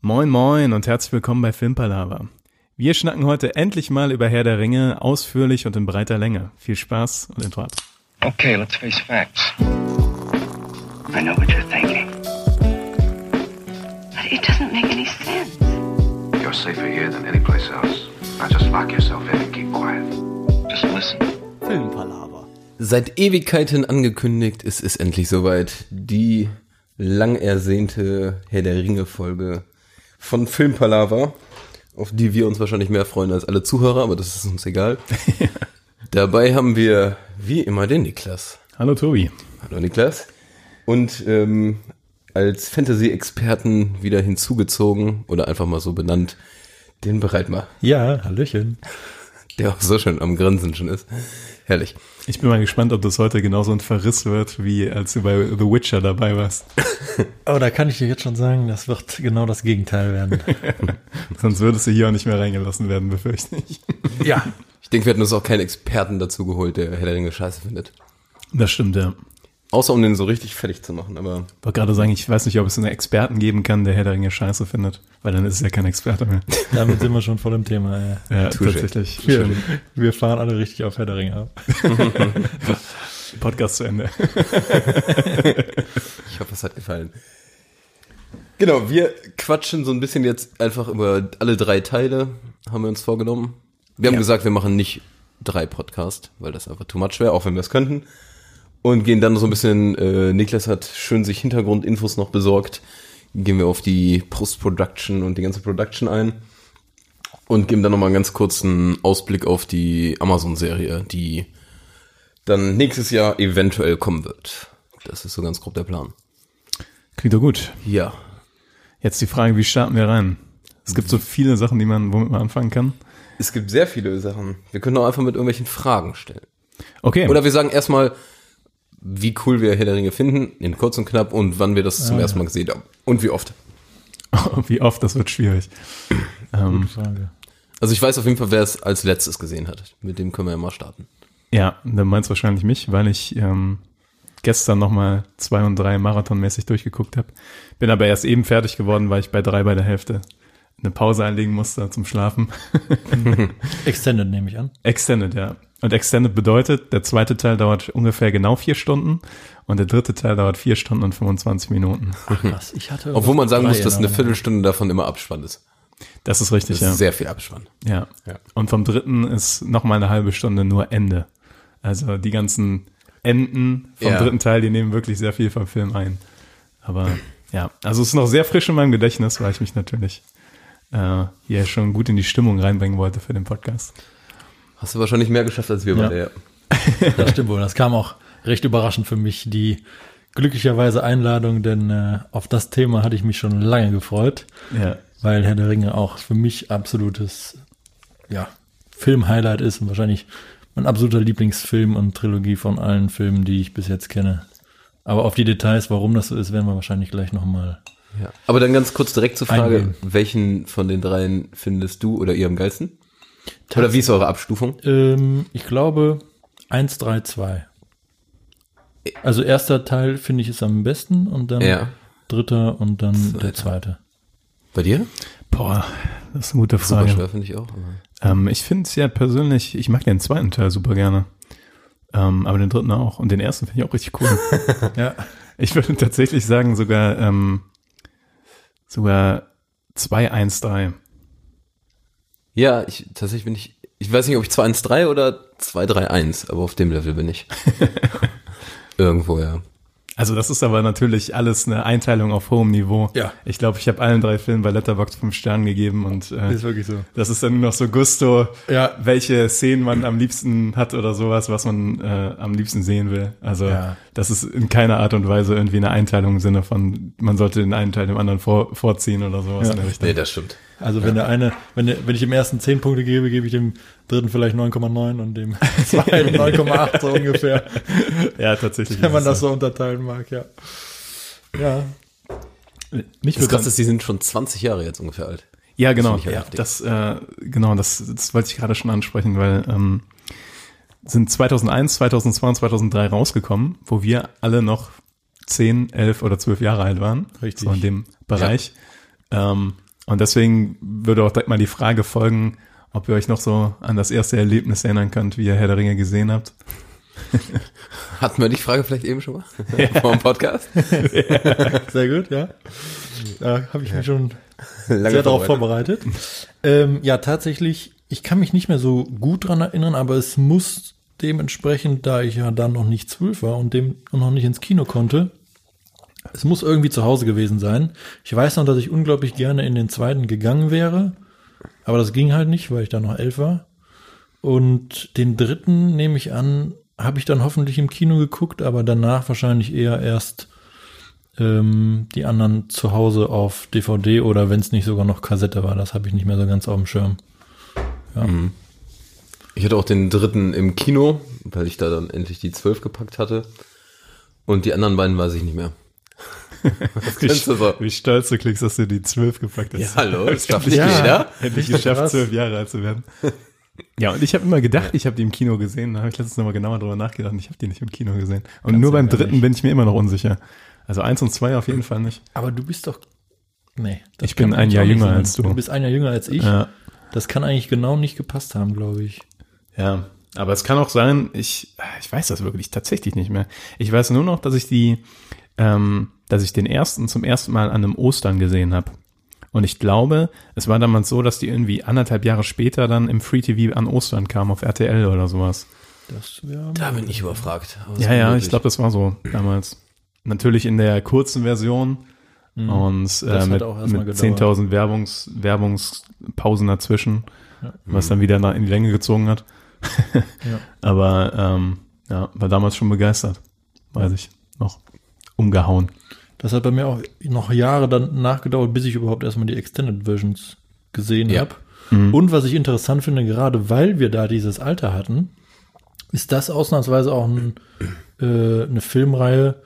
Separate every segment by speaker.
Speaker 1: Moin moin und herzlich willkommen bei Filmpalava. Wir schnacken heute endlich mal über Herr der Ringe ausführlich und in breiter Länge. Viel Spaß und Intro ab.
Speaker 2: Okay, let's face facts. I know what you're thinking.
Speaker 3: But it doesn't make any sense.
Speaker 4: You're safer here than any place else. Now just lock yourself in and keep quiet.
Speaker 2: Just listen.
Speaker 5: Seit Ewigkeiten angekündigt ist es endlich soweit. Die lang ersehnte Herr der Ringe Folge von Filmpalava, auf die wir uns wahrscheinlich mehr freuen als alle Zuhörer, aber das ist uns egal. Dabei haben wir wie immer den Niklas.
Speaker 1: Hallo Tobi.
Speaker 5: Hallo Niklas. Und ähm, als Fantasy-Experten wieder hinzugezogen oder einfach mal so benannt, den Breitmar,
Speaker 6: Ja, Hallöchen.
Speaker 5: der auch so schön am Grinsen schon ist. Herrlich.
Speaker 1: Ich bin mal gespannt, ob das heute genauso ein Verriss wird, wie als du bei The Witcher dabei warst.
Speaker 6: Oh, da kann ich dir jetzt schon sagen, das wird genau das Gegenteil werden.
Speaker 1: Sonst würdest du hier auch nicht mehr reingelassen werden, befürchte ich.
Speaker 6: ja.
Speaker 5: Ich denke, wir hätten uns auch keinen Experten dazu geholt, der Herr der Ringe scheiße findet.
Speaker 1: Das stimmt, ja.
Speaker 5: Außer um den so richtig fertig zu machen, aber
Speaker 1: Ich wollte gerade sagen, ich weiß nicht, ob es einen Experten geben kann, der Herr der Ringe scheiße findet, weil dann ist es ja kein Experte mehr.
Speaker 6: Damit sind wir schon voll im Thema. Ja.
Speaker 1: Ja, tatsächlich.
Speaker 6: Wir, wir fahren alle richtig auf Herr der Ringe ab.
Speaker 1: Podcast zu Ende.
Speaker 5: ich hoffe, es hat gefallen. Genau, wir quatschen so ein bisschen jetzt einfach über alle drei Teile, haben wir uns vorgenommen. Wir haben
Speaker 1: Ja.
Speaker 5: gesagt, wir machen nicht drei Podcasts, weil das einfach too much wäre, auch wenn wir es könnten. Und gehen dann so ein bisschen, äh, Niklas hat schön sich Hintergrundinfos noch besorgt, gehen wir auf die Post-Production und die ganze Production ein und geben dann nochmal einen ganz kurzen Ausblick auf die Amazon-Serie, die dann nächstes Jahr eventuell kommen wird. Das ist so ganz grob der Plan.
Speaker 1: Klingt doch gut.
Speaker 5: Ja.
Speaker 1: Jetzt die Frage, wie starten wir rein? Es gibt so viele Sachen, die man, womit man anfangen kann.
Speaker 5: Es gibt sehr viele Sachen. Wir können auch einfach mit irgendwelchen Fragen stellen.
Speaker 1: Okay.
Speaker 5: Oder wir sagen erstmal, wie cool wir Herr der Ringe finden, in kurz und knapp, und wann wir das zum ersten Mal gesehen haben. Und wie oft.
Speaker 1: wie oft, das wird schwierig. Ähm,
Speaker 6: Frage.
Speaker 5: Also ich weiß auf jeden Fall, wer es als letztes gesehen hat. Mit dem können wir ja mal starten.
Speaker 1: ja, dann meinst du wahrscheinlich mich, weil ich ähm, gestern nochmal zwei und drei marathonmäßig durchgeguckt habe. Bin aber erst eben fertig geworden, weil ich bei drei bei der Hälfte eine Pause einlegen musste zum Schlafen.
Speaker 6: Extended nehme ich an.
Speaker 1: Extended, ja. Und Extended bedeutet, der zweite Teil dauert ungefähr genau vier Stunden und der dritte Teil dauert vier Stunden und 25 Minuten.
Speaker 6: Krass, ich hatte.
Speaker 5: Obwohl man sagen muss, dass eine. Viertelstunde davon immer Abspann ist.
Speaker 1: Das ist richtig,
Speaker 5: Das
Speaker 1: ja.
Speaker 5: ist sehr viel Abspann.
Speaker 1: ja.
Speaker 5: Ja.
Speaker 1: Und vom dritten ist nochmal eine halbe Stunde nur Ende. Also die ganzen Enden vom
Speaker 5: Ja.
Speaker 1: dritten Teil, die nehmen wirklich sehr viel vom Film ein. Aber ja, also es ist noch sehr frisch in meinem Gedächtnis, weil ich mich natürlich äh, hier schon gut in die Stimmung reinbringen wollte für den Podcast.
Speaker 5: Hast du wahrscheinlich mehr geschafft als wir
Speaker 6: Ja.
Speaker 5: beide, ja.
Speaker 6: Das stimmt wohl. Das kam auch recht überraschend für mich, die glücklicherweise Einladung, denn äh, auf das Thema hatte ich mich schon lange gefreut,
Speaker 1: Ja.
Speaker 6: weil Herr der Ringe auch für mich absolutes ja, Film-Highlight ist und wahrscheinlich mein absoluter Lieblingsfilm und Trilogie von allen Filmen, die ich bis jetzt kenne. Aber auf die Details, warum das so ist, werden wir wahrscheinlich gleich nochmal.
Speaker 5: ja. Aber dann ganz kurz direkt zur Frage,
Speaker 6: Eingehen.
Speaker 5: welchen von den dreien findest du oder ihr am geilsten? Oder wie ist eure Abstufung?
Speaker 6: Ähm, ich glaube 1, 3, 2. Also erster Teil finde ich ist am besten und dann
Speaker 5: Ja.
Speaker 6: dritter und dann der
Speaker 5: Zweiter.
Speaker 6: zweite.
Speaker 5: Bei dir?
Speaker 1: Boah, das ist eine gute
Speaker 5: Super
Speaker 1: Frage.
Speaker 5: schwer, finde ich auch.
Speaker 1: Ähm, ich finde es ja persönlich, ich mag den zweiten Teil super gerne. Ähm, aber den dritten auch. Und den ersten finde ich auch richtig cool.
Speaker 6: Ja.
Speaker 1: ich würde tatsächlich sagen, sogar, ähm, sogar 2-1-3.
Speaker 5: Ja, ich, tatsächlich bin ich, ich weiß nicht, ob ich 213 oder 231, aber auf dem Level bin ich. Irgendwo, ja.
Speaker 1: Also das ist aber natürlich alles eine Einteilung auf hohem Niveau.
Speaker 6: Ja.
Speaker 1: Ich glaube, ich habe allen drei Filmen bei Letterboxd fünf Sterne gegeben und äh,
Speaker 6: wirklich so.
Speaker 1: das ist dann nur noch so Gusto,
Speaker 6: Ja.
Speaker 1: welche Szenen man am liebsten hat oder sowas, was man äh, am liebsten sehen will. Also
Speaker 6: Ja.
Speaker 1: das ist in keiner Art und Weise irgendwie eine Einteilung im Sinne von, man sollte den einen Teil dem anderen vor, vorziehen oder sowas
Speaker 6: Ja.
Speaker 1: in der Richtung.
Speaker 5: Nee, das stimmt.
Speaker 6: Also wenn der eine, wenn, der, wenn ich dem ersten 10 Punkte gebe, gebe ich dem dritten vielleicht 9,9 und dem zweiten 9,8 so ungefähr.
Speaker 1: ja, tatsächlich.
Speaker 6: Wenn man das so unterteilen mag, ja. Ja.
Speaker 1: Mich
Speaker 5: Das
Speaker 1: würde
Speaker 5: Krasse ist, die sind schon 20 Jahre jetzt ungefähr alt.
Speaker 1: Ja, genau.
Speaker 5: ich ja
Speaker 1: Ja, das, äh, genau, das, das wollte ich gerade schon ansprechen, weil ähm, sind 2001, 2002 und 2003 rausgekommen, wo wir alle noch 10, 11 oder 12 Jahre alt waren.
Speaker 6: Richtig.
Speaker 1: So in dem Bereich. Ähm, und deswegen würde auch direkt mal die Frage folgen, ob ihr euch noch so an das erste Erlebnis erinnern könnt, wie ihr Herr der Ringe gesehen habt.
Speaker 5: Hatten wir die Frage vielleicht eben schon mal? Vor dem Podcast?
Speaker 6: Sehr gut, ja. Da habe ich mich schon
Speaker 5: Lange
Speaker 6: sehr darauf
Speaker 5: vorbereitet.
Speaker 6: vorbereitet. Ähm, ja, tatsächlich, ich kann mich nicht mehr so gut dran erinnern, aber es muss dementsprechend, da ich ja dann noch nicht zwölf war und dem und noch nicht ins Kino konnte, es muss irgendwie zu Hause gewesen sein. Ich weiß noch, dass ich unglaublich gerne in den zweiten gegangen wäre, aber das ging halt nicht, weil ich da noch elf war. Und den dritten, nehme ich an, habe ich dann hoffentlich im Kino geguckt, aber danach wahrscheinlich eher erst ähm, die anderen zu Hause auf DVD oder wenn es nicht sogar noch Kassette war, das habe ich nicht mehr so ganz auf dem Schirm.
Speaker 5: Ich hatte auch den dritten im Kino, weil ich da dann endlich die zwölf gepackt hatte. Und die anderen beiden weiß ich nicht mehr. Kennst du so?
Speaker 1: wie stolz du klingst, dass du die 12 gepackt hast.
Speaker 5: Ja, hallo, das schafft nicht
Speaker 6: Ja.
Speaker 5: jeder.
Speaker 1: Endlich
Speaker 6: Richtig
Speaker 1: geschafft,
Speaker 6: krass.
Speaker 1: zwölf Jahre alt zu werden. Ja, und ich habe immer gedacht, ich habe die im Kino gesehen. Da habe ich letztens nochmal genauer drüber nachgedacht. und Ich habe die nicht im Kino gesehen. Und nur beim dritten bin ich mir immer noch unsicher. Also eins und zwei auf jeden Fall nicht.
Speaker 6: Aber du bist doch. Nee. das
Speaker 1: Ich bin ein Jahr jünger
Speaker 6: sein.
Speaker 1: als du.
Speaker 6: Du bist ein Jahr jünger als ich.
Speaker 1: Ja,
Speaker 6: Das kann eigentlich genau nicht gepasst haben, glaube ich.
Speaker 1: ja. Aber es kann auch sein, ich, ich weiß das wirklich tatsächlich nicht mehr. Ich weiß nur noch, dass ich die, ähm, dass ich den ersten zum ersten Mal an einem Ostern gesehen habe. Und ich glaube, es war damals so, dass die irgendwie anderthalb Jahre später dann im Free TV an Ostern kam auf RTL oder sowas.
Speaker 6: Das.
Speaker 5: Da bin ich überfragt.
Speaker 1: Ja, ja,
Speaker 5: möglich.
Speaker 1: ich glaube, das war so damals. Natürlich in der kurzen Version und äh, mit, mit
Speaker 6: gedauert.
Speaker 1: 10.000 Werbungs, Werbungspausen dazwischen, was dann wieder in die Länge gezogen hat.
Speaker 6: Ja.
Speaker 1: Aber ähm, ja, war damals schon begeistert, weiß ich. Umgehauen.
Speaker 6: Das hat bei mir auch noch Jahre dann nachgedauert, bis ich überhaupt erstmal die Extended Versions gesehen
Speaker 5: Ja.
Speaker 6: habe. Und was ich interessant finde, gerade weil wir da dieses Alter hatten, ist das ausnahmsweise auch ein, äh, eine Filmreihe,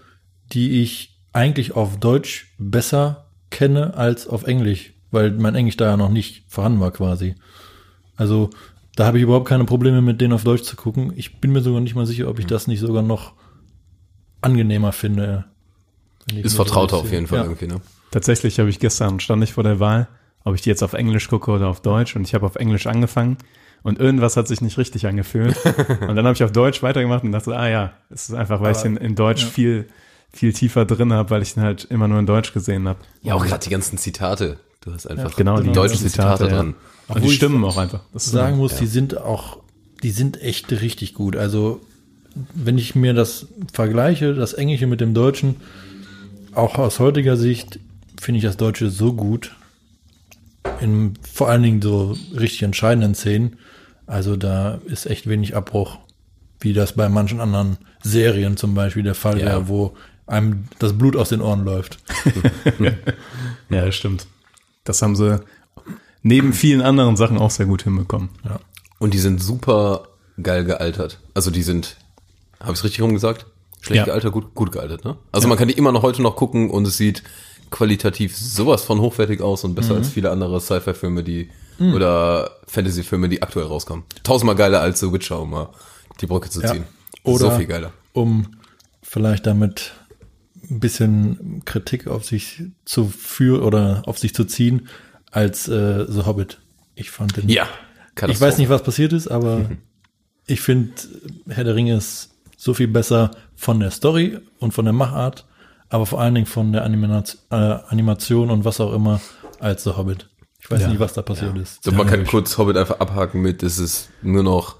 Speaker 6: die ich eigentlich auf Deutsch besser kenne als auf Englisch, weil mein Englisch da ja noch nicht vorhanden war quasi. Also da habe ich überhaupt keine Probleme mit denen auf Deutsch zu gucken. Ich bin mir sogar nicht mal sicher, ob ich das nicht sogar noch angenehmer finde.
Speaker 5: Ist vertrauter auf jeden Fall
Speaker 6: Ja.
Speaker 5: irgendwie, ne?
Speaker 1: Tatsächlich habe ich gestern, stand ich vor der Wahl, ob ich die jetzt auf Englisch gucke oder auf Deutsch und ich habe auf Englisch angefangen und irgendwas hat sich nicht richtig angefühlt. und dann habe ich auf Deutsch weitergemacht und dachte, ah ja, es ist einfach, weil ich
Speaker 6: Aber-
Speaker 1: den in Deutsch
Speaker 6: ja.
Speaker 1: viel, viel tiefer drin habe, weil ich den halt immer nur in Deutsch gesehen habe.
Speaker 5: Ja, auch gerade die ganzen Zitate. Du hast einfach
Speaker 1: genau,
Speaker 5: die
Speaker 1: die
Speaker 5: deutschen Zitate,
Speaker 1: Zitate, ja.
Speaker 5: dran.
Speaker 1: Und die stimmen auch einfach. Das
Speaker 6: sagen muss,
Speaker 5: ja.
Speaker 6: die sind auch, die sind echt richtig gut. Also, wenn ich mir das vergleiche, das Englische mit dem Deutschen, auch aus heutiger Sicht finde ich das Deutsche so gut. In vor allen Dingen so richtig entscheidenden Szenen. Also da ist echt wenig Abbruch, wie das bei manchen anderen Serien zum Beispiel der Fall
Speaker 5: Ja.
Speaker 6: wäre, wo einem das Blut aus den Ohren läuft.
Speaker 1: Ja, das stimmt. Das haben sie neben vielen anderen Sachen auch sehr gut hinbekommen.
Speaker 6: Ja.
Speaker 5: Und die sind super geil gealtert. Also die sind, habe ich es richtig rumgesagt? Schlecht
Speaker 1: Ja.
Speaker 5: gealtert, gut, gut gealtert, ne? Also man kann die immer noch heute noch gucken und es sieht qualitativ sowas von hochwertig aus und besser als viele andere Sci-Fi-Filme, die oder Fantasy-Filme, die aktuell rauskommen. Tausendmal geiler als The Witcher, um mal die Brücke zu
Speaker 6: Ja.
Speaker 5: ziehen.
Speaker 6: Oder-
Speaker 5: so viel geiler.
Speaker 6: um vielleicht damit ein bisschen Kritik auf sich zu führen oder auf sich zu ziehen als äh, The Hobbit. Ich fand den.
Speaker 5: Ja.
Speaker 6: Ich weiß nicht, was passiert ist, aber ich finde Herr der Ringe ist so viel besser von der Story und von der Machart, aber vor allen Dingen von der Animat äh, Animation und was auch immer als The Hobbit. Ich weiß
Speaker 1: Ja.
Speaker 6: nicht, was da passiert ist.
Speaker 5: So, man kann kurz Hobbit einfach abhaken mit, es ist nur noch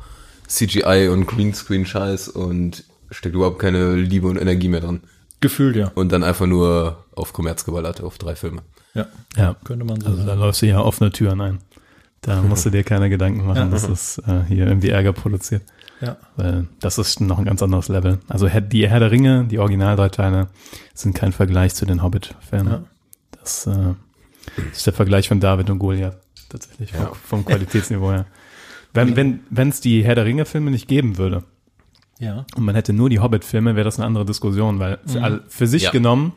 Speaker 5: CGI und Greenscreen-Scheiß und steckt überhaupt keine Liebe und Energie mehr dran.
Speaker 6: Gefühlt, ja.
Speaker 5: Und dann einfach nur auf Kommerz geballert, auf drei Filme.
Speaker 6: Ja,
Speaker 1: Ja,
Speaker 6: könnte man so
Speaker 1: also da
Speaker 6: sagen.
Speaker 1: läufst du ja offene Türen ein. Da musst du dir keine Gedanken machen,
Speaker 6: Ja.
Speaker 1: dass es äh, hier irgendwie Ärger produziert.
Speaker 6: Ja.
Speaker 1: Weil das ist noch ein ganz anderes Level. Also die Herr der Ringe, die Original drei Teile, sind kein Vergleich zu den Hobbit-Filmen.
Speaker 6: Ja.
Speaker 1: Das äh, ist der Vergleich von David und Goliath. Tatsächlich vom,
Speaker 5: Ja.
Speaker 1: vom Qualitätsniveau her. Wenn wenn wenn, es die Herr der Ringe-Filme nicht geben würde
Speaker 6: Ja.
Speaker 1: und man hätte nur die Hobbit-Filme, wäre das eine andere Diskussion, weil für, all- für sich
Speaker 5: Ja.
Speaker 1: genommen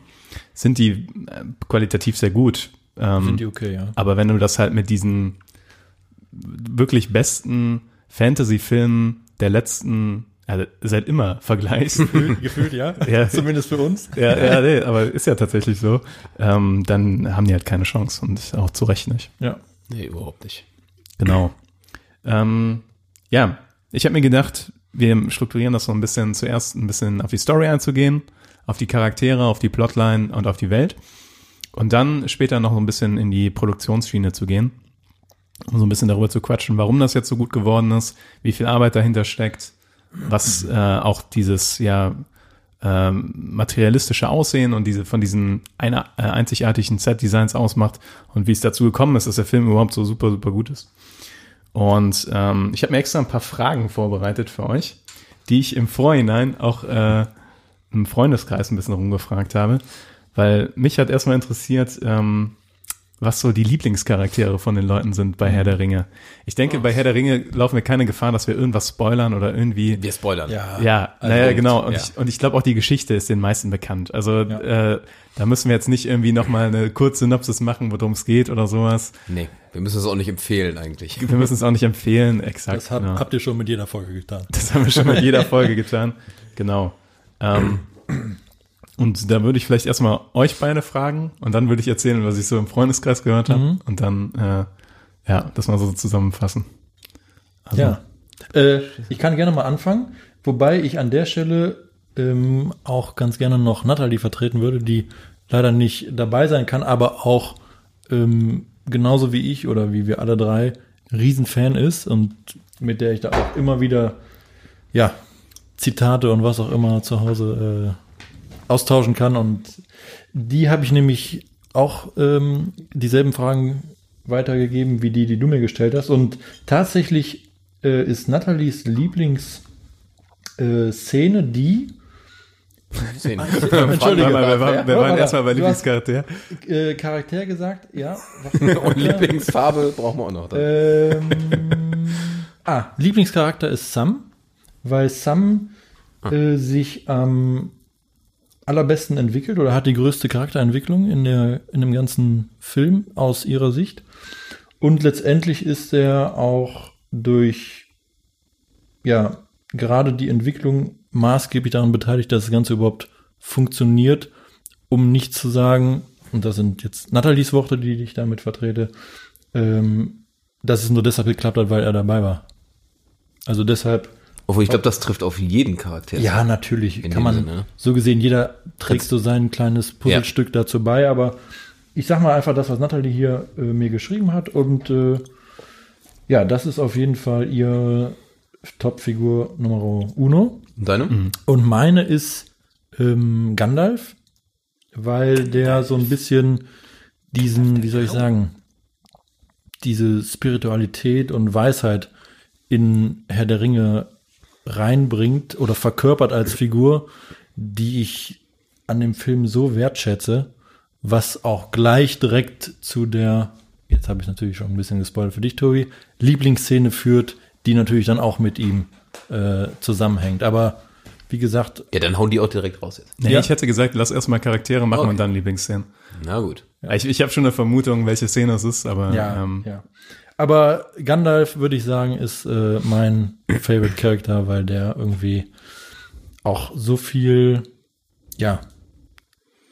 Speaker 1: sind die äh, qualitativ sehr gut. Ähm,
Speaker 6: Finde ich okay, ja.
Speaker 1: aber wenn du das halt mit diesen wirklich besten Fantasy-Filmen der letzten, also seit immer vergleichst.
Speaker 6: Gefühlt, gefühlt ja.
Speaker 1: Ja.
Speaker 6: Zumindest für uns.
Speaker 1: ja, ja, nee, aber ist ja tatsächlich so. Ähm, dann haben die halt keine Chance und auch zu Recht nicht.
Speaker 6: Ja.
Speaker 5: Nee, überhaupt nicht.
Speaker 1: Genau. Ähm, ja, ich habe mir gedacht, wir strukturieren das so ein bisschen zuerst ein bisschen auf die Story einzugehen, auf die Charaktere, auf die Plotline und auf die Welt. Und dann später noch so ein bisschen in die Produktionsschiene zu gehen, um so ein bisschen darüber zu quatschen, warum das jetzt so gut geworden ist, wie viel Arbeit dahinter steckt, was äh, auch dieses ja ähm, materialistische Aussehen und diese von diesen einer, äh, einzigartigen Set-Designs ausmacht und wie es dazu gekommen ist, dass der Film überhaupt so super, super gut ist. Und ähm, ich habe mir extra ein paar Fragen vorbereitet für euch, die ich im Vorhinein auch äh, im Freundeskreis ein bisschen rumgefragt habe, weil mich hat erstmal interessiert, ähm, was so die Lieblingscharaktere von den Leuten sind bei Herr der Ringe. Ich denke, bei Herr der Ringe laufen wir keine Gefahr, dass wir irgendwas spoilern oder irgendwie
Speaker 5: Wir spoilern.
Speaker 6: Ja.
Speaker 1: ja,
Speaker 6: Also
Speaker 1: naja, genau. Und
Speaker 5: ja.
Speaker 1: ich, und ich glaube auch die Geschichte ist den meisten bekannt. Also äh, da müssen wir jetzt nicht irgendwie nochmal eine kurze Synopsis machen, worum es geht oder sowas.
Speaker 5: Nee, wir müssen es auch nicht empfehlen eigentlich.
Speaker 1: Wir müssen es auch nicht empfehlen, exakt.
Speaker 6: Das hab,
Speaker 1: genau.
Speaker 6: habt ihr schon mit jeder Folge getan.
Speaker 1: Das haben wir schon mit jeder Folge getan. Genau. Ähm, und da würde ich vielleicht erstmal euch beide fragen und dann würde ich erzählen, was ich so im Freundeskreis gehört habe und dann äh, ja, das mal so zusammenfassen. Also,
Speaker 6: Ja. Äh, ich kann gerne mal anfangen, wobei ich an der Stelle ähm, auch ganz gerne noch Natalie vertreten würde, die leider nicht dabei sein kann, aber auch ähm, genauso wie ich oder wie wir alle drei Riesenfan ist und mit der ich da auch immer wieder ja Zitate und was auch immer zu Hause äh, austauschen kann und die habe ich nämlich auch ähm, dieselben Fragen weitergegeben wie die, die du mir gestellt hast. Und tatsächlich äh, ist Nathalies Lieblingsszene äh, Szene die
Speaker 5: Sehen.
Speaker 6: Entschuldige,
Speaker 1: Warte mal, wir waren, wir waren erstmal bei
Speaker 6: hast-
Speaker 1: Lieblingscharakter.
Speaker 6: äh, Charakter gesagt, ja.
Speaker 5: Und Lieblingsfarbe brauchen wir auch noch.
Speaker 6: Ähm, ah, Lieblingscharakter ist Sam, weil Sam äh, sich am allerbesten entwickelt oder hat die größte Charakterentwicklung in, der, in dem ganzen Film aus ihrer Sicht. Und letztendlich ist er auch durch, ja, gerade die Entwicklung maßgeblich daran beteiligt, dass das Ganze überhaupt funktioniert, um nicht zu sagen, und das sind jetzt Nathalies Worte, die ich damit vertrete, ähm, dass es nur deshalb geklappt hat, weil er dabei war. Also deshalb,
Speaker 5: Obwohl, ich glaube, das trifft auf jeden Charakter.
Speaker 6: ja, natürlich
Speaker 5: In
Speaker 6: kann man
Speaker 5: Sinne.
Speaker 6: so gesehen, jeder trägt so sein kleines Puzzlestück dazu bei, aber ich sag mal einfach das, was Natalie hier äh, mir geschrieben hat und äh, ja, das ist auf jeden Fall ihr Topfigur Nummer uno.
Speaker 5: Und deine?
Speaker 6: Und meine ist ähm, Gandalf, weil der so ein bisschen diesen, wie soll ich sagen, diese Spiritualität und Weisheit in Herr der Ringe reinbringt oder verkörpert als Figur, die ich an dem Film so wertschätze, was auch gleich direkt zu der, jetzt habe ich natürlich schon ein bisschen gespoilert für dich, Tobi, Lieblingsszene führt, die natürlich dann auch mit ihm äh, zusammenhängt. Aber wie gesagt,
Speaker 5: Ja, dann hauen die auch direkt raus jetzt.
Speaker 1: Nee,
Speaker 6: Ja.
Speaker 1: ich hätte gesagt, lass erstmal Charaktere machen
Speaker 5: Okay.
Speaker 1: und dann Lieblingsszenen.
Speaker 5: Na gut.
Speaker 1: Ja. Ich, ich habe schon eine Vermutung, welche Szene es ist, aber
Speaker 6: Ja,
Speaker 1: ähm,
Speaker 6: ja. Aber Gandalf, würde ich sagen, ist äh, mein Favorite Character, weil der irgendwie auch so viel, ja,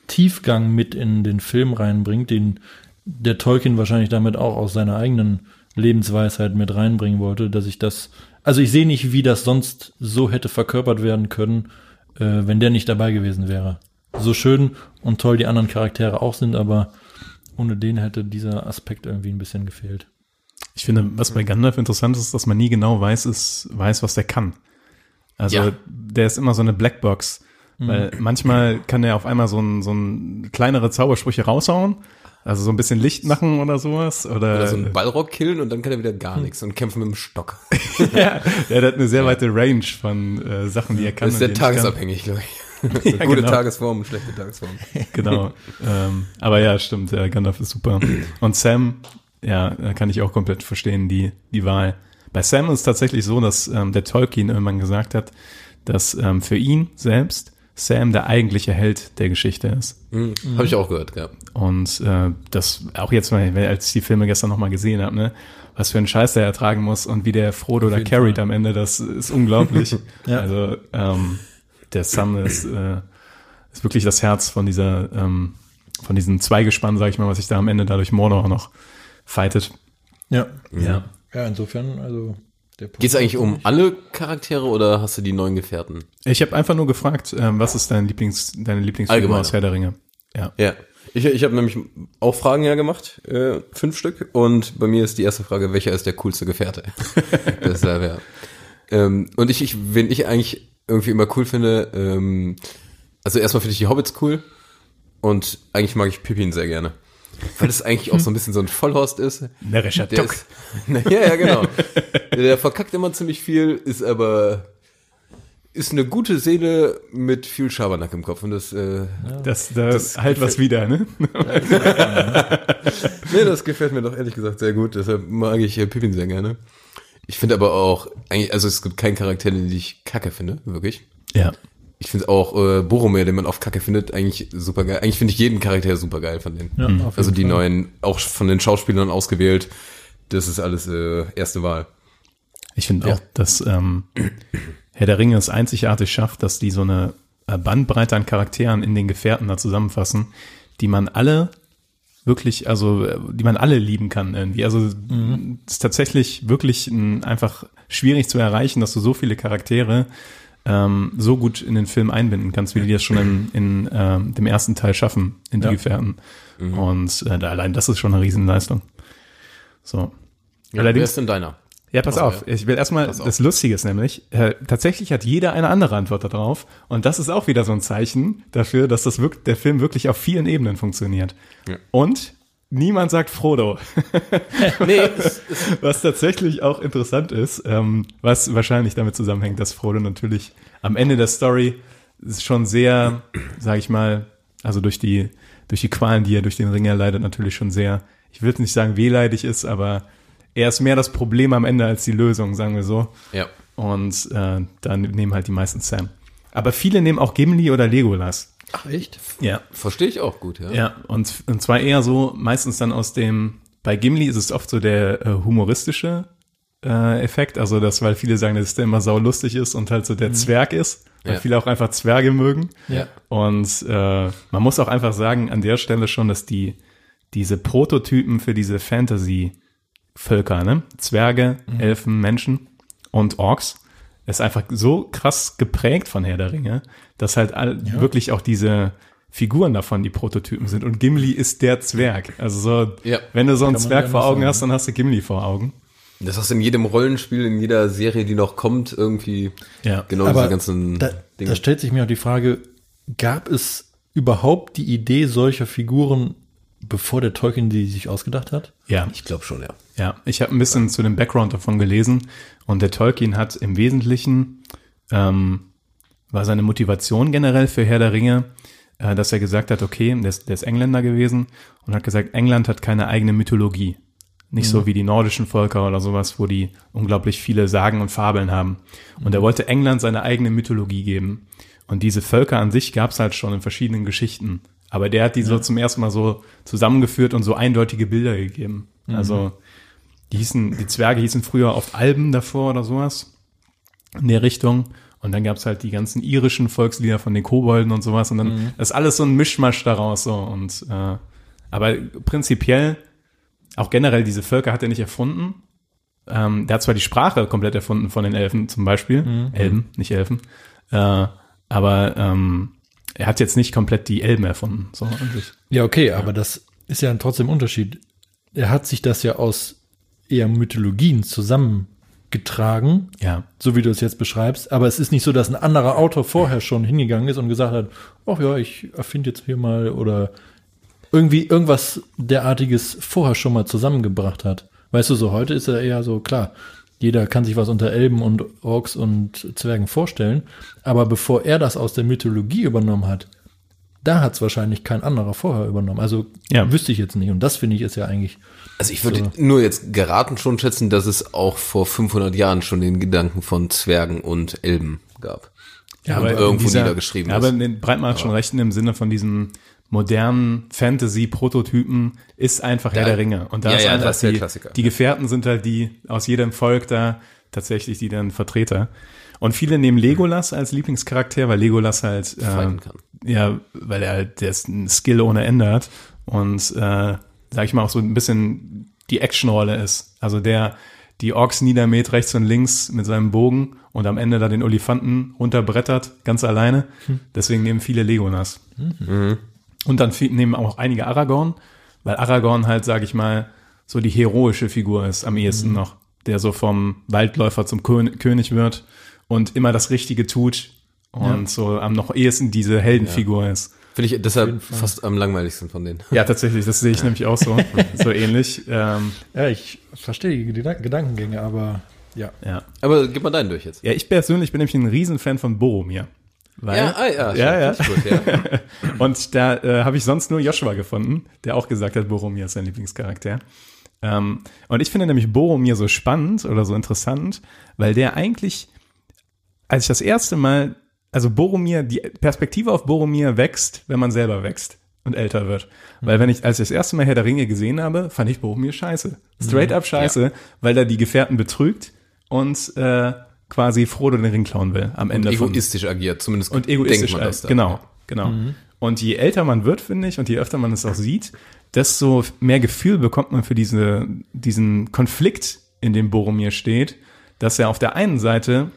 Speaker 6: Tiefgang mit in den Film reinbringt, den der Tolkien wahrscheinlich damit auch aus seiner eigenen Lebensweisheit mit reinbringen wollte, dass ich das, also ich sehe nicht, wie das sonst so hätte verkörpert werden können, äh, wenn der nicht dabei gewesen wäre. So schön und toll die anderen Charaktere auch sind, aber ohne den hätte dieser Aspekt irgendwie ein bisschen gefehlt.
Speaker 1: Ich finde, was bei Gandalf interessant ist, dass man nie genau weiß, ist, weiß, was der kann. Also
Speaker 5: Ja.
Speaker 1: der ist immer so eine Blackbox. Weil manchmal kann er auf einmal so ein, so ein kleinere Zaubersprüche raushauen, also so ein bisschen Licht machen oder sowas. Oder,
Speaker 5: Oder so einen Ballrock killen und dann kann er wieder gar nichts und kämpfen mit dem Stock.
Speaker 1: ja, der hat eine sehr weite Range von äh, Sachen, die er kann.
Speaker 5: Das ist sehr tagesabhängig, glaube ich.
Speaker 1: Ja,
Speaker 5: Gute
Speaker 1: genau.
Speaker 5: Tagesform, schlechte Tagesform.
Speaker 1: Genau. ähm, aber ja, stimmt, der Gandalf ist super. Und Sam, ja, da kann ich auch komplett verstehen, die, die Wahl. Bei Sam ist es tatsächlich so, dass ähm, der Tolkien irgendwann gesagt hat, dass ähm, für ihn selbst Sam der eigentliche Held der Geschichte ist.
Speaker 5: Mhm. Habe ich auch gehört, ja.
Speaker 1: Und äh, das auch jetzt mal, als ich die Filme gestern nochmal gesehen habe, ne, was für einen Scheiß der ertragen muss und wie der Frodo da carried
Speaker 6: Fall.
Speaker 1: am Ende, das ist unglaublich.
Speaker 6: Ja.
Speaker 1: Also ähm, der Sam ist, äh, ist wirklich das Herz von dieser, ähm, von diesem Zweigespann, sag ich mal, was sich da am Ende dadurch Mordor auch noch fightet.
Speaker 6: Ja.
Speaker 1: Ja.
Speaker 6: Ja, insofern, also der Punkt
Speaker 5: Geht's eigentlich um alle Charaktere oder hast du die neuen Gefährten?
Speaker 1: Ich habe einfach nur gefragt, ähm, was ist dein Lieblings, deine Lieblingsfigur aus Herr der Ringe? Ja.
Speaker 5: Ja. Ich, ich habe nämlich auch Fragen ja gemacht, äh, fünf Stück. Und bei mir ist die erste Frage, welcher ist der coolste Gefährte? Deshalb, ja. Ähm, und ich, ich, wen ich eigentlich irgendwie immer cool finde, ähm, also erstmal finde ich die Hobbits cool und eigentlich mag ich Pippin sehr gerne. Weil es eigentlich auch so ein bisschen so ein Vollhorst ist.
Speaker 1: Närrischer
Speaker 5: Der
Speaker 1: Duck.
Speaker 5: ist, na, ja, ja, genau. Der verkackt immer ziemlich viel, ist aber ist eine gute Seele mit viel Schabernack im Kopf und das äh,
Speaker 1: Das, das, halt was wieder, ne?
Speaker 5: Nee, das gefällt mir doch ehrlich gesagt sehr gut. Deshalb mag ich äh, Pippin sehr gerne. Ich finde aber auch, eigentlich, also es gibt keinen Charakter, den ich kacke finde, wirklich.
Speaker 1: Ja.
Speaker 5: Ich finde auch äh, Boromir, den man oft kacke findet, eigentlich super geil. Eigentlich finde ich jeden Charakter super geil von denen.
Speaker 6: Ja, jeden
Speaker 5: also die
Speaker 6: Fall.
Speaker 5: neuen, auch von den Schauspielern ausgewählt. Das ist alles äh, erste Wahl.
Speaker 1: Ich finde
Speaker 5: Ja.
Speaker 1: auch, dass ähm, Herr der Ringe es einzigartig schafft, dass die so eine äh, Bandbreite an Charakteren in den Gefährten da zusammenfassen, die man alle wirklich, also äh, die man alle lieben kann irgendwie. Also
Speaker 5: Mhm.
Speaker 1: es ist tatsächlich wirklich ein, einfach schwierig zu erreichen, dass du so viele Charaktere ähm, so gut in den Film einbinden kannst, wie die das schon in, in ähm, dem ersten Teil schaffen, in die
Speaker 6: Ja.
Speaker 1: Gefährten.
Speaker 5: Mhm.
Speaker 1: Und äh, allein das ist schon eine Riesenleistung. So.
Speaker 5: Ja,
Speaker 1: Allerdings-
Speaker 5: wer ist denn deiner?
Speaker 1: Ja, pass
Speaker 5: so,
Speaker 1: auf.
Speaker 5: ja.
Speaker 1: Ich will erstmal, das Lustige ist nämlich, äh, tatsächlich hat jeder eine andere Antwort darauf. Und das ist auch wieder so ein Zeichen dafür, dass das wirk der Film wirklich auf vielen Ebenen funktioniert.
Speaker 5: Ja.
Speaker 1: Und niemand sagt Frodo.
Speaker 5: Nee,
Speaker 1: Was tatsächlich auch interessant ist, ähm, was wahrscheinlich damit zusammenhängt, dass Frodo natürlich am Ende der Story schon sehr, sag ich mal, also durch die, durch die Qualen, die er durch den Ring erleidet, natürlich schon sehr, ich will nicht sagen wehleidig ist, aber er ist mehr das Problem am Ende als die Lösung, sagen wir so.
Speaker 5: ja.
Speaker 1: Und äh, dann nehmen halt die meisten Sam. Aber viele nehmen auch Gimli oder Legolas.
Speaker 6: Ach, echt?
Speaker 1: Ja.
Speaker 5: Verstehe ich auch gut, ja.
Speaker 1: Ja, und, und zwar eher so, meistens dann aus dem, bei Gimli ist es oft so der äh, humoristische äh, Effekt, also das, weil viele sagen, dass der immer saulustig ist und halt so der Zwerg ist, weil
Speaker 5: Ja.
Speaker 1: viele auch einfach Zwerge mögen.
Speaker 5: Ja.
Speaker 1: Und äh, man muss auch einfach sagen, an der Stelle schon, dass die diese Prototypen für diese Fantasy-Völker, ne? Zwerge, Elfen, Menschen und Orks, ist einfach so krass geprägt von Herr der Ringe, dass halt all, wirklich auch diese Figuren davon die Prototypen sind. Und Gimli ist der Zwerg. Also so,
Speaker 5: Ja.
Speaker 1: wenn du so einen Zwerg
Speaker 6: ja
Speaker 1: vor Augen
Speaker 6: sagen,
Speaker 1: hast, dann hast du Gimli vor Augen.
Speaker 5: Das hast du in jedem Rollenspiel, in jeder Serie, die noch kommt, irgendwie
Speaker 1: Ja.
Speaker 5: genau
Speaker 6: Aber
Speaker 5: diese ganzen
Speaker 6: da,
Speaker 5: Dinge.
Speaker 6: da stellt sich mir auch die Frage, gab es überhaupt die Idee solcher Figuren, bevor der Tolkien die sich ausgedacht hat?
Speaker 1: Ja.
Speaker 5: ich glaube schon, ja.
Speaker 1: Ja, ich habe ein bisschen zu dem Background davon gelesen und der Tolkien hat im Wesentlichen, ähm, war seine Motivation generell für Herr der Ringe, äh, dass er gesagt hat, okay, der ist, der ist Engländer gewesen und hat gesagt, England hat keine eigene Mythologie. Nicht so wie die nordischen Völker oder sowas, wo die unglaublich viele Sagen und Fabeln haben. Und er wollte England seine eigene Mythologie geben. Und diese Völker an sich gab es halt schon in verschiedenen Geschichten. Aber der hat die so zum ersten Mal so zusammengeführt und so eindeutige Bilder gegeben. Also die hießen, die Zwerge hießen früher oft Alben davor oder sowas in der Richtung. Und dann gab's halt die ganzen irischen Volkslieder von den Kobolden und sowas. Und dann ist alles so ein Mischmasch daraus so. Und äh, aber prinzipiell, auch generell diese Völker hat er nicht erfunden. Ähm, der hat zwar die Sprache komplett erfunden von den Elfen zum Beispiel. Elben, nicht Elfen. Äh, aber ähm, er hat jetzt nicht komplett die Elben erfunden. So.
Speaker 6: Ja, okay, aber das ist ja trotzdem ein Unterschied. Er hat sich das ja aus eher Mythologien zusammengetragen,
Speaker 1: Ja.
Speaker 6: so wie du es jetzt beschreibst. Aber es ist nicht so, dass ein anderer Autor vorher schon hingegangen ist und gesagt hat, ach ja, ich erfinde jetzt hier mal oder irgendwie irgendwas derartiges vorher schon mal zusammengebracht hat. Weißt du, so heute ist er eher so, klar, jeder kann sich was unter Elben und Orks und Zwergen vorstellen. Aber bevor er das aus der Mythologie übernommen hat, da hat es wahrscheinlich kein anderer vorher übernommen. Also
Speaker 1: Ja.
Speaker 6: wüsste ich jetzt nicht. Und das finde ich ist ja eigentlich.
Speaker 5: Also ich würde nur jetzt geraten schon schätzen, dass es auch vor 500 Jahren schon den Gedanken von Zwergen und Elben gab.
Speaker 1: Ja, aber
Speaker 5: irgendwo
Speaker 1: dieser-
Speaker 5: niedergeschrieben
Speaker 1: ja,
Speaker 5: ist.
Speaker 1: Aber Breitmann hat schon recht in dem Sinne von diesem modernen Fantasy-Prototypen ist einfach Herr
Speaker 5: Ja.
Speaker 1: der Ringe. Und da
Speaker 5: Ja,
Speaker 1: ist
Speaker 5: ja,
Speaker 1: einfach
Speaker 5: das ist der
Speaker 1: die,
Speaker 5: Klassiker.
Speaker 1: die Gefährten sind halt die aus jedem Volk da tatsächlich die dann Vertreter. Und viele nehmen Legolas als Lieblingscharakter, weil Legolas halt äh, ja, weil er halt der ist ein Skill ohne Ende hat und äh, sag ich mal auch so ein bisschen die Actionrolle ist. Also der die Orks niedermäht rechts und links mit seinem Bogen und am Ende da den Olifanten runterbrettert, ganz alleine. Deswegen nehmen viele Legolas. Und dann viel- nehmen auch einige Aragorn, weil Aragorn halt, sag ich mal, so die heroische Figur ist am ehesten noch, der so vom Waldläufer zum Kön König wird und immer das Richtige tut und so am noch ehesten diese Heldenfigur ist.
Speaker 5: Finde ich deshalb fast am langweiligsten von denen.
Speaker 1: Ja, tatsächlich, das sehe ich nämlich auch so, so ähnlich. Ähm,
Speaker 6: Ja, ich verstehe die Gedank Gedankengänge, aber ja.
Speaker 1: ja.
Speaker 5: Aber gib mal deinen durch jetzt.
Speaker 1: ja, ich persönlich bin nämlich ein Riesenfan von Boromir. Weil,
Speaker 5: ah, ja,
Speaker 1: ja, ja.
Speaker 5: Gut, ja.
Speaker 1: Und da äh, habe ich sonst nur Joshua gefunden, der auch gesagt hat, Boromir ist sein Lieblingscharakter. Ähm, und ich finde nämlich Boromir so spannend oder so interessant, weil der eigentlich, als ich das erste Mal, also Boromir, die Perspektive auf Boromir wächst, wenn man selber wächst und älter wird. Weil wenn ich, als ich das erste Mal Herr der Ringe gesehen habe, fand ich Boromir scheiße. Straight up scheiße, weil er die Gefährten betrügt und äh, quasi Frodo den Ring klauen will am Ende von
Speaker 5: Egoistisch agiert, zumindest
Speaker 1: und egoistisch
Speaker 5: denkt man das
Speaker 1: als,
Speaker 5: da.
Speaker 1: genau, genau. Und je älter man wird, finde ich, und je öfter man es auch sieht, desto mehr Gefühl bekommt man für diese, diesen Konflikt, in dem Boromir steht, dass er auf der einen Seite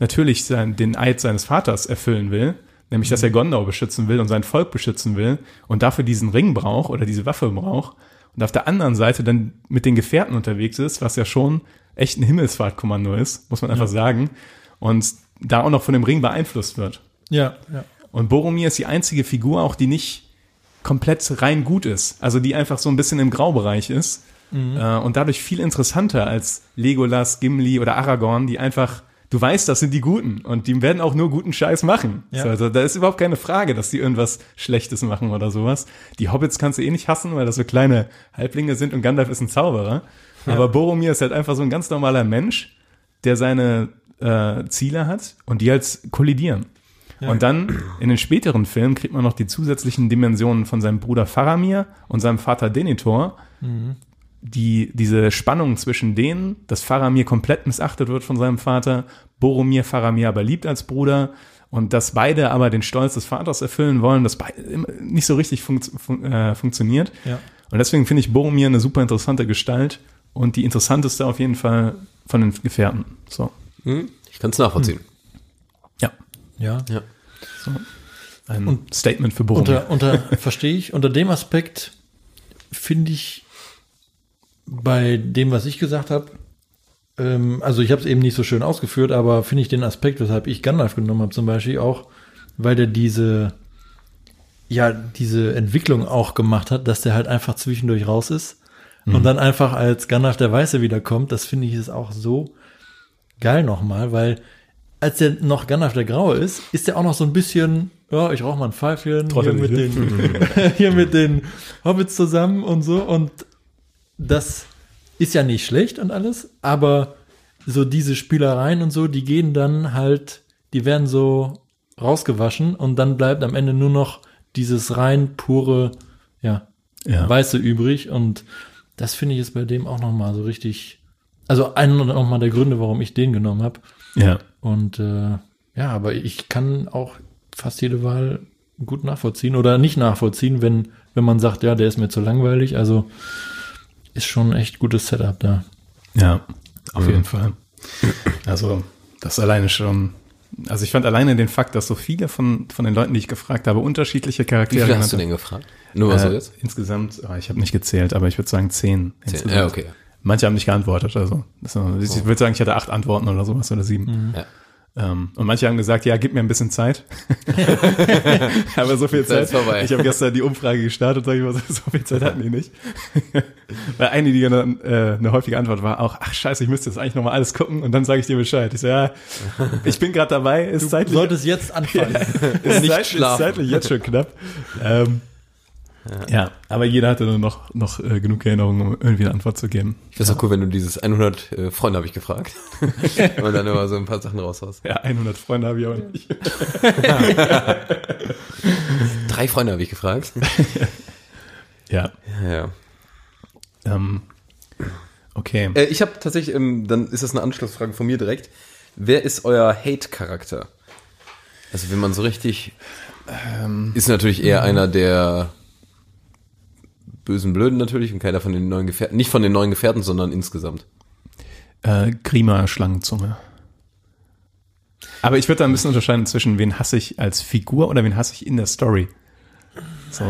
Speaker 1: natürlich sein, den Eid seines Vaters erfüllen will, nämlich dass er Gondor beschützen will und sein Volk beschützen will und dafür diesen Ring braucht oder diese Waffe braucht und auf der anderen Seite dann mit den Gefährten unterwegs ist, was ja schon echt ein Himmelsfahrtkommando ist, muss man einfach sagen, und da auch noch von dem Ring beeinflusst wird.
Speaker 6: Ja, ja.
Speaker 1: Und Boromir ist die einzige Figur auch, die nicht komplett rein gut ist. Also die einfach so ein bisschen im Graubereich ist. Äh, und dadurch viel interessanter als Legolas, Gimli oder Aragorn, die einfach, du weißt, das sind die Guten. Und die werden auch nur guten Scheiß machen.
Speaker 6: Ja.
Speaker 1: So, also da ist überhaupt keine Frage, dass die irgendwas Schlechtes machen oder sowas. Die Hobbits kannst du eh nicht hassen, weil das so kleine Halblinge sind und Gandalf ist ein Zauberer. Aber Boromir ist halt einfach so ein ganz normaler Mensch, der seine äh, Ziele hat und die halt kollidieren. Und dann in den späteren Filmen kriegt man noch die zusätzlichen Dimensionen von seinem Bruder Faramir und seinem Vater Denethor, die diese Spannung zwischen denen, dass Faramir komplett missachtet wird von seinem Vater, Boromir Faramir aber liebt als Bruder und dass beide aber den Stolz des Vaters erfüllen wollen, das nicht so richtig funkt, fun äh, funktioniert.
Speaker 6: Ja.
Speaker 1: Und deswegen finde ich Boromir eine super interessante Gestalt und die interessanteste auf jeden Fall von den Gefährten. So.
Speaker 5: Hm? Ich kann es nachvollziehen.
Speaker 1: Ja.
Speaker 6: Ja.
Speaker 5: Ja.
Speaker 1: Ein Statement für Boromir.
Speaker 6: Unter, unter verstehe ich, unter dem Aspekt finde ich bei dem, was ich gesagt habe, ähm, also ich habe es eben nicht so schön ausgeführt, aber finde ich den Aspekt, weshalb ich Gandalf genommen habe zum Beispiel auch, weil der diese ja diese Entwicklung auch gemacht hat, dass der halt einfach zwischendurch raus ist und dann einfach als Gandalf der Weiße wiederkommt. Das finde ich ist auch so geil nochmal, weil als der noch Gandalf der Graue ist, ist der auch noch so ein bisschen, ja, ich rauche mal ein Pfeifchen hier mit,
Speaker 1: ne?
Speaker 6: den, hier mit den Hobbits zusammen und so. Und das ist ja nicht schlecht und alles, aber so diese Spielereien und so, die gehen dann halt, die werden so rausgewaschen und dann bleibt am Ende nur noch dieses rein pure, ja,
Speaker 1: Ja.
Speaker 6: Weiße übrig und das finde ich ist bei dem auch nochmal so richtig, also einer nochmal der Gründe, warum ich den genommen habe.
Speaker 1: Ja.
Speaker 6: Und äh, ja, aber ich kann auch fast jede Wahl gut nachvollziehen oder nicht nachvollziehen, wenn, wenn man sagt, ja, der ist mir zu langweilig. Also ist schon ein echt gutes Setup da.
Speaker 1: Ja, auf jeden Fall. Also, das alleine schon. Also, ich fand alleine den Fakt, dass so viele von, von den Leuten, die ich gefragt habe, unterschiedliche
Speaker 5: Wie
Speaker 1: Charaktere
Speaker 5: viele hast du denn gefragt? Nur mal so
Speaker 1: haben.
Speaker 5: jetzt?
Speaker 1: Äh, insgesamt, ah, ich habe nicht gezählt, aber ich würde sagen zehn.
Speaker 5: Zehn.
Speaker 1: insgesamt.
Speaker 5: Ja, okay.
Speaker 1: Manche haben nicht geantwortet, also. Ich würde sagen, ich hatte acht Antworten oder sowas oder sieben.
Speaker 5: Ja.
Speaker 1: Ähm, und manche haben gesagt, ja, gib mir ein bisschen Zeit. aber so viel
Speaker 5: Zeit
Speaker 1: Zeit.
Speaker 5: ist vorbei.
Speaker 1: Ich habe gestern die Umfrage gestartet, sag ich mal, so, so viel Zeit hatten die nicht. Weil eine, die eine, äh, eine häufige Antwort war auch, ach scheiße, ich müsste jetzt eigentlich nochmal alles gucken und dann sage ich dir Bescheid. Ich so, ja, ich bin gerade dabei, ist
Speaker 6: Du
Speaker 1: zeitlich,
Speaker 6: solltest jetzt anfangen.
Speaker 1: ist,
Speaker 5: nicht
Speaker 1: zeit, ist zeitlich jetzt schon knapp. Ähm, Ja, aber jeder hatte dann noch, noch äh, genug Erinnerungen, um irgendwie eine Antwort zu geben.
Speaker 5: Ich finde es auch cool, wenn du dieses 100 äh, Freunde habe ich gefragt. Und dann immer so ein paar Sachen raushaust.
Speaker 1: Ja, 100 Freunde habe ich auch nicht.
Speaker 5: Drei Freunde habe ich gefragt.
Speaker 1: Ja,
Speaker 5: Ja, ja.
Speaker 1: ähm, okay.
Speaker 5: Äh, ich habe tatsächlich, ähm, dann ist das eine Anschlussfrage von mir direkt. Wer ist euer Hate-Charakter? Also wenn man so richtig, ähm, ist natürlich eher einer der bösen Blöden natürlich und keiner von den neuen Gefährten, nicht von den neuen Gefährten, sondern insgesamt.
Speaker 1: Äh, Grima Schlangenzunge. Aber ich würde da ein bisschen unterscheiden zwischen wen hasse ich als Figur oder wen hasse ich in der Story. So,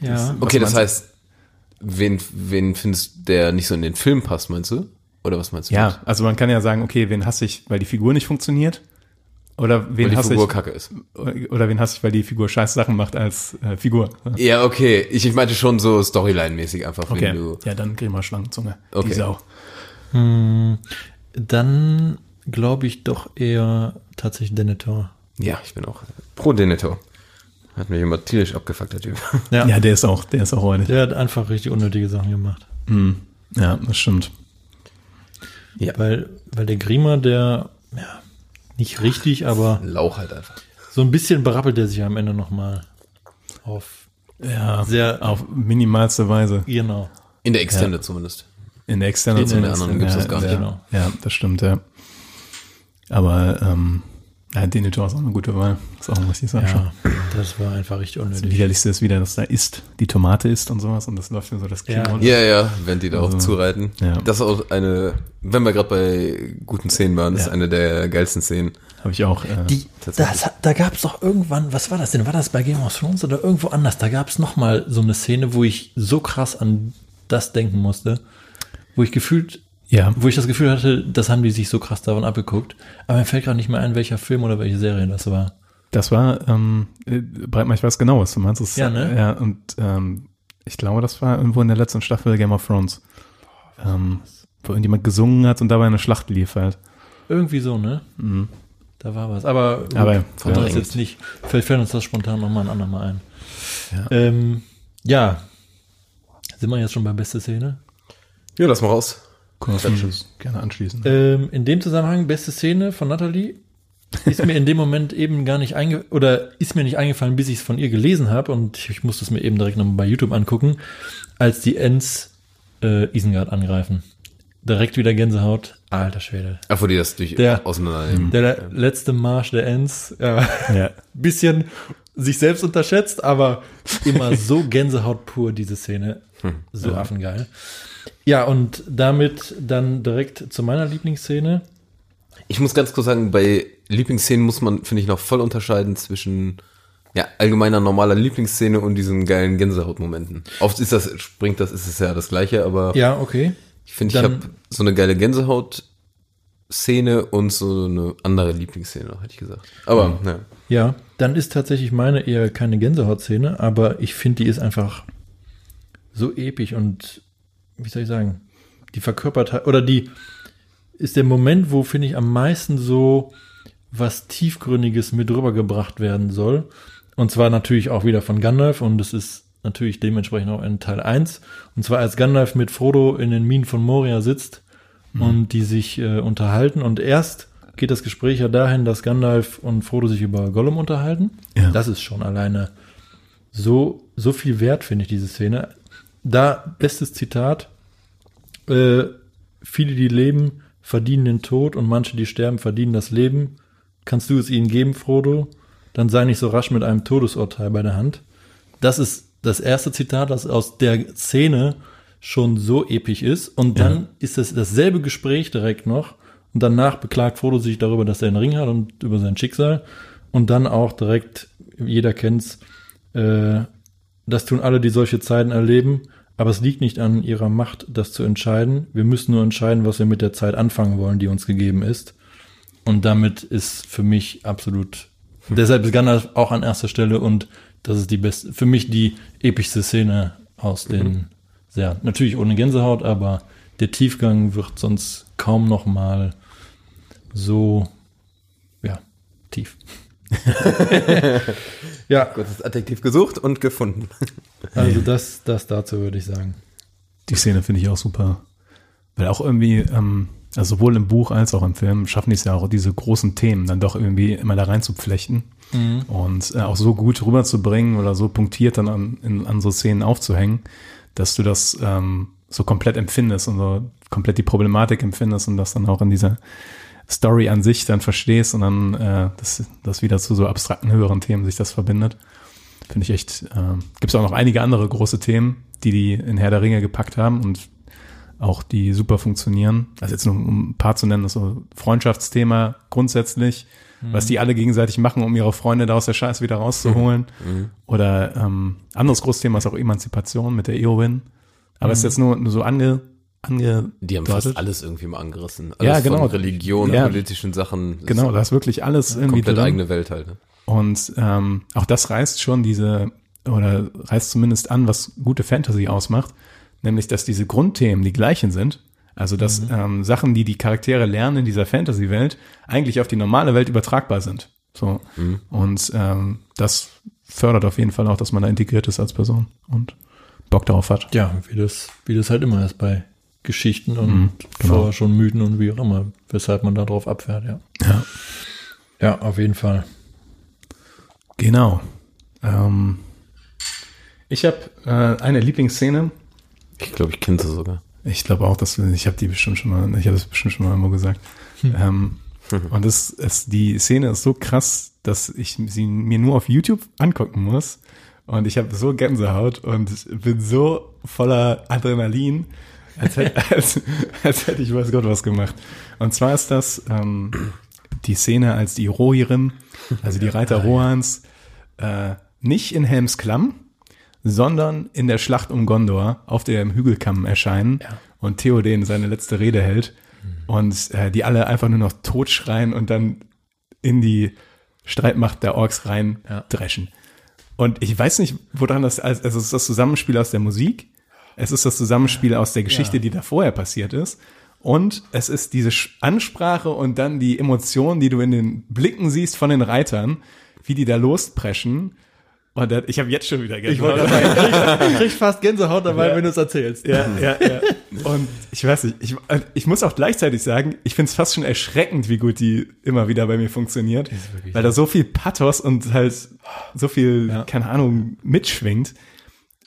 Speaker 6: Ja.
Speaker 1: was
Speaker 5: Okay, das heißt, wen, wen findest der nicht so in den Film passt, meinst du? Oder was meinst du?
Speaker 1: Ja, also man kann ja sagen, okay, wen hasse ich, weil die Figur nicht funktioniert? Oder wen
Speaker 5: Weil die
Speaker 1: hasse
Speaker 5: Figur
Speaker 1: ich,
Speaker 5: kacke ist.
Speaker 1: oder wen hasse ich, weil die Figur scheiß Sachen macht als äh, Figur?
Speaker 5: Ja, okay. Ich, ich meinte schon so Storyline-mäßig einfach, wenn
Speaker 1: Okay,
Speaker 5: du.
Speaker 1: ja, dann Grima Schlangenzunge.
Speaker 5: Okay.
Speaker 1: Die Sau.
Speaker 6: Dann glaube ich doch eher tatsächlich Denethor.
Speaker 5: Ja, ich bin auch pro Denethor. Hat mich immer tierisch abgefuckt, der Typ.
Speaker 6: Ja.
Speaker 1: Ja, der ist auch, der ist auch räudig.
Speaker 6: Der hat einfach richtig unnötige Sachen gemacht.
Speaker 1: Mhm. Ja, das stimmt.
Speaker 5: Ja.
Speaker 6: Weil, weil der Grima, der, ja, nicht richtig, aber
Speaker 5: Lauch halt einfach.
Speaker 6: so ein bisschen berappelt er sich am Ende nochmal auf.
Speaker 1: Ja,
Speaker 6: Sehr-
Speaker 1: auf minimalste Weise.
Speaker 6: Genau.
Speaker 5: In der Extended zumindest.
Speaker 1: In der externen
Speaker 6: In der
Speaker 1: zumindest.
Speaker 5: anderen gibt's
Speaker 1: ja,
Speaker 5: das gar nicht.
Speaker 1: Ja,
Speaker 6: Genau.
Speaker 1: ja, das stimmt, ja. Aber ähm, ja, Denethor ist auch eine gute Wahl. Ist auch ein richtig Sache.
Speaker 6: Ja, das war einfach richtig
Speaker 1: Das
Speaker 6: unnötig.
Speaker 1: widerlichste ist wieder, dass da ist, die Tomate ist und sowas und das läuft mir so das Kino
Speaker 6: Ja.
Speaker 5: Ja, ja, wenn die da auch
Speaker 1: Also,
Speaker 5: zureiten.
Speaker 1: ja.
Speaker 5: Das ist auch eine, wenn wir gerade bei guten Szenen waren, ist
Speaker 1: Ja.
Speaker 5: eine der geilsten Szenen.
Speaker 1: Habe ich auch. Äh,
Speaker 6: Die, das, da gab es doch irgendwann, was war das denn? War das bei Game of Thrones oder irgendwo anders? Da gab es nochmal so eine Szene, wo ich so krass an das denken musste, wo ich gefühlt,
Speaker 1: ja,
Speaker 6: wo ich das Gefühl hatte, das haben die sich so krass davon abgeguckt. Aber mir fällt gerade nicht mehr ein, welcher Film oder welche Serie das war.
Speaker 1: das war, ähm, äh, Breitmann, ich weiß genau, was du meinst. Das,
Speaker 6: Ja, ne?
Speaker 1: Ja, und ähm, ich glaube, das war irgendwo in der letzten Staffel Game of Thrones. Ähm, wo irgendjemand gesungen hat und dabei eine Schlacht lief halt.
Speaker 6: Irgendwie so, ne? Da war was. Aber, gut,
Speaker 1: Aber,
Speaker 6: von
Speaker 1: ja,
Speaker 6: jetzt nicht, vielleicht fällt uns das spontan nochmal ein andermal ein.
Speaker 1: Ja.
Speaker 6: Ähm, ja. Sind wir jetzt schon bei beste Szene?
Speaker 5: Ja, lass mal raus.
Speaker 1: Gerne anschließen.
Speaker 6: Ähm, in dem Zusammenhang, beste Szene von Natalie ist mir in dem Moment eben gar nicht einge oder ist mir nicht eingefallen, bis ich es von ihr gelesen habe und ich musste es mir eben direkt nochmal bei YouTube angucken, als die Ents äh, Isengard angreifen. Direkt wieder Gänsehaut. Alter Schwede.
Speaker 5: Ach, wo die das durch
Speaker 6: Der-
Speaker 5: auseinandernehmen.
Speaker 6: Der letzte Marsch der Ents, ja,
Speaker 1: ja.
Speaker 6: bisschen sich selbst unterschätzt, aber immer so Gänsehaut pur, diese Szene. So affengeil. Ja, und damit dann direkt zu meiner Lieblingsszene.
Speaker 5: Ich muss ganz kurz sagen, bei Lieblingsszenen muss man, finde ich, noch voll unterscheiden zwischen ja, allgemeiner normaler Lieblingsszene und diesen geilen Gänsehautmomenten. Oft ist das, springt das, ist es ja das gleiche, aber
Speaker 6: Ja, okay.
Speaker 5: ich finde, ich habe so eine geile Gänsehaut-Szene und so eine andere Lieblingsszene, hätte ich gesagt. Aber, ja.
Speaker 6: Ja, dann ist tatsächlich meine eher keine Gänsehautszene, aber ich finde, die ist einfach so episch und wie soll ich sagen, die verkörpert hat- oder die ist der Moment, wo finde ich am meisten so was tiefgründiges mit rübergebracht werden soll. Und zwar natürlich auch wieder von Gandalf und es ist natürlich dementsprechend auch in Teil 1. Und zwar als Gandalf mit Frodo in den Minen von Moria sitzt und die sich äh, unterhalten und erst geht das Gespräch ja dahin, dass Gandalf und Frodo sich über Gollum unterhalten.
Speaker 1: Ja.
Speaker 6: Das ist schon alleine so, so viel wert, finde ich, diese Szene. Da, bestes Zitat, äh, viele, die leben, verdienen den Tod und manche, die sterben, verdienen das Leben. Kannst du es ihnen geben, Frodo? Dann sei nicht so rasch mit einem Todesurteil bei der Hand. Das ist das erste Zitat, das aus der Szene schon so episch ist. Und dann ist es dasselbe Gespräch direkt noch. Und danach beklagt Frodo sich darüber, dass er einen Ring hat und über sein Schicksal. Und dann auch direkt, jeder kennt's, äh, das tun alle, die solche Zeiten erleben, aber es liegt nicht an ihrer Macht, das zu entscheiden. Wir müssen nur entscheiden, was wir mit der Zeit anfangen wollen, die uns gegeben ist. Und damit ist für mich absolut, deshalb ist Gandalf auch an erster Stelle und das ist die beste, für mich die epischste Szene aus den, sehr, natürlich ohne Gänsehaut, aber der Tiefgang wird sonst kaum noch mal so, ja, tief. Ja,
Speaker 5: Kurzes Adjektiv gesucht und gefunden.
Speaker 6: also das, das dazu würde ich sagen.
Speaker 1: Die Szene finde ich auch super. Weil auch irgendwie, ähm, also sowohl im Buch als auch im Film schaffen die es ja auch, diese großen Themen dann doch irgendwie immer da rein zu flechten und äh, auch so gut rüberzubringen oder so punktiert dann an, in, an so Szenen aufzuhängen, dass du das ähm, so komplett empfindest und so komplett die Problematik empfindest und das dann auch in dieser Story an sich dann verstehst und dann äh, das, das wieder zu so abstrakten höheren Themen sich das verbindet. Finde ich echt, äh, gibt es auch noch einige andere große Themen, die die in Herr der Ringe gepackt haben und auch die super funktionieren. Also jetzt nur um ein paar zu nennen, das so Freundschaftsthema grundsätzlich, was die alle gegenseitig machen, um ihre Freunde da aus der Scheiße wieder rauszuholen. Oder ähm, anderes großes Thema ist auch Emanzipation mit der Eowyn. Aber es ist jetzt nur, nur so ange, ange
Speaker 5: Die haben fast alles irgendwie mal angerissen.
Speaker 1: Ja,
Speaker 5: Alles
Speaker 1: genau.
Speaker 5: Von Religion,
Speaker 1: Ja.
Speaker 5: politischen Sachen.
Speaker 1: Genau, da ist wirklich alles irgendwie
Speaker 5: komplett
Speaker 1: drin.
Speaker 5: eigene Welt halt. Ne?
Speaker 1: Und ähm, auch das reißt schon diese, oder reißt zumindest an, was gute Fantasy ausmacht, nämlich dass diese Grundthemen die gleichen sind. Also dass ähm, Sachen, die die Charaktere lernen in dieser Fantasy-Welt, eigentlich auf die normale Welt übertragbar sind. So. Und ähm, das fördert auf jeden Fall auch, dass man da integriert ist als Person und Bock darauf hat.
Speaker 6: Ja, wie das, wie das halt immer ist bei Geschichten und
Speaker 1: genau.
Speaker 6: vorher schon Mythen und wie auch immer, weshalb man darauf abfährt, ja.
Speaker 1: Ja.
Speaker 6: Ja, auf jeden Fall.
Speaker 1: Genau. Ähm, ich habe äh, eine Lieblingsszene,
Speaker 5: Ich glaube, ich kenne sie sogar.
Speaker 1: Ich glaube auch, dass ich habe die bestimmt schon mal, ich habe das bestimmt schon mal irgendwo gesagt. Ähm, und das ist, die Szene ist so krass, dass ich sie mir nur auf YouTube angucken muss. Und ich habe so Gänsehaut und bin so voller Adrenalin, als hätte, als, als hätte ich weiß Gott was gemacht. Und zwar ist das ähm, die Szene, als die Rohirrim, also die Reiter Rohans, äh, nicht in Helms Klamm, sondern in der Schlacht um Gondor auf dem Hügelkamm erscheinen und Theoden seine letzte Rede hält und äh, die alle einfach nur noch totschreien und dann in die Streitmacht der Orks rein
Speaker 6: Ja.
Speaker 1: dreschen. Und ich weiß nicht, woran das, also es ist das Zusammenspiel aus der Musik, es ist das Zusammenspiel aus der Geschichte, die da vorher passiert ist und es ist diese Ansprache und dann die Emotionen, die du in den Blicken siehst von den Reitern, wie die da lospreschen. Und das, ich habe jetzt schon wieder
Speaker 6: Ich wollte gerade sagen, ich krieg fast Gänsehaut dabei,
Speaker 1: Ja.
Speaker 6: wenn du es erzählst.
Speaker 1: ja, ja, ja. Und ich weiß nicht, ich, ich muss auch gleichzeitig sagen, ich finde es fast schon erschreckend, wie gut die immer wieder bei mir funktioniert. Weil da so viel Pathos und halt so viel,
Speaker 6: Ja.
Speaker 1: keine Ahnung, mitschwingt.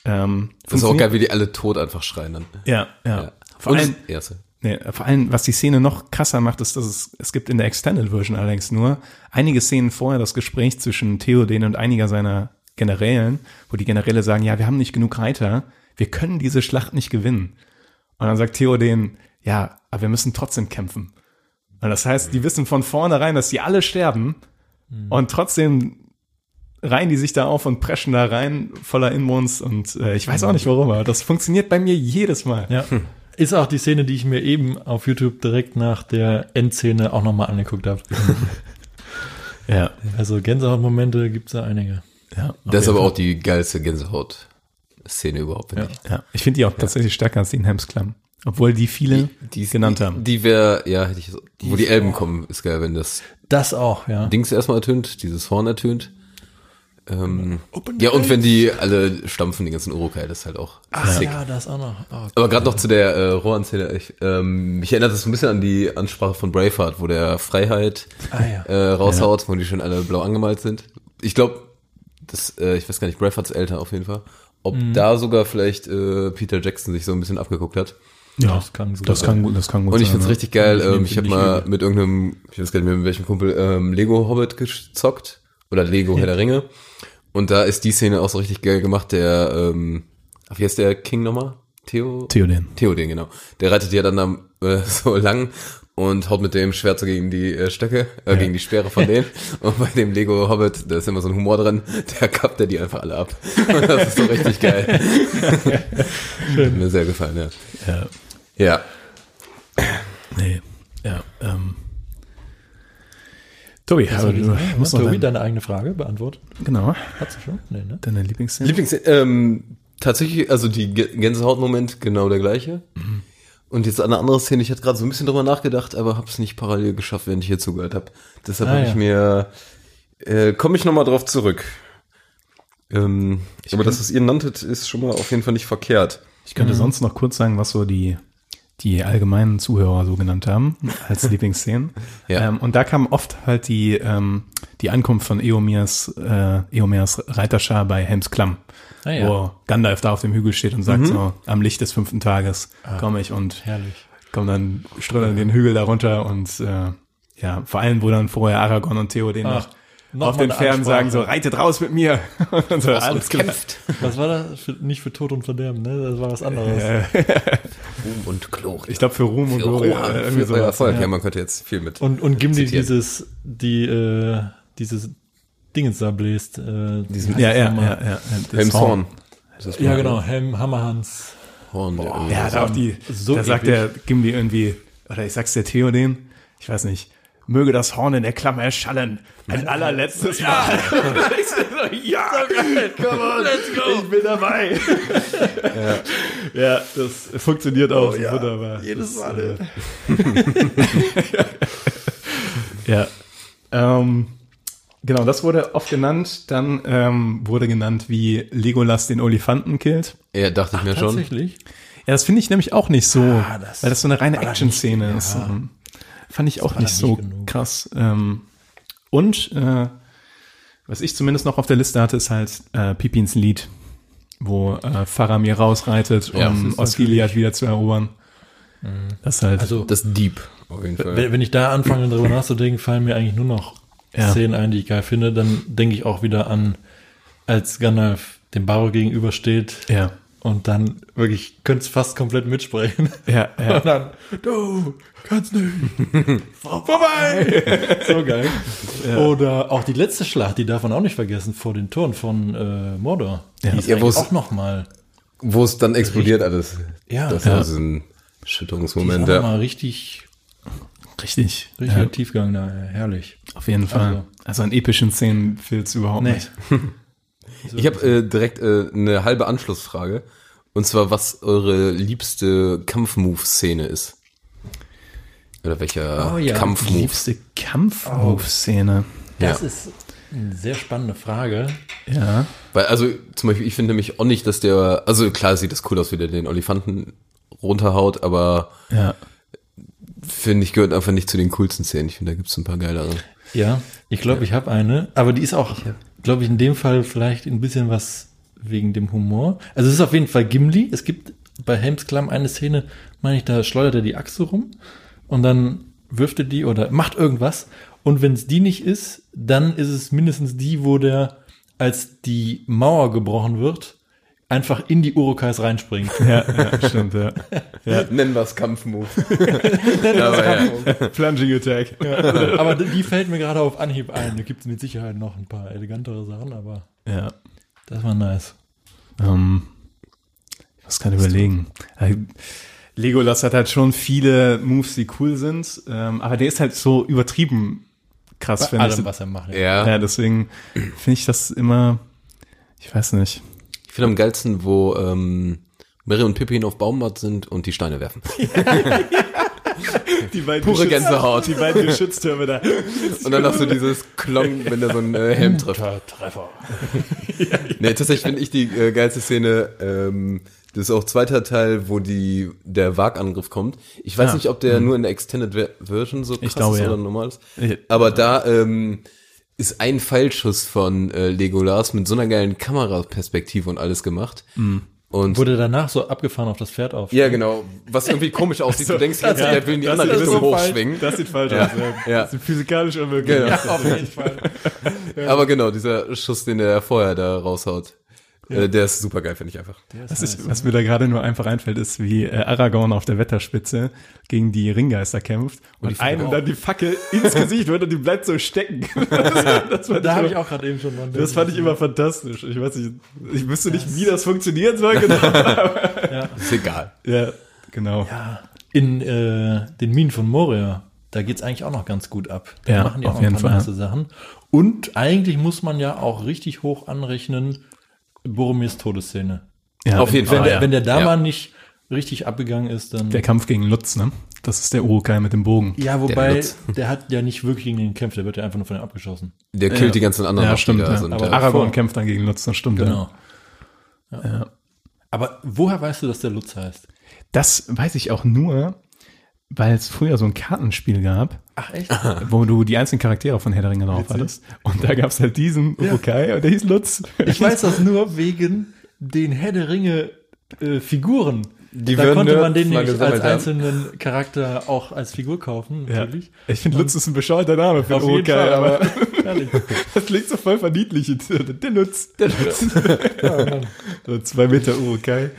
Speaker 1: Ähm,
Speaker 5: Das ist auch geil, wie die alle tot einfach schreien dann.
Speaker 1: Ja, ja.
Speaker 5: Ja.
Speaker 1: Vor
Speaker 5: Und
Speaker 1: allem,
Speaker 5: erste.
Speaker 1: Nee, vor allem, was die Szene noch krasser macht, ist, dass es, es gibt in der Extended Version allerdings nur einige Szenen vorher das Gespräch zwischen Theoden und einiger seiner Generälen, wo die Generäle sagen, ja, wir haben nicht genug Reiter, wir können diese Schlacht nicht gewinnen. Und dann sagt Theoden, ja, aber wir müssen trotzdem kämpfen. Und das heißt, die wissen von vornherein, dass die alle sterben und trotzdem reihen die sich da auf und preschen da rein, voller Inbrunst und äh, ich weiß auch nicht warum, aber das funktioniert bei mir jedes Mal.
Speaker 6: Ja. Ist auch die Szene, die ich mir eben auf YouTube direkt nach der Endszene auch nochmal angeguckt habe.
Speaker 1: Ja.
Speaker 6: Also Gänsehautmomente gibt's da einige.
Speaker 1: ja
Speaker 5: Das ist aber auch die geilste Gänsehaut-Szene überhaupt, finde ich.
Speaker 1: Ja, ich finde die auch tatsächlich stärker als die in Helmsklamm. Obwohl die viele
Speaker 5: Die
Speaker 1: genannt
Speaker 5: die,
Speaker 1: haben.
Speaker 5: Die wäre, ja, hätte ich so, wo die Elben kommen, ist geil, wenn das
Speaker 6: Das auch, ja.
Speaker 5: Dings erstmal ertönt, dieses Horn ertönt. Ähm, ja, und wenn die alle stampfen, die ganzen Urukai, das ist halt auch sick.
Speaker 6: ja, das auch noch. Oh,
Speaker 5: Aber gerade noch zu der äh, Rohan-Szene, ich, ähm, mich erinnert das so ein bisschen an die Ansprache von Braveheart, wo der Freiheit
Speaker 6: Ah, ja.
Speaker 5: äh, raushaut, wo die schon alle blau angemalt sind. Ich glaube, das, äh, ich weiß gar nicht, Bravehearts älter auf jeden Fall. Ob
Speaker 6: Mhm.
Speaker 5: da sogar vielleicht äh, Peter Jackson sich so ein bisschen abgeguckt hat.
Speaker 1: Ja,
Speaker 6: das kann gut
Speaker 1: das
Speaker 6: sein.
Speaker 1: kann gut, das kann gut
Speaker 5: Und ich find's
Speaker 1: ja.
Speaker 5: richtig geil. Ähm, ich habe mal mit irgendeinem, ich weiß gar nicht mehr mit welchem Kumpel, ähm, Lego Hobbit gezockt. Oder Lego Herr der Ringe. Und da ist die Szene auch so richtig geil gemacht. Der, ähm, wie heißt der King nochmal? Theo?
Speaker 1: Theoden.
Speaker 5: Theoden, genau. Der reitet ja dann äh, so lang und haut mit dem Schwert so gegen die äh, Stöcke, äh, gegen die Speere von denen. Und bei dem Lego Hobbit, da ist immer so ein Humor drin, der kappt er die einfach alle ab. Und das ist so richtig geil. Mir sehr gefallen, ja.
Speaker 1: Ja.
Speaker 5: Ja.
Speaker 1: Nee. Ja. Ähm. Tobi,
Speaker 6: ich
Speaker 1: du musst
Speaker 6: Ja, Tobi,
Speaker 1: dein,
Speaker 6: deine eigene Frage beantwortet?
Speaker 1: genau,
Speaker 6: Hat sie schon? Nee, ne?
Speaker 1: deine Lieblingsszene.
Speaker 5: Lieblings, ähm, tatsächlich, also die Gä- Gänsehautmoment genau der gleiche. Und jetzt eine andere Szene, ich hatte gerade so ein bisschen drüber nachgedacht, aber habe es nicht parallel geschafft, während ich hier zugehört habe. Deshalb
Speaker 6: Ah,
Speaker 5: habe
Speaker 6: ja.
Speaker 5: ich mir Äh, Komme ich nochmal drauf zurück. Ähm, aber das, was ihr nanntet, ist schon mal auf jeden Fall nicht verkehrt.
Speaker 1: Ich könnte sonst noch kurz sagen, was so die, die allgemeinen Zuhörer so genannt haben, als Lieblingsszenen.
Speaker 5: Ja.
Speaker 1: Ähm, und da kam oft halt die, ähm, die Ankunft von Eomirs, äh, Eomirs Reiterschar bei Helms Klamm.
Speaker 6: Ah, ja.
Speaker 1: Wo Gandalf da auf dem Hügel steht und sagt so, am Licht des fünften Tages komme ich und
Speaker 6: Herrlich.
Speaker 1: komme dann, ströme dann den Hügel da runter und äh, ja, vor allem, wo dann vorher Aragorn und Theoden
Speaker 6: Ach,
Speaker 1: noch
Speaker 6: noch
Speaker 1: auf den Pferden sagen so, reitet raus mit mir. und so, alles klar.
Speaker 6: Was war das? Für, nicht für Tod und Verderben, ne? Das war was anderes.
Speaker 5: Ruhm und Gloria.
Speaker 1: Ich glaube für Ruhm und Gloria.
Speaker 5: Rohan,
Speaker 1: äh, irgendwie
Speaker 5: für euer
Speaker 1: sowas.
Speaker 5: Erfolg. Ja. man könnte jetzt viel mit.
Speaker 6: Und, und Gimli
Speaker 5: Zitiert.
Speaker 6: dieses, die, äh, dieses Dingens da bläst. Äh,
Speaker 5: Diesen-
Speaker 1: Ja, ja, ja, ja. Das
Speaker 5: Helmshorn.
Speaker 1: Horn.
Speaker 5: Das ist
Speaker 6: Ja, genau. Helm, Hammerhans.
Speaker 5: Horn, der
Speaker 1: Ja,
Speaker 5: ja,
Speaker 1: da auch die,
Speaker 6: so
Speaker 1: da sagt der Gimli irgendwie, oder ich sag's der Theoden, ich weiß nicht, möge das Horn in der Klammer erschallen. Ein allerletztes Mal. Ich so, ja, come on, let's go. Ich bin dabei. ja. das funktioniert auch so wunderbar. Jedes Mal. ja. Ähm, genau, das wurde oft genannt. Dann ähm, wurde genannt, wie Legolas den Olifanten killt.
Speaker 5: ja, dachte ich mir schon.
Speaker 6: Tatsächlich?
Speaker 1: Ja, das finde ich nämlich auch nicht so,
Speaker 6: das
Speaker 1: weil das so eine reine Action-Szene ist.
Speaker 6: ja.
Speaker 1: Fand ich auch nicht so
Speaker 6: nicht genug.
Speaker 1: krass. Ähm, und äh, was ich zumindest noch auf der Liste hatte, ist halt äh, Pipins Lied, wo äh, Faramir rausreitet,
Speaker 5: Ja,
Speaker 1: um Osgiliath wieder zu erobern. Das ist halt,
Speaker 6: Also,
Speaker 5: Das ist Deep, auf jeden Fall.
Speaker 6: wenn, wenn ich da anfange, darüber nachzudenken, fallen mir eigentlich nur noch
Speaker 1: Ja.
Speaker 6: Szenen ein, die ich geil finde. Dann denke ich auch wieder an, als Gandalf dem Barrow gegenübersteht
Speaker 1: ja,
Speaker 6: und dann wirklich, könnte es fast komplett mitsprechen.
Speaker 1: ja, ja.
Speaker 6: Und dann, du kannst nicht. Vorbei! so geil. Oder auch die letzte Schlacht, die darf man auch nicht vergessen, vor den Toren von äh, Mordor.
Speaker 1: Ja.
Speaker 6: Die ist
Speaker 5: Ja, es-
Speaker 6: auch noch mal,
Speaker 5: Wo es dann explodiert alles.
Speaker 6: Ja.
Speaker 5: Das
Speaker 6: Ja.
Speaker 5: war so ein
Speaker 6: die ist
Speaker 5: Schütterungsmoment.
Speaker 6: auch noch
Speaker 5: Ja.
Speaker 6: mal richtig,
Speaker 1: Richtig.
Speaker 6: richtig
Speaker 1: ja,
Speaker 6: Tiefgang da. ja, Herrlich.
Speaker 1: auf jeden Fall.
Speaker 6: Also-
Speaker 1: Also, an epischen Szenen fehlt's überhaupt
Speaker 6: Nee.
Speaker 1: nicht.
Speaker 5: Ich habe äh, direkt äh, eine halbe Anschlussfrage. Und zwar, was eure liebste Kampfmove-Szene ist. Oder welcher
Speaker 6: Oh ja.
Speaker 5: Kampfmove.
Speaker 1: Liebste Kampfmove-Szene.
Speaker 6: Das
Speaker 5: Ja.
Speaker 6: ist eine sehr spannende Frage.
Speaker 1: Ja.
Speaker 5: Weil, also, zum Beispiel, ich finde nämlich auch nicht, dass der, also klar sieht das cool aus, wie der den Olifanten runterhaut, aber
Speaker 1: Ja.
Speaker 5: finde ich, gehört einfach nicht zu den coolsten Szenen. Ich finde, da gibt's ein paar geilere.
Speaker 6: Ja, ich glaube, ich habe eine, aber die ist auch, glaube ich, in dem Fall vielleicht ein bisschen was wegen dem Humor. Also es ist auf jeden Fall Gimli. Es gibt bei Helms Klamm eine Szene, meine ich, da schleudert er die Achse rum und dann wirft er die oder macht irgendwas. Und wenn es die nicht ist, dann ist es mindestens die, wo der, als die Mauer gebrochen wird, einfach in die Urukais reinspringt.
Speaker 1: Ja, ja, stimmt, ja.
Speaker 5: Nennen wir es Kampfmove. aber ja.
Speaker 1: Plunging Attack.
Speaker 6: aber die fällt mir gerade auf Anhieb ein. Da gibt es mit Sicherheit noch ein paar elegantere Sachen, aber
Speaker 1: Ja.
Speaker 6: das war nice.
Speaker 1: Ähm, ich muss gerade überlegen. Äh, Legolas hat halt schon viele Moves, die cool sind, ähm, aber der ist halt so übertrieben krass, finde ich.
Speaker 6: allem, was er macht.
Speaker 5: Ja.
Speaker 1: Ja, deswegen finde ich das immer, ich weiß nicht.
Speaker 5: Ich finde am geilsten, wo ähm, Mary und Pippin auf Baumbad sind und die Steine werfen.
Speaker 1: Die beiden
Speaker 5: Pure Gänsehaut.
Speaker 1: Die beiden Geschütztürme da.
Speaker 5: Und dann noch so dieses Klong, wenn der so einen äh, Helm trifft.
Speaker 6: Treffer.
Speaker 5: Nee, tatsächlich finde ich die äh, geilste Szene, ähm, das ist auch zweiter Teil, wo die der Wagangriff kommt. Ich weiß
Speaker 1: Ah,
Speaker 5: nicht, ob der nur in der Extended Ver- Version so krass
Speaker 1: glaube,
Speaker 5: ist
Speaker 1: ja.
Speaker 5: oder normal ist.
Speaker 1: Ja.
Speaker 5: Aber da ähm, ist ein Pfeilschuss von äh, Legolas mit so einer geilen Kameraperspektive und alles gemacht. Und
Speaker 6: Wurde danach so abgefahren auf das Pferd auf.
Speaker 5: ja, genau, was irgendwie komisch aussieht. du denkst, jetzt, der will in die andere
Speaker 1: das ist
Speaker 5: Richtung
Speaker 1: so falsch.
Speaker 5: hochschwingen.
Speaker 1: Das sieht falsch
Speaker 5: Ja,
Speaker 1: aus. Ja.
Speaker 5: ja.
Speaker 1: Das ist physikalisch unmöglich.
Speaker 5: Genau.
Speaker 6: auf jeden Fall.
Speaker 5: Aber genau, dieser Schuss, den er vorher da raushaut, äh, der ist super geil, finde ich einfach.
Speaker 1: Was, ich, was mir da gerade nur einfach einfällt, ist, wie äh, Aragorn auf der Wetterspitze gegen die Ringgeister kämpft und einem dann die Fackel ins Gesicht wird und die bleibt so stecken. das, das, fand
Speaker 6: Da habe
Speaker 1: ich
Speaker 6: auch gerade eben schon mal.
Speaker 1: das fand ich immer fantastisch. Ich weiß nicht, ich wüsste nicht, wie das funktionieren soll. Genau.
Speaker 5: Ist egal.
Speaker 1: ja, genau.
Speaker 6: In äh, den Minen von Moria, da geht's eigentlich auch noch ganz gut ab. Da
Speaker 1: Ja,
Speaker 6: machen die
Speaker 1: auf
Speaker 6: auch noch ein
Speaker 1: jeden
Speaker 6: paar
Speaker 1: Fall.
Speaker 6: nice Sachen. Und eigentlich muss man ja auch richtig hoch anrechnen, Boromirs Todesszene.
Speaker 1: Ja,
Speaker 5: Auf jeden
Speaker 6: Wenn,
Speaker 5: Ah,
Speaker 6: der,
Speaker 5: ja.
Speaker 6: wenn der da
Speaker 5: Ja.
Speaker 6: mal nicht richtig abgegangen ist, dann
Speaker 1: Der Kampf gegen Lutz, ne? Das ist der Urukai mit dem Bogen.
Speaker 6: Ja, wobei,
Speaker 5: Lutz.
Speaker 6: der, hat ja nicht wirklich gegen ihn gekämpft, der wird ja einfach nur von ihm abgeschossen.
Speaker 5: Der killt
Speaker 1: Ja.
Speaker 5: die ganzen anderen
Speaker 1: Ja, stimmt. Ja.
Speaker 5: sind,
Speaker 6: Aber
Speaker 5: ja.
Speaker 1: Aragorn kämpft dann gegen Lutz, das stimmt.
Speaker 6: Genau.
Speaker 1: Ja. Ja.
Speaker 6: Aber woher weißt du, dass der Lutz heißt?
Speaker 1: Das weiß ich auch nur, weil es früher so ein Kartenspiel gab,
Speaker 6: Ach, echt?
Speaker 1: wo du die einzelnen Charaktere von Herr der Ringe drauf
Speaker 6: Witzig.
Speaker 1: hattest. Und da gab es halt diesen Urukai und der hieß Lutz.
Speaker 6: Ich weiß das nur wegen den Herr der Ringe äh, Figuren.
Speaker 5: Die
Speaker 6: da konnte man den nämlich als
Speaker 5: gesammelt haben.
Speaker 6: einzelnen Charakter auch als Figur kaufen,
Speaker 1: Ja.
Speaker 6: natürlich.
Speaker 1: Ich finde, Lutz ist ein bescheuerter Name für
Speaker 6: Auf
Speaker 1: einen
Speaker 6: jeden
Speaker 1: Urukai,
Speaker 6: Fall,
Speaker 1: aber
Speaker 6: Herrlich.
Speaker 1: das klingt so voll verniedlichend. Der Lutz. Der Lutz.
Speaker 6: Ja,
Speaker 1: so zwei Meter Urukai.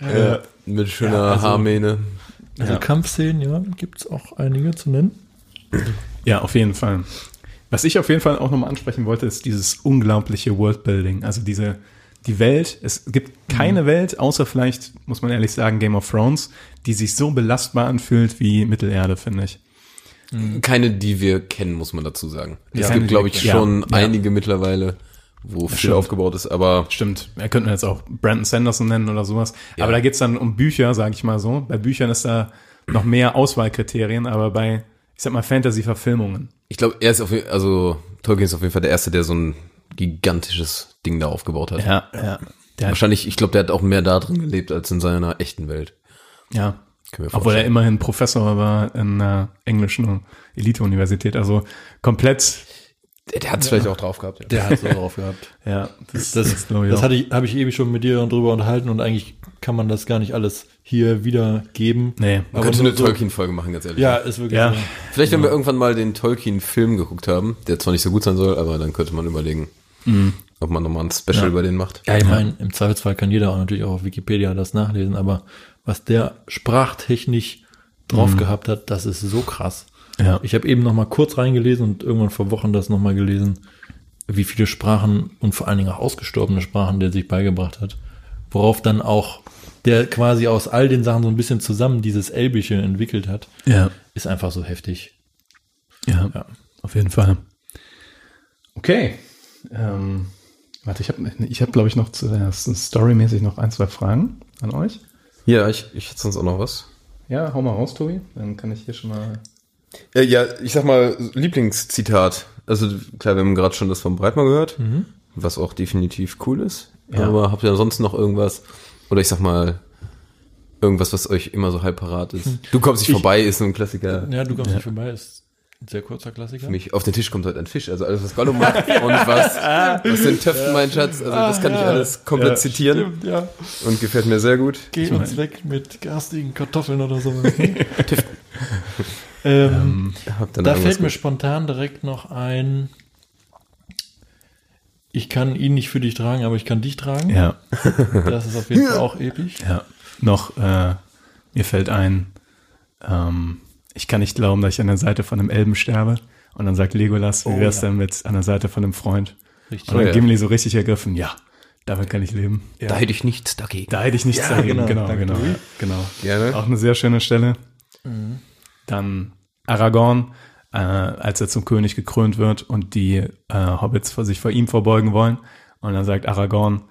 Speaker 5: Ja, mit schöner
Speaker 6: Ja, also-
Speaker 5: Haarmähne.
Speaker 6: Also
Speaker 1: Ja.
Speaker 6: Kampfszenen, ja, gibt's auch einige zu nennen.
Speaker 1: Ja, auf jeden Fall. Was ich auf jeden Fall auch nochmal ansprechen wollte, ist dieses unglaubliche Worldbuilding. Also diese, die Welt, es gibt keine Welt, außer vielleicht, muss man ehrlich sagen, Game of Thrones, die sich so belastbar anfühlt wie Mittelerde, finde ich.
Speaker 5: Keine, die wir kennen, muss man dazu sagen. es
Speaker 1: keine,
Speaker 5: gibt, glaube ich, schon
Speaker 1: Ja, ja.
Speaker 5: einige mittlerweile, wo viel
Speaker 1: stimmt.
Speaker 5: aufgebaut ist, aber
Speaker 1: Stimmt, wir könnten jetzt auch Brandon Sanderson nennen oder sowas.
Speaker 5: Ja.
Speaker 1: Aber da geht's dann um Bücher, sage ich mal so. Bei Büchern ist da noch mehr Auswahlkriterien, aber bei, ich sag mal, Fantasy-Verfilmungen.
Speaker 5: ich glaube, er ist auf jeden also Tolkien ist auf jeden Fall der Erste, der so ein gigantisches Ding da aufgebaut hat.
Speaker 1: Ja, ja. Der hat,
Speaker 5: Wahrscheinlich, ich glaube, der hat auch mehr da drin gelebt als in seiner echten Welt.
Speaker 1: ja.
Speaker 5: Können wir
Speaker 1: Obwohl er immerhin Professor war in einer englischen Elite-Universität. Also komplett,
Speaker 5: Der, der hat es vielleicht auch drauf gehabt. Ja.
Speaker 6: Der hat so drauf gehabt.
Speaker 1: ja, das,
Speaker 6: Das,
Speaker 1: ich,
Speaker 6: das
Speaker 1: auch.
Speaker 6: hatte ich, habe ich ewig schon mit dir drüber unterhalten und eigentlich kann man das gar nicht alles hier wiedergeben.
Speaker 1: Nee.
Speaker 5: Man
Speaker 6: Aber
Speaker 5: könnte eine
Speaker 6: so-
Speaker 5: Tolkien-Folge machen, ganz ehrlich.
Speaker 6: Ja, ist wirklich
Speaker 1: Ja.
Speaker 6: so.
Speaker 5: Vielleicht, wenn wir irgendwann mal den Tolkien-Film geguckt haben, der zwar nicht so gut sein soll, aber dann könnte man überlegen, ob man nochmal ein Special
Speaker 1: Ja.
Speaker 5: über den macht.
Speaker 6: Ja, ich meine, im Zweifelsfall kann jeder auch natürlich auch auf Wikipedia das nachlesen, aber was der sprachtechnisch drauf gehabt hat, das ist so krass.
Speaker 1: Ja.
Speaker 6: Ich habe eben noch mal kurz reingelesen und irgendwann vor Wochen das noch mal gelesen, wie viele Sprachen und vor allen Dingen auch ausgestorbene Sprachen der sich beigebracht hat. Worauf dann auch der quasi aus all den Sachen so ein bisschen zusammen dieses Elbische entwickelt hat,
Speaker 1: Ja,
Speaker 6: ist einfach so heftig.
Speaker 1: ja,
Speaker 6: Ja.
Speaker 1: auf jeden Fall. Okay. Ähm, warte, ich habe, ich hab, glaube ich, noch zuerst storymäßig noch ein, zwei Fragen an euch.
Speaker 5: Ja, ich, ich hätte sonst auch noch was.
Speaker 1: Ja, hau mal raus, Tobi. Dann kann ich hier schon mal.
Speaker 5: Ja, ja, ich sag mal, Lieblingszitat. Also klar, wir haben gerade schon das vom Breitmann gehört, was auch definitiv cool ist.
Speaker 1: Ja.
Speaker 5: Aber habt ihr sonst noch irgendwas? Oder ich sag mal, irgendwas, was euch immer so halb parat ist? Du kommst nicht vorbei, ist ein Klassiker.
Speaker 6: Ja, du kommst nicht vorbei, ist ein sehr kurzer Klassiker.
Speaker 5: Für mich auf den Tisch kommt heute ein Fisch. Also alles, was Gollum macht und was, was den Töpfen, mein Schatz. Also das kann ich alles komplett
Speaker 1: Ja,
Speaker 5: zitieren
Speaker 6: Stimmt, ja.
Speaker 5: und gefällt mir sehr gut.
Speaker 6: Geh uns weg mit garstigen Kartoffeln oder so. ähm,
Speaker 5: noch
Speaker 6: da fällt mir spontan direkt noch ein. Ich kann ihn nicht für dich tragen, aber ich kann dich tragen.
Speaker 1: Ja,
Speaker 6: Das ist auf jeden Fall auch episch.
Speaker 1: ja. Noch, äh, mir fällt ein, ähm, ich kann nicht glauben, dass ich an der Seite von einem Elben sterbe. Und dann sagt Legolas, wie
Speaker 6: Oh,
Speaker 1: wär's
Speaker 6: ja.
Speaker 1: denn mit an der Seite von einem Freund?
Speaker 6: Richtig.
Speaker 1: Und dann
Speaker 5: ja.
Speaker 1: Gimli so richtig ergriffen, ja, damit kann ich leben.
Speaker 6: Ja.
Speaker 5: Da hätte ich nichts dagegen.
Speaker 1: Da hätte ich nichts
Speaker 6: Ja,
Speaker 1: dagegen.
Speaker 6: genau.
Speaker 1: Genau, genau, genau.
Speaker 5: Gerne.
Speaker 1: Auch eine sehr schöne Stelle.
Speaker 6: Mhm.
Speaker 1: Dann Aragorn, äh, als er zum König gekrönt wird und die äh, Hobbits vor sich vor ihm verbeugen wollen. Und dann sagt Aragorn,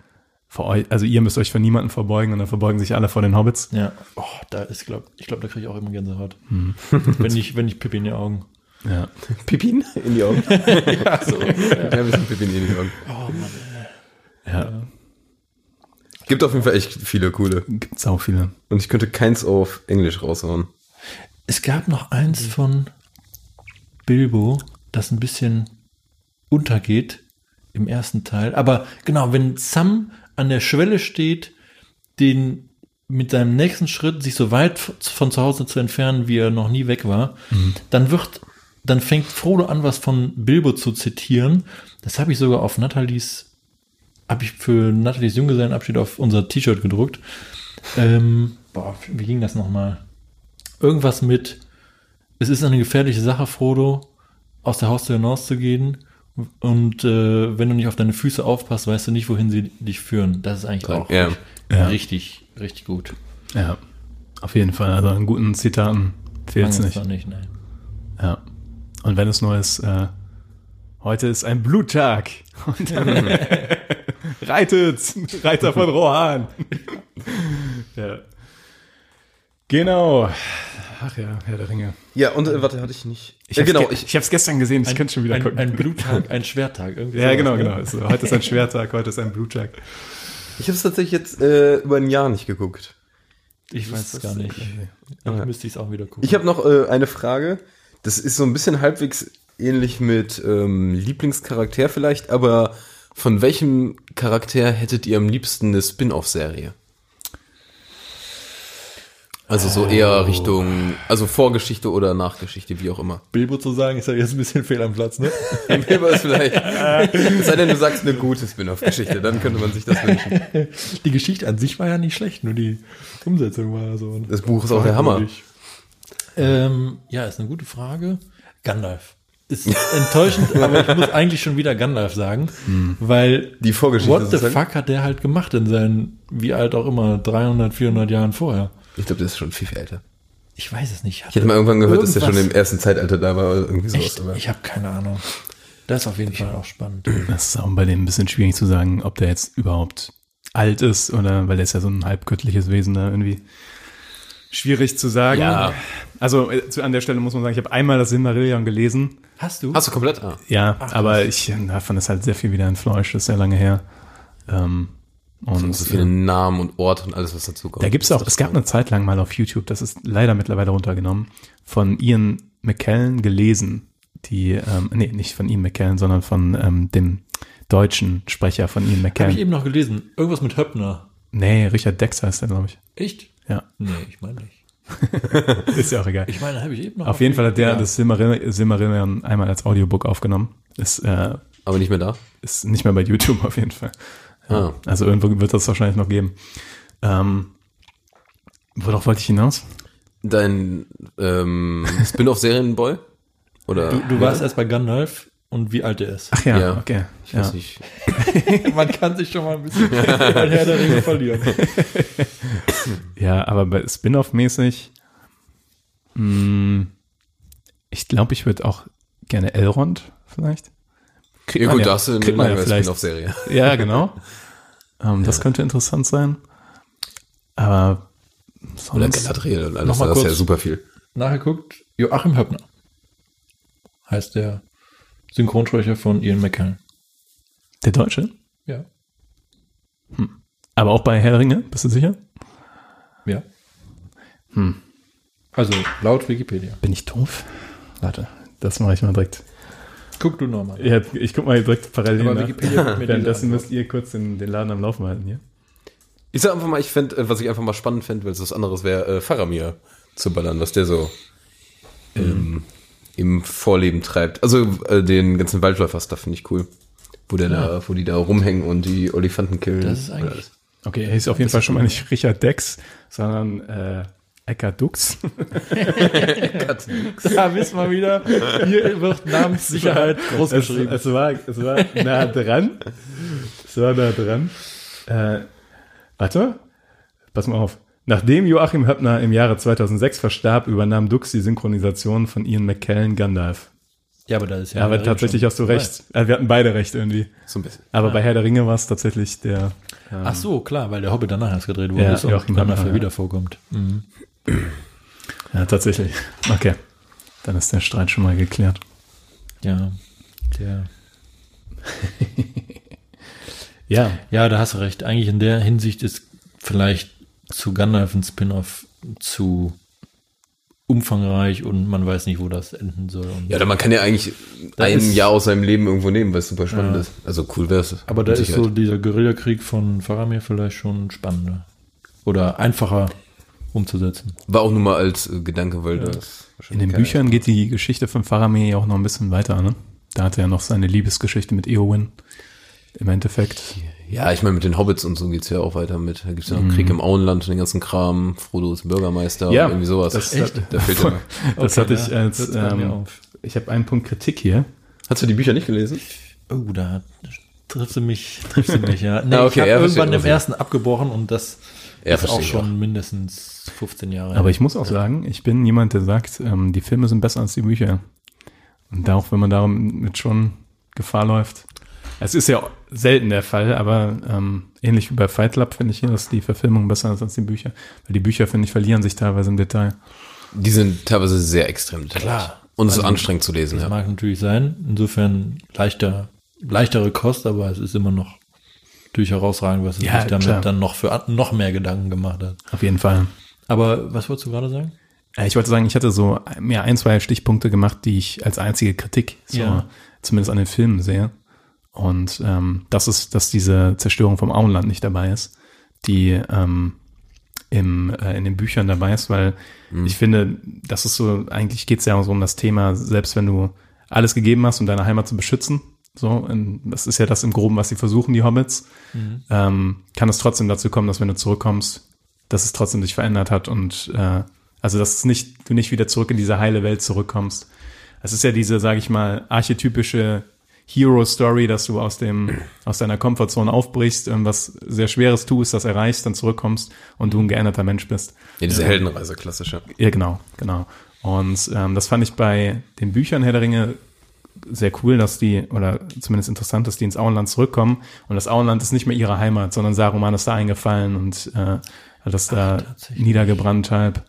Speaker 1: vor euch, also ihr müsst euch vor niemanden verbeugen und dann verbeugen sich alle vor den Hobbits.
Speaker 6: Ja. Oh, da ist, glaub, ich glaube, da kriege ich auch immer Gänsehaut.
Speaker 1: Hm.
Speaker 6: wenn ich, wenn ich Pippi in die Augen.
Speaker 1: Ja.
Speaker 5: Pippin in die Augen.
Speaker 6: Ja, so.
Speaker 5: ja, ein bisschen Pippin in die Augen.
Speaker 6: Oh Mann.
Speaker 1: ja.
Speaker 5: Gibt auf jeden Fall echt viele coole.
Speaker 1: Gibt's auch viele.
Speaker 5: Und ich könnte keins auf Englisch raushauen.
Speaker 6: Es gab noch eins von Bilbo, das ein bisschen untergeht im ersten Teil. Aber genau, wenn Sam an der Schwelle steht, den mit seinem nächsten Schritt sich so weit von zu Hause zu entfernen, wie er noch nie weg war, dann wird, dann fängt Frodo an, was von Bilbo zu zitieren. Das habe ich sogar auf Nathalies, habe ich für Nathalies Junggesellenabschied auf unser T-Shirt gedruckt. Ähm, boah, wie ging das nochmal? Irgendwas mit, es ist eine gefährliche Sache, Frodo, aus der Haustür hinauszugehen. Und äh, wenn du nicht auf deine Füße aufpasst, weißt du nicht, wohin sie dich führen. Das ist eigentlich auch
Speaker 5: Ja.
Speaker 1: Ja.
Speaker 6: richtig, richtig gut.
Speaker 1: Ja. Auf jeden Fall. Also an guten Zitaten fehlt's
Speaker 6: Mangels
Speaker 1: nicht.
Speaker 6: nicht, nein.
Speaker 1: Ja. Und wenn es nur ist, äh, heute ist ein Bluttag. Und dann reitet, Reiter von Rohan. ja. Genau. Ach ja, Herr der Ringe.
Speaker 5: Ja, und äh, warte, hatte ich nicht.
Speaker 1: Ich
Speaker 5: äh,
Speaker 1: hab's
Speaker 5: genau,
Speaker 1: ge-
Speaker 5: ich,
Speaker 1: ich habe es gestern gesehen, ich könnte schon wieder
Speaker 6: ein,
Speaker 1: gucken.
Speaker 6: ein Bluttag, ein Schwerttag. Irgendwie
Speaker 1: ja,
Speaker 6: sowas,
Speaker 1: genau,
Speaker 6: ne?
Speaker 1: genau. Also, heute ist ein Schwertag, heute ist ein Bluttag.
Speaker 5: ich habe es tatsächlich jetzt äh, über ein Jahr nicht geguckt.
Speaker 6: Ich weiß es gar nicht. Ich müsste es auch wieder gucken.
Speaker 5: Ich habe noch äh, eine Frage. Das ist so ein bisschen halbwegs ähnlich mit ähm, Lieblingscharakter vielleicht, aber von welchem Charakter hättet ihr am liebsten eine Spin-off-Serie? Also so eher Richtung, also Vorgeschichte oder Nachgeschichte, wie auch immer.
Speaker 6: Bilbo zu sagen, ist ja jetzt ein bisschen fehl am Platz, ne?
Speaker 5: Bilbo ist vielleicht, es sei denn, du sagst eine gute Spin-off-Geschichte, dann könnte man sich das wünschen.
Speaker 6: Die Geschichte an sich war ja nicht schlecht, nur die Umsetzung war so.
Speaker 5: Das Buch ist auch der Hammer.
Speaker 6: Ähm, ja, ist eine gute Frage. Gandalf. Ist enttäuschend, aber ich muss eigentlich schon wieder Gandalf sagen, weil
Speaker 5: Die Vorgeschichte
Speaker 6: what the
Speaker 5: sozusagen.
Speaker 6: fuck hat der halt gemacht in seinen, wie alt auch immer, 300, 400 Jahren vorher?
Speaker 5: Ich glaube, das ist schon viel, viel älter.
Speaker 6: Ich weiß es nicht.
Speaker 5: Ich hätte mal irgendwann gehört, dass er schon im ersten Zeitalter da war oder irgendwie sowas.
Speaker 6: Echt?
Speaker 5: Aber
Speaker 6: Ich habe keine Ahnung. Das ist auf jeden Fall auch spannend.
Speaker 1: Das ist auch bei dem ein bisschen schwierig zu sagen, ob der jetzt überhaupt alt ist oder, weil er ist ja so ein halbgöttliches Wesen da irgendwie. Schwierig zu sagen.
Speaker 5: Ja.
Speaker 1: Also äh, zu, an der Stelle muss man sagen, ich habe einmal das Silmarillion gelesen.
Speaker 6: Hast du?
Speaker 5: Hast du komplett? Ah.
Speaker 1: Ja, aber ich davon ist halt sehr viel wieder entfleuscht, das ist sehr lange her. Ähm, und
Speaker 5: so viele Namen und Orte und alles, was dazu kommt.
Speaker 1: Da gibt's auch, es gab eine Zeit lang mal auf YouTube, das ist leider mittlerweile runtergenommen, von Ian McKellen gelesen. Die, ähm, nee, nicht von Ian McKellen, sondern von ähm, dem deutschen Sprecher von Ian
Speaker 6: Habe ich
Speaker 1: McKellen.
Speaker 6: eben noch gelesen. Irgendwas mit Höppner.
Speaker 1: Nee, Richard Dex heißt der, glaube ich.
Speaker 6: Echt?
Speaker 1: Ja,
Speaker 6: Nee, ich meine nicht.
Speaker 1: ist ja auch egal.
Speaker 6: Ich meine, habe ich eben noch.
Speaker 1: Auf jeden Fall hat der
Speaker 6: Ja.
Speaker 1: das Silmarillion, Silmarillion einmal als Audiobook aufgenommen. Ist, äh,
Speaker 5: Aber nicht mehr da?
Speaker 1: ist nicht mehr bei YouTube auf jeden Fall.
Speaker 5: Ah.
Speaker 1: Also irgendwo wird das wahrscheinlich noch geben. Ähm, worauf wollte ich hinaus?
Speaker 5: Dein ähm, Spin-off-Serienboy? Oder?
Speaker 6: Du, du warst erst bei Gandalf und wie alt er ist.
Speaker 1: Ach ja,
Speaker 5: Ja.
Speaker 1: okay.
Speaker 5: ich
Speaker 1: ja.
Speaker 5: weiß nicht.
Speaker 6: Man kann sich schon mal ein bisschen bei Herr der Ringe verlieren.
Speaker 1: Ja, aber bei Spin-off-mäßig, mh, ich glaube, ich würde auch gerne Elrond vielleicht. Kriegt
Speaker 5: Ja gut, da hast du eine
Speaker 1: kriegt man ja vielleicht.
Speaker 5: Spin-off-Serie.
Speaker 1: Ja, genau. Ähm, Das könnte interessant sein. Aber
Speaker 5: Oder
Speaker 1: sonst,
Speaker 5: Galadriel und alles,
Speaker 6: Noch mal
Speaker 5: das ist ja super viel.
Speaker 6: Nachgeguckt, Joachim Höppner heißt der Synchronsprecher von Ian McKellen.
Speaker 1: der Deutsche.
Speaker 6: Ja.
Speaker 1: Aber auch bei Herr der Ringe, bist du sicher?
Speaker 6: Ja. Also laut Wikipedia.
Speaker 1: Bin ich doof? Warte, das mache ich mal direkt.
Speaker 6: Guck du nochmal.
Speaker 1: Ja, ich guck mal direkt parallel
Speaker 6: Aber
Speaker 1: nach. Währenddessen müsst ihr kurz den, den Laden am Laufen halten hier.
Speaker 5: Ich sag einfach mal, ich fände, äh, was ich einfach mal spannend fände, weil es was anderes wäre, äh, Faramir zu ballern, was der so ähm, im Vorleben treibt. Also äh, den ganzen Waldläufer-Stuff finde ich cool. Wo der da, wo die da rumhängen und die Olifanten killen.
Speaker 6: Das ist eigentlich-
Speaker 1: Okay, er hieß auf jeden Fall schon mal nicht Richard Dex, sondern äh, Eckart Dux.
Speaker 6: Da wissen wir wieder, hier wird Namenssicherheit groß
Speaker 1: es,
Speaker 6: geschrieben.
Speaker 1: es, war, es war nah dran. Es war nah dran. Äh, warte, pass mal auf. Nachdem Joachim Höppner im Jahre 2006 verstarb, übernahm Dux die Synchronisation von Ian McKellen Gandalf.
Speaker 6: Ja, aber da ist ja.
Speaker 1: Ja, aber tatsächlich hast du recht. Äh, wir hatten beide recht irgendwie.
Speaker 5: So ein bisschen.
Speaker 1: Aber bei Herr der Ringe war es tatsächlich der.
Speaker 6: Ach so, klar, weil der Hobbit danach erst gedreht wurde
Speaker 1: Ja,
Speaker 6: ist und
Speaker 1: Joachim Höppner,
Speaker 6: ja
Speaker 1: ja.
Speaker 6: wieder vorkommt. Mhm.
Speaker 1: Ja, tatsächlich. Okay. Dann ist der Streit schon mal geklärt.
Speaker 6: Ja, der.
Speaker 1: Ja,
Speaker 6: Ja, da hast du recht. Eigentlich in der Hinsicht ist vielleicht zu Gandalf ein Spin-off zu umfangreich und man weiß nicht, wo das enden soll. Und
Speaker 5: Ja, da man kann ja eigentlich ein
Speaker 6: ist-
Speaker 5: Jahr aus seinem Leben irgendwo nehmen, weil es super spannend ist. Also cool wäre es.
Speaker 6: aber da ist so dieser Guerillakrieg von Faramir vielleicht schon spannender. Oder einfacher umzusetzen.
Speaker 5: War auch nur mal als äh, Gedanke, weil das
Speaker 1: in den Büchern geht die Geschichte von Faramir ja auch noch ein bisschen weiter, ne? Da hat er ja noch seine Liebesgeschichte mit Eowyn. Im Endeffekt.
Speaker 5: Ja, ich meine, mit den Hobbits und so geht's ja auch weiter mit. Da gibt's ja noch Krieg im Auenland und den ganzen Kram. Frodo ist Bürgermeister
Speaker 1: Ja,
Speaker 5: und irgendwie sowas.
Speaker 1: das-
Speaker 6: Echt?
Speaker 5: Da fehlt ja noch.
Speaker 1: Das
Speaker 6: Okay,
Speaker 1: hatte ich
Speaker 6: ja,
Speaker 1: als, ähm, ich habe einen Punkt Kritik hier.
Speaker 5: Hast du die Bücher nicht gelesen?
Speaker 6: Oh, da triffst du mich, triffst du mich, ja. Nee,
Speaker 5: Ah, okay,
Speaker 6: ich habe
Speaker 5: ja,
Speaker 6: irgendwann im ersten abgebrochen und das
Speaker 5: Ja,
Speaker 6: ist auch schon mindestens 15 Jahre
Speaker 1: Aber ich muss auch sagen, ich bin jemand, der sagt, ähm, die Filme sind besser als die Bücher. Und auch wenn man damit schon Gefahr läuft. Es ist ja selten der Fall, aber ähm, ähnlich wie bei Fight Club finde ich hier, dass die Verfilmung besser ist als die Bücher. Weil die Bücher, finde ich, verlieren sich teilweise im Detail.
Speaker 5: Die sind teilweise sehr extrem detailliert.
Speaker 6: Klar.
Speaker 5: Und es ist
Speaker 6: Also,
Speaker 5: anstrengend zu lesen,
Speaker 6: Das
Speaker 5: ja.
Speaker 6: mag natürlich sein. Insofern leichter, leichtere Kost, aber es ist immer noch natürlich herausragend, was es
Speaker 1: Ja,
Speaker 6: sich damit
Speaker 1: klar.
Speaker 6: dann noch für noch mehr Gedanken gemacht hat.
Speaker 1: Auf jeden Fall.
Speaker 6: Aber was wolltest du gerade sagen?
Speaker 1: Äh, Ich wollte sagen, ich hatte so mir ein, zwei Stichpunkte gemacht, die ich als einzige Kritik so
Speaker 6: Ja.
Speaker 1: zumindest an den Filmen sehe. Und ähm, das ist, dass diese Zerstörung vom Auenland nicht dabei ist, die ähm, im, äh, in den Büchern dabei ist, weil ich finde, das ist so, eigentlich geht es ja so um das Thema, selbst wenn du alles gegeben hast, um deine Heimat zu beschützen, so, in, das ist ja das im Groben, was sie versuchen, die Hobbits, ähm, kann es trotzdem dazu kommen, dass wenn du zurückkommst, dass es trotzdem sich verändert hat und äh, also dass es nicht, du nicht wieder zurück in diese heile Welt zurückkommst. Es ist ja diese, sage ich mal, archetypische Hero-Story, dass du aus dem, aus deiner Komfortzone aufbrichst, irgendwas sehr Schweres tust, das erreichst, dann zurückkommst und du ein geänderter Mensch bist.
Speaker 5: Ja, diese Heldenreise, klassische.
Speaker 1: Ja, genau, genau. Und ähm, das fand ich bei den Büchern Herr der Ringe sehr cool, dass die, oder zumindest interessant, dass die ins Auenland zurückkommen. Und das Auenland ist nicht mehr ihre Heimat, sondern Saruman ist da eingefallen und äh, hat das da
Speaker 6: tatsächlich.
Speaker 1: niedergebrannt halb.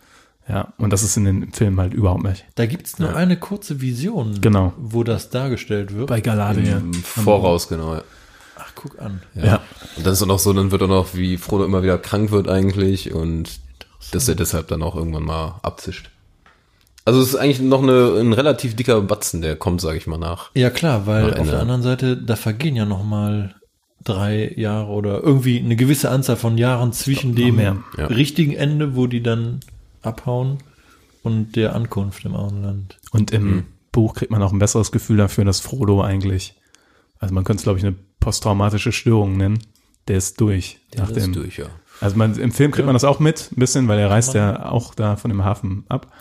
Speaker 1: Ja, und das ist in den Filmen halt überhaupt nicht.
Speaker 6: Da gibt's nur eine kurze Vision,
Speaker 1: Genau.
Speaker 6: wo das dargestellt wird.
Speaker 1: Bei Galadriel.
Speaker 5: Im Voraus, genau. Ja.
Speaker 6: Ach, guck an.
Speaker 1: Ja.
Speaker 5: Und dann ist auch noch so, dann wird auch noch, wie Frodo immer wieder krank wird eigentlich und dass er deshalb dann auch irgendwann mal abzischt. Also es ist eigentlich noch eine, ein relativ dicker Batzen, der kommt, sage ich mal, nach.
Speaker 6: Ja klar, weil
Speaker 5: Nach
Speaker 6: auf
Speaker 5: Ende.
Speaker 6: der anderen Seite, da vergehen ja noch mal drei Jahre oder irgendwie eine gewisse Anzahl von Jahren zwischen dem
Speaker 5: ja.
Speaker 6: richtigen Ende, wo die dann abhauen und der Ankunft im Auenland.
Speaker 1: Und im
Speaker 5: Mhm.
Speaker 1: Buch kriegt man auch ein besseres Gefühl dafür, dass Frodo eigentlich, also man könnte es, glaube ich, eine posttraumatische Störung nennen. Der ist durch. nach
Speaker 5: Das ist
Speaker 1: dem,
Speaker 5: durch, ja.
Speaker 1: Also man, im Film kriegt man das auch mit, ein bisschen, weil er reist ja auch da von dem Hafen ab.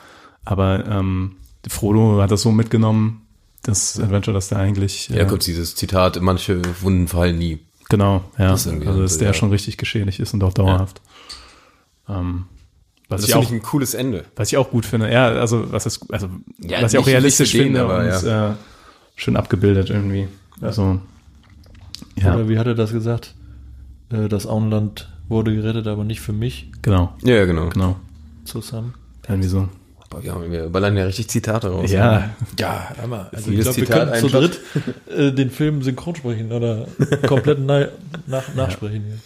Speaker 1: Aber ähm, Frodo hat das so mitgenommen, das Adventure, dass der eigentlich,
Speaker 5: Ja, kurz dieses Zitat, manche Wunden verheilen nie.
Speaker 1: genau, ja,
Speaker 5: Das ist
Speaker 1: also dass
Speaker 5: so,
Speaker 1: der
Speaker 5: ja.
Speaker 1: schon richtig geschädigt ist und auch dauerhaft. Ähm, was,
Speaker 5: Das
Speaker 1: ich
Speaker 5: finde
Speaker 1: auch,
Speaker 5: ich ein cooles Ende.
Speaker 1: was ich auch gut finde, ja, also was ist, also
Speaker 5: Ja,
Speaker 1: was ich auch realistisch
Speaker 5: den,
Speaker 1: finde
Speaker 5: aber
Speaker 1: und äh, schön abgebildet irgendwie. Also ja,
Speaker 6: Oder wie hat er das gesagt? Äh, Das Auenland wurde gerettet, aber nicht für mich
Speaker 1: genau,
Speaker 5: Ja, ja, genau.
Speaker 1: genau.
Speaker 6: zusammen.
Speaker 1: Irgendwie so.
Speaker 5: Boah, wir, haben, wir ballern ja richtig Zitate raus.
Speaker 1: Ja,
Speaker 6: Ja, hör mal. Also ich
Speaker 5: jedes
Speaker 6: glaube, wir
Speaker 5: Zitat
Speaker 6: können zu dritt äh, den Film synchron sprechen oder komplett na, nach, nachsprechen.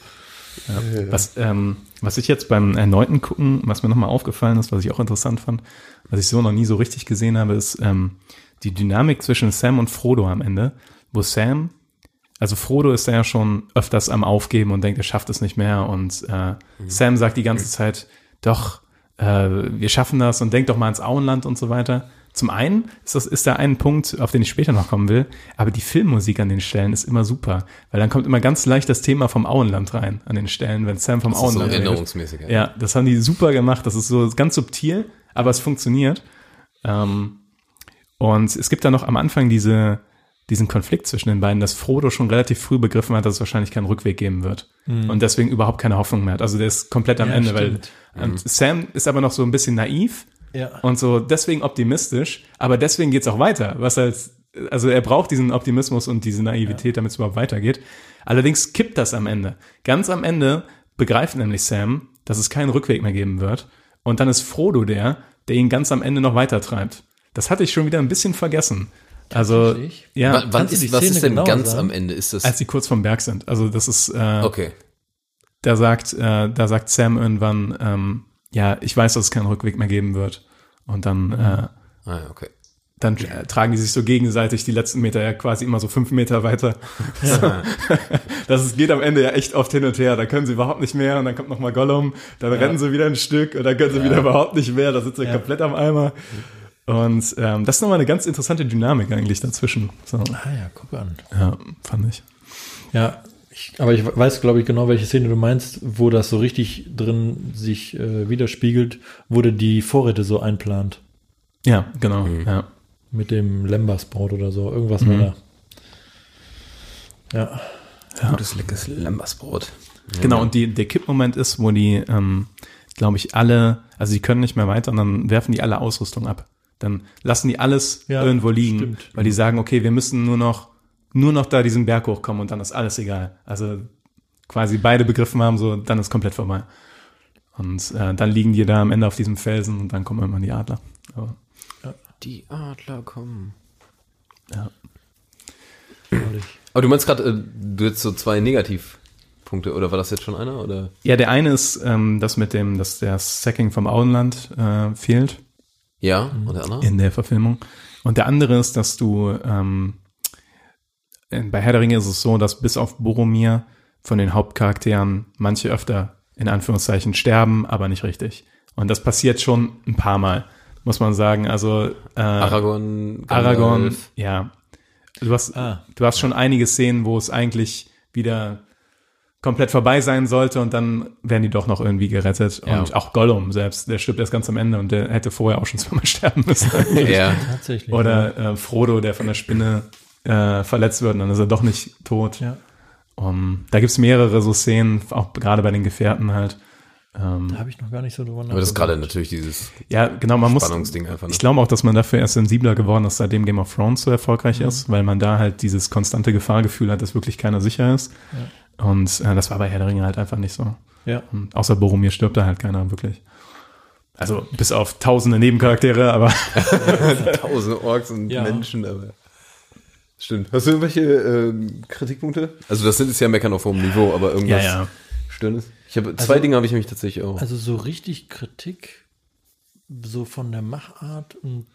Speaker 6: Hier.
Speaker 1: Was, ähm, was ich jetzt beim erneuten Gucken, was mir nochmal aufgefallen ist, was ich auch interessant fand, was ich so noch nie so richtig gesehen habe, ist ähm, die Dynamik zwischen Sam und Frodo am Ende, wo Sam, also Frodo ist da ja schon öfters am Aufgeben und denkt, er schafft es nicht mehr und äh, Sam sagt die ganze Zeit, doch, äh, wir schaffen das und denk doch mal ans Auenland und so weiter. Zum einen ist das ist da ein Punkt, auf den ich später noch kommen will, aber die Filmmusik an den Stellen ist immer super, weil dann kommt immer ganz leicht das Thema vom Auenland rein an den Stellen, wenn Sam vom
Speaker 5: Das ist so
Speaker 1: Auenland
Speaker 5: erinnerungsmäßig.
Speaker 1: Ja, das haben die super gemacht. Das ist so ganz subtil, aber es funktioniert. Ähm, und es gibt da noch am Anfang diese, diesen Konflikt zwischen den beiden, dass Frodo schon relativ früh begriffen hat, dass es wahrscheinlich keinen Rückweg geben wird. Und deswegen überhaupt keine Hoffnung mehr hat. Also der ist komplett am
Speaker 6: Ja,
Speaker 1: Ende,
Speaker 6: stimmt.
Speaker 1: weil und Sam ist aber noch so ein bisschen naiv
Speaker 6: Ja.
Speaker 1: und so deswegen optimistisch, aber deswegen geht's auch weiter. Was als, also er braucht diesen Optimismus und diese Naivität, damit es überhaupt weitergeht. Allerdings kippt das am Ende. Ganz am Ende begreift nämlich Sam, dass es keinen Rückweg mehr geben wird. Und dann ist Frodo der, der ihn ganz am Ende noch weiter treibt. Das hatte ich schon wieder ein bisschen vergessen. Also, ja,
Speaker 5: Wann, ist,
Speaker 6: die
Speaker 5: was
Speaker 6: Szene
Speaker 5: ist denn ganz
Speaker 6: sagen?
Speaker 5: am Ende? Ist das?
Speaker 1: als sie kurz vom Berg sind. Also das ist, äh,
Speaker 5: okay.
Speaker 1: da sagt, äh, da sagt Sam irgendwann, ähm, ja, ich weiß, dass es keinen Rückweg mehr geben wird. Und dann, äh,
Speaker 5: Ah, ja, okay.
Speaker 1: dann äh, tragen die sich so gegenseitig die letzten Meter ja quasi immer so fünf Meter weiter. So. Das ist, geht am Ende ja echt oft hin und her. Da können sie überhaupt nicht mehr und dann kommt noch mal Gollum, dann rennen sie wieder ein Stück und dann können sie wieder überhaupt nicht mehr. Da sind sie komplett am Eimer. Und ähm, das ist nochmal eine ganz interessante Dynamik eigentlich dazwischen. So,
Speaker 6: Ah ja, guck an.
Speaker 1: ja, fand ich.
Speaker 6: Ja, ich, aber ich weiß, glaube ich, genau, welche Szene du meinst, wo das so richtig drin sich äh, widerspiegelt, wo der die Vorräte so einplant.
Speaker 1: Ja, genau. Ja.
Speaker 6: Mit dem Lembasbrot oder so. Irgendwas war da. Ja.
Speaker 5: Gutes, leckeres Lambersbrot.
Speaker 1: Genau, und die, der Kippmoment ist, wo die, ähm, glaube ich, alle, also die können nicht mehr weiter und dann werfen die alle Ausrüstung ab. Dann lassen die alles
Speaker 6: Ja,
Speaker 1: irgendwo liegen,
Speaker 6: stimmt.
Speaker 1: weil die sagen, okay, wir müssen nur noch, nur noch da diesen Berg hochkommen und dann ist alles egal. Also quasi beide begriffen haben, so, dann ist komplett vorbei. Und äh, dann liegen die da am Ende auf diesem Felsen und dann kommen irgendwann die Adler. Aber,
Speaker 5: Die Adler kommen.
Speaker 1: ja.
Speaker 5: Aber du meinst gerade, äh, du jetzt so zwei Negativpunkte, oder war das jetzt schon einer? Oder?
Speaker 1: ja, der eine ist ähm, das mit dem, dass der Sacking vom Auenland äh, fehlt.
Speaker 5: Ja, und der andere?
Speaker 1: in der Verfilmung. Und der andere ist, dass du ähm, bei Herr der Ringe ist es so, dass bis auf Boromir von den Hauptcharakteren manche öfter in Anführungszeichen sterben, aber nicht richtig. Und das passiert schon ein paar Mal, muss man sagen. Also äh,
Speaker 5: Aragorn,
Speaker 1: Aragorn, ja. Du hast,
Speaker 6: Ah.
Speaker 1: du hast schon einige Szenen, wo es eigentlich wieder komplett vorbei sein sollte und dann werden die doch noch irgendwie gerettet.
Speaker 5: Ja.
Speaker 1: Und auch Gollum selbst, der stirbt erst ganz am Ende und der hätte vorher auch schon zweimal sterben müssen.
Speaker 5: Ja.
Speaker 6: Tatsächlich.
Speaker 1: Oder äh, Frodo, der von der Spinne äh, verletzt wird und dann ist er doch nicht tot.
Speaker 6: Ja.
Speaker 1: Um, da gibt's mehrere so Szenen, auch gerade bei den Gefährten halt. Ähm,
Speaker 6: Da habe ich noch gar nicht so drüber nachgedacht.
Speaker 5: Aber das ist gerade natürlich dieses
Speaker 1: ja, genau, man muss.
Speaker 5: Spannungsding einfach. Ne?
Speaker 1: Ich glaube auch, dass man dafür erst sensibler geworden ist, seitdem Game of Thrones so erfolgreich ist, weil man da halt dieses konstante Gefahrgefühl hat, dass wirklich keiner sicher ist. Und äh, das war bei Herr der Ringe halt einfach nicht so.
Speaker 6: Ja.
Speaker 1: Und außer Boromir stirbt da halt keiner wirklich. Also bis auf tausende Nebencharaktere, aber
Speaker 5: Tausende Orks und
Speaker 6: Ja.
Speaker 5: Menschen, aber. Stimmt. Hast du irgendwelche ähm, Kritikpunkte? Also das sind jetzt ja Meckern auf hohem Niveau, aber irgendwas
Speaker 1: Ja, ja.
Speaker 5: Störendes? Ich habe zwei
Speaker 6: Also-
Speaker 5: Dinge habe ich nämlich tatsächlich auch.
Speaker 6: Also so richtig Kritik, so von der Machart und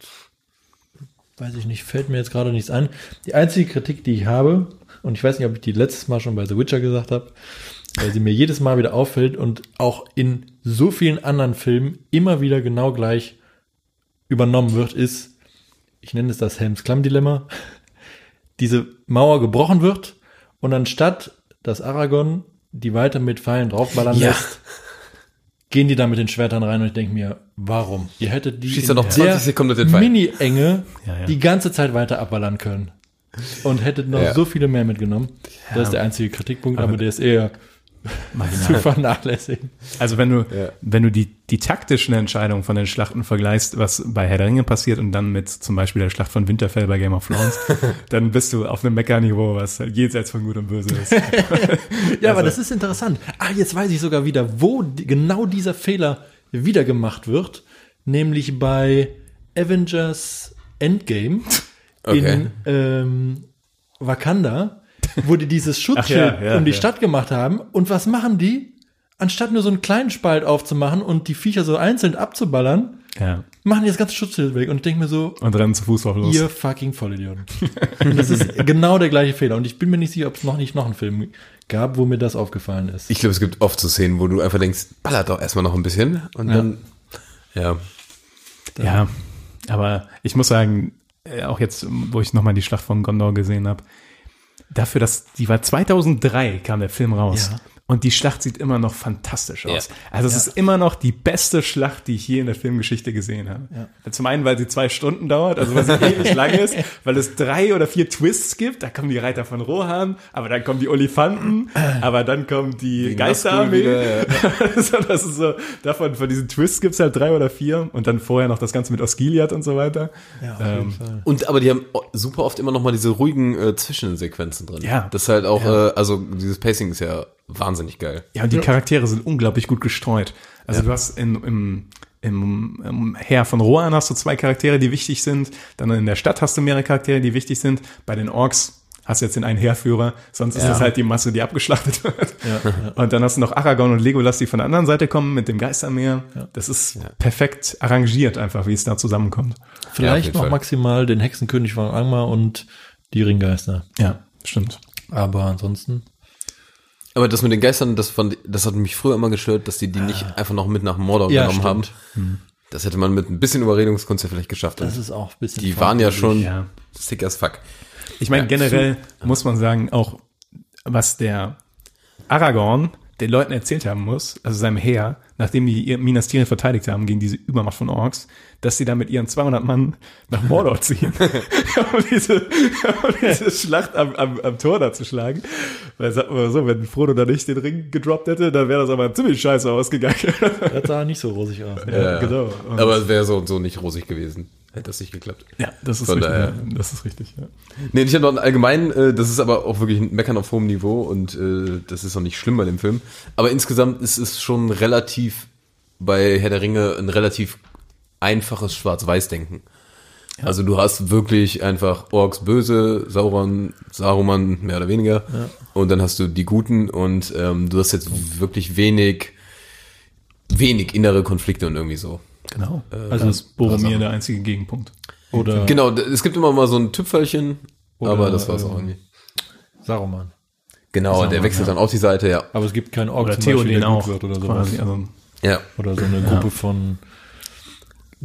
Speaker 6: weiß ich nicht, fällt mir jetzt gerade nichts ein. Die einzige Kritik, die ich habe, und ich weiß nicht, ob ich die letztes Mal schon bei The Witcher gesagt habe, weil sie mir jedes Mal wieder auffällt und auch in so vielen anderen Filmen immer wieder genau gleich übernommen wird, ist, ich nenne es das Helms-Klamm-Dilemma, diese Mauer gebrochen wird und anstatt, dass Aragorn die weiter mit Pfeilen draufballern
Speaker 5: Ja.
Speaker 6: lässt, gehen die da mit den Schwertern rein und ich denke mir, warum? Ihr hättet die
Speaker 5: Schießt
Speaker 6: in
Speaker 5: noch 20
Speaker 6: der
Speaker 5: Sekunden den.
Speaker 6: Mini-Enge
Speaker 1: Ja, ja.
Speaker 6: die ganze Zeit weiter abballern können. Und hättet noch
Speaker 5: Ja.
Speaker 6: so viele mehr mitgenommen. Das ist der einzige Kritikpunkt, aber,
Speaker 1: Aber-
Speaker 6: der ist eher zu vernachlässigen.
Speaker 1: Also wenn du,
Speaker 5: Ja.
Speaker 1: wenn du die, die taktischen Entscheidungen von den Schlachten vergleichst, was bei Herr der Ringe passiert und dann mit zum Beispiel der Schlacht von Winterfell bei Game of Thrones, dann bist du auf einem Meckerniveau, was halt jenseits von Gut und Böse ist.
Speaker 6: Ja, aber
Speaker 1: Also-
Speaker 6: das ist interessant. Ah, jetzt weiß ich sogar wieder, wo die, genau dieser Fehler wieder gemacht wird. Nämlich bei Avengers Endgame
Speaker 5: Okay.
Speaker 6: in ähm, Wakanda, wo die dieses Schutzschild
Speaker 1: ja, ja,
Speaker 6: um die
Speaker 1: ja.
Speaker 6: Stadt gemacht haben. Und was machen die? Anstatt nur so einen kleinen Spalt aufzumachen und die Viecher so einzeln abzuballern, machen die das ganze Schutzschild weg. Und ich denke mir so,
Speaker 1: Und rennen zu Fuß drauf los.
Speaker 6: Ihr fucking Vollidioten. Und das ist genau der gleiche Fehler. Und ich bin mir nicht sicher, ob es noch nicht noch einen Film gab, wo mir das aufgefallen ist.
Speaker 5: Ich glaube, es gibt oft so Szenen, wo du einfach denkst, ballert doch erstmal noch ein bisschen und dann, ja.
Speaker 1: Ja, aber ich muss sagen, auch jetzt, wo ich nochmal die Schlacht von Gondor gesehen habe, dafür, dass die war 2003 kam der Film raus.
Speaker 6: Ja.
Speaker 1: Und die Schlacht sieht immer noch fantastisch aus.
Speaker 5: Ja.
Speaker 1: Also es ist immer noch die beste Schlacht, die ich je in der Filmgeschichte gesehen habe. Zum einen, weil sie zwei Stunden dauert, also weil sie ewig lang ist, weil es drei oder vier Twists gibt. Da kommen die Reiter von Rohan, aber dann kommen die Olifanten, aber dann kommt die
Speaker 5: Die
Speaker 1: Geisterarmee. So, das ist so, davon, von diesen Twists gibt's halt drei oder vier und dann vorher noch das Ganze mit Osgiliath und so weiter.
Speaker 6: Ja, auf
Speaker 1: Ähm.
Speaker 5: Und aber die haben super oft immer noch mal diese ruhigen äh, Zwischensequenzen drin.
Speaker 1: Ja.
Speaker 5: Das ist halt auch, äh, also dieses Pacing ist ja wahnsinnig geil.
Speaker 1: Ja, und die Charaktere sind unglaublich gut gestreut. Also du hast in, im, im, im Heer von Rohan hast du zwei Charaktere, die wichtig sind. Dann in der Stadt hast du mehrere Charaktere, die wichtig sind. Bei den Orks hast du jetzt den einen Heerführer, sonst ist
Speaker 6: Ja.
Speaker 1: das halt die Masse, die abgeschlachtet wird.
Speaker 6: Ja, ja.
Speaker 1: Und dann hast du noch Aragorn und Legolas, die von der anderen Seite kommen mit dem Geistermeer. Das ist perfekt arrangiert einfach, wie es da zusammenkommt.
Speaker 6: Vielleicht noch
Speaker 5: Fall.
Speaker 6: maximal den Hexenkönig von Angmar und die Ringgeister.
Speaker 1: Ja, stimmt.
Speaker 6: Aber ansonsten.
Speaker 5: Aber das mit den Geistern, das fand, das hat mich früher immer gestört, dass die die nicht einfach noch mit nach Mordor
Speaker 6: Ja,
Speaker 5: genommen haben.
Speaker 6: stimmt.
Speaker 5: Das hätte man mit ein bisschen Überredungskunst ja vielleicht geschafft.
Speaker 6: Das ist auch ein bisschen.
Speaker 5: die waren ja schon
Speaker 1: Ja.
Speaker 5: sick as fuck.
Speaker 1: Ich meine,
Speaker 5: Ja,
Speaker 1: generell muss man sagen, auch was der Aragorn den Leuten erzählt haben muss, also seinem Heer, nachdem die ihr Minas Tirith verteidigt haben gegen diese Übermacht von Orks, dass sie da mit ihren 200 Mann nach Mordor ziehen, um, diese, um diese Schlacht am, am, am Tor da zu schlagen. Weil, sag mal so, wenn Frodo da nicht den Ring gedroppt hätte, dann wäre das aber ziemlich scheiße ausgegangen.
Speaker 6: Das sah nicht so rosig aus.
Speaker 1: ja, genau. Und-
Speaker 5: Aber es wäre so und so nicht rosig gewesen. Hätte das nicht geklappt.
Speaker 1: ja, das ist
Speaker 5: Von
Speaker 1: richtig.
Speaker 5: daher.
Speaker 1: ja, Das ist richtig, ja.
Speaker 5: Nee, ich habe noch ein allgemein, äh, das ist aber auch wirklich ein Meckern auf hohem Niveau und äh, das ist auch nicht schlimm bei dem Film. Aber insgesamt ist es schon relativ bei Herr der Ringe ein relativ einfaches Schwarz-Weiß-Denken. Also du hast wirklich einfach Orks böse, Sauron, Saruman mehr oder weniger. Und dann hast du die Guten und ähm, du hast jetzt wirklich wenig, wenig innere Konflikte und irgendwie so.
Speaker 1: Genau.
Speaker 5: Äh,
Speaker 1: also ist Boromir der einzige Gegenpunkt.
Speaker 6: Oder
Speaker 5: Genau, es gibt immer mal so ein Tüpfelchen,
Speaker 6: Oder,
Speaker 5: aber das war's auch
Speaker 6: ähm,
Speaker 5: irgendwie.
Speaker 6: Saruman.
Speaker 5: Genau, der wechselt dann auf die Seite, ja.
Speaker 6: Aber es gibt keinen Ork
Speaker 1: Oder
Speaker 6: zum Beispiel,
Speaker 1: Theoden
Speaker 6: der gut
Speaker 1: auch.
Speaker 6: wird oder sowas.
Speaker 1: quasi. Also,
Speaker 5: Ja.
Speaker 6: Oder so eine Gruppe von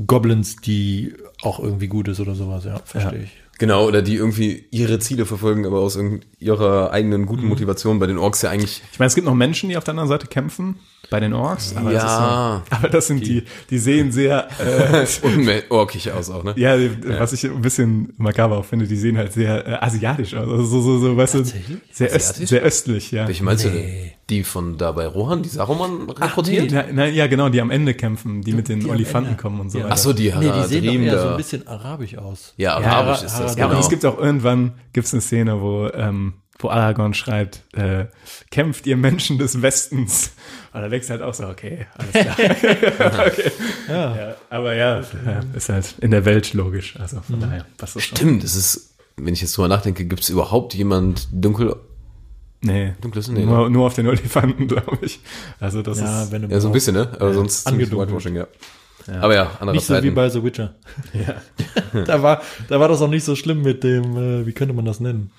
Speaker 6: Goblins, die auch irgendwie gut ist oder sowas, ja, verstehe ich.
Speaker 5: Genau, oder die irgendwie ihre Ziele verfolgen, aber aus ihrer eigenen guten Motivation bei den Orks ja eigentlich.
Speaker 1: ich meine, es gibt noch Menschen, die auf der anderen Seite kämpfen, bei den Orks. Aber das, ist
Speaker 5: Ja.
Speaker 1: so, aber das sind die, die sehen sehr, äh,
Speaker 5: Orkig aus auch, ne?
Speaker 1: ja, was ich ein bisschen makaber auch finde, die sehen halt sehr äh, asiatisch aus. Also so, so, so, weißt du, sehr, öst, sehr östlich, ja.
Speaker 5: Welche meinst du denn? Die von da bei Rohan, die Saruman rekrutiert?
Speaker 1: Na, na, ja, genau, die am Ende kämpfen, die mit den
Speaker 6: die
Speaker 1: Olifanten kommen und so
Speaker 6: Ja.
Speaker 1: weiter.
Speaker 5: Ach so, die
Speaker 6: Nee, die sehen doch eher so ein bisschen arabisch aus.
Speaker 5: ja,
Speaker 1: Ja,
Speaker 5: arabisch
Speaker 6: Har-
Speaker 5: ist das,
Speaker 1: Ja,
Speaker 5: genau.
Speaker 1: und es gibt auch irgendwann gibt's eine Szene, wo, ähm, wo Aragorn schreibt, äh, kämpft ihr Menschen des Westens. Und da denkst du halt auch so, okay, alles klar. okay. Ja. aber ja, ja, ist halt in der Welt logisch. Also von daher passt das schon.
Speaker 5: Stimmt, das ist, wenn ich jetzt drüber nachdenke, gibt es überhaupt jemand dunkel,
Speaker 1: Nee,
Speaker 5: dunkles? Nee, ne?
Speaker 1: nur, nur auf den Elefanten, glaube ich. Also das
Speaker 6: Ja,
Speaker 1: ist,
Speaker 6: wenn du
Speaker 5: Ja, so ein bisschen, ne? Aber sonst ziemlich
Speaker 6: angedunkelt.
Speaker 5: Whitewashing, ja. Aber ja, andere
Speaker 6: Nicht so wie bei The Witcher. Ja. da, war, da war das auch nicht so schlimm mit dem, äh, wie könnte man das nennen?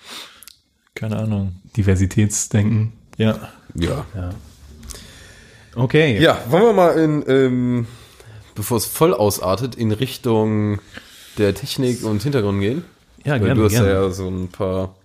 Speaker 6: Keine Ahnung.
Speaker 1: Diversitätsdenken.
Speaker 6: Ja.
Speaker 5: ja.
Speaker 1: Okay.
Speaker 5: Ja, wollen wir mal in, ähm, bevor es voll ausartet, in Richtung der Technik und Hintergrund gehen?
Speaker 1: ja
Speaker 5: Weil
Speaker 1: gerne,
Speaker 5: du hast
Speaker 1: gerne.
Speaker 5: ja so ein paar.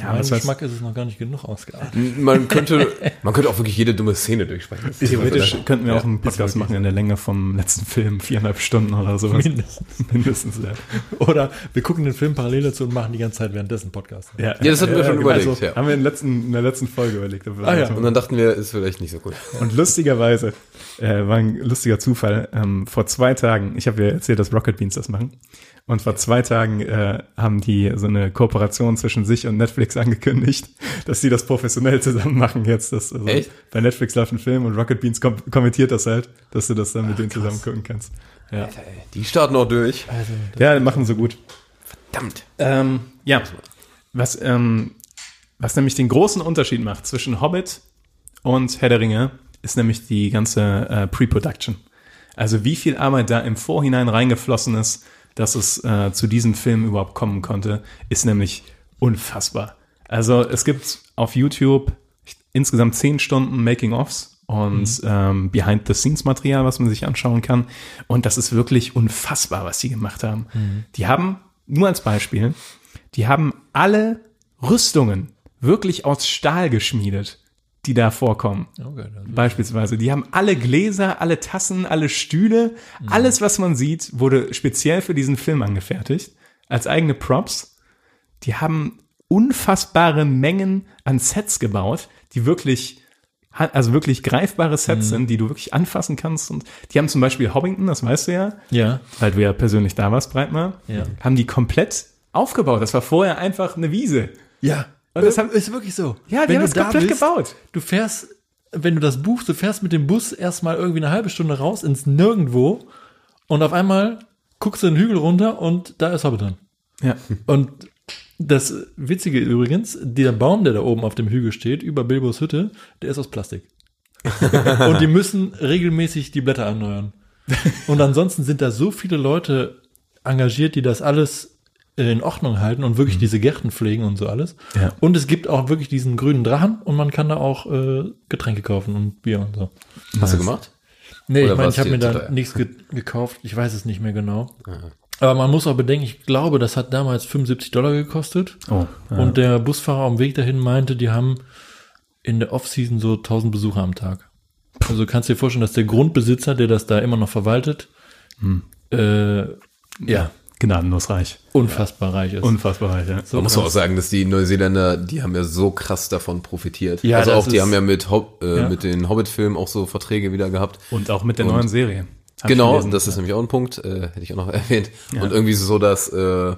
Speaker 1: Ja,
Speaker 6: Mein
Speaker 1: das heißt,
Speaker 6: Geschmack ist es noch gar nicht genug ausgeartet.
Speaker 5: Man könnte, man könnte auch wirklich jede dumme Szene durchsprechen.
Speaker 1: theoretisch könnten wir
Speaker 5: Ja,
Speaker 1: auch einen Podcast machen in der Länge vom letzten Film, viereinhalb Stunden oder sowas.
Speaker 6: Mindestens.
Speaker 1: Mindestens, ja.
Speaker 6: Oder wir gucken den Film parallel dazu und machen die ganze Zeit währenddessen Podcast.
Speaker 1: Ja,
Speaker 5: Ja, das hatten wir schon überlegt,
Speaker 1: Also,
Speaker 5: ja.
Speaker 1: Haben wir in, der letzten, in der letzten Folge überlegt.
Speaker 6: Ah, ja.
Speaker 5: Und dann dachten wir, ist vielleicht nicht so cool.
Speaker 1: Und lustigerweise, äh, war ein lustiger Zufall, ähm, vor zwei Tagen, ich habe ja erzählt, dass Rocket Beans das machen. Und vor zwei Tagen äh, haben die so eine Kooperation zwischen sich und Netflix angekündigt, dass sie das professionell zusammen machen jetzt. Das, also
Speaker 5: Echt?
Speaker 1: Bei Netflix läuft ein Film und Rocket Beans kom kommentiert das halt, dass du das dann mit denen zusammen gucken kannst. Ja,
Speaker 5: Die starten auch durch.
Speaker 1: ja die machen so gut.
Speaker 5: Verdammt.
Speaker 1: Ähm, ja, was, ähm, was nämlich den großen Unterschied macht zwischen Hobbit und Herr der Ringe, ist nämlich die ganze äh, Pre-Production. Also wie viel Arbeit da im Vorhinein reingeflossen ist, dass es äh, zu diesem Film überhaupt kommen konnte, ist nämlich unfassbar. Also es gibt auf YouTube insgesamt zehn Stunden Making-ofs und ähm, Behind-the-Scenes-Material, was man sich anschauen kann. Und das ist wirklich unfassbar, was die gemacht haben. Die haben, nur als Beispiel, die haben alle Rüstungen wirklich aus Stahl geschmiedet, die da vorkommen.
Speaker 6: Okay,
Speaker 1: Beispielsweise. Die haben alle Gläser, alle Tassen, alle Stühle, alles, was man sieht, wurde speziell für diesen Film angefertigt, als eigene Props. Die haben unfassbare Mengen an Sets gebaut, die wirklich, also wirklich greifbare Sets sind, die du wirklich anfassen kannst. Und die haben zum Beispiel Hobbington, das weißt du ja,
Speaker 6: Ja.
Speaker 1: weil du ja persönlich da warst, Breitmar,
Speaker 6: Ja.
Speaker 1: haben die komplett aufgebaut. Das war vorher einfach eine Wiese.
Speaker 6: Ja.
Speaker 1: Und das haben-
Speaker 6: ist wirklich so.
Speaker 1: Ja, die
Speaker 6: wenn
Speaker 1: haben
Speaker 6: da
Speaker 1: komplett
Speaker 6: bist,
Speaker 1: gebaut.
Speaker 6: Du fährst, wenn du das buchst, du fährst mit dem Bus erstmal irgendwie eine halbe Stunde raus ins Nirgendwo und auf einmal guckst du den Hügel runter und da ist Hobbiton.
Speaker 1: Ja.
Speaker 6: Und das Witzige übrigens, der Baum, der da oben auf dem Hügel steht, über Bilbos Hütte, der ist aus Plastik. und die müssen regelmäßig die Blätter erneuern. Und ansonsten sind da so viele Leute engagiert, die das alles in Ordnung halten und wirklich diese Gärten pflegen und so alles.
Speaker 1: Ja.
Speaker 6: Und es gibt auch wirklich diesen grünen Drachen und man kann da auch äh, Getränke kaufen und Bier und so.
Speaker 5: Hast du gemacht?
Speaker 6: Nee,
Speaker 5: Oder
Speaker 6: ich meine, ich habe mir da
Speaker 5: teuer?
Speaker 6: nichts ge gekauft. Ich weiß es nicht mehr genau. Aber man muss auch bedenken, ich glaube, das hat damals 75 Dollar gekostet.
Speaker 1: Oh, ja.
Speaker 6: Und der Busfahrer am Weg dahin meinte, die haben in der Off-Season so 1000 Besucher am Tag. Also kannst du dir vorstellen, dass der Grundbesitzer, der das da immer noch verwaltet,
Speaker 1: Hm.
Speaker 6: äh, ja,
Speaker 1: Gnadenlos reich.
Speaker 6: unfassbar reich ist.
Speaker 1: Unfassbar reich, ja.
Speaker 5: Man muss auch sagen, dass die Neuseeländer, die haben ja so krass davon profitiert.
Speaker 6: Ja,
Speaker 5: also auch, die
Speaker 6: ist-
Speaker 5: haben ja mit, Hob äh,
Speaker 6: Ja.
Speaker 5: mit den Hobbit-Filmen auch so Verträge wieder gehabt.
Speaker 1: Und auch mit der
Speaker 5: Und-
Speaker 1: neuen Serie.
Speaker 5: Genau,
Speaker 1: gelesen.
Speaker 5: das ist nämlich auch ein Punkt, äh, hätte ich auch noch erwähnt. Und irgendwie so, dass äh,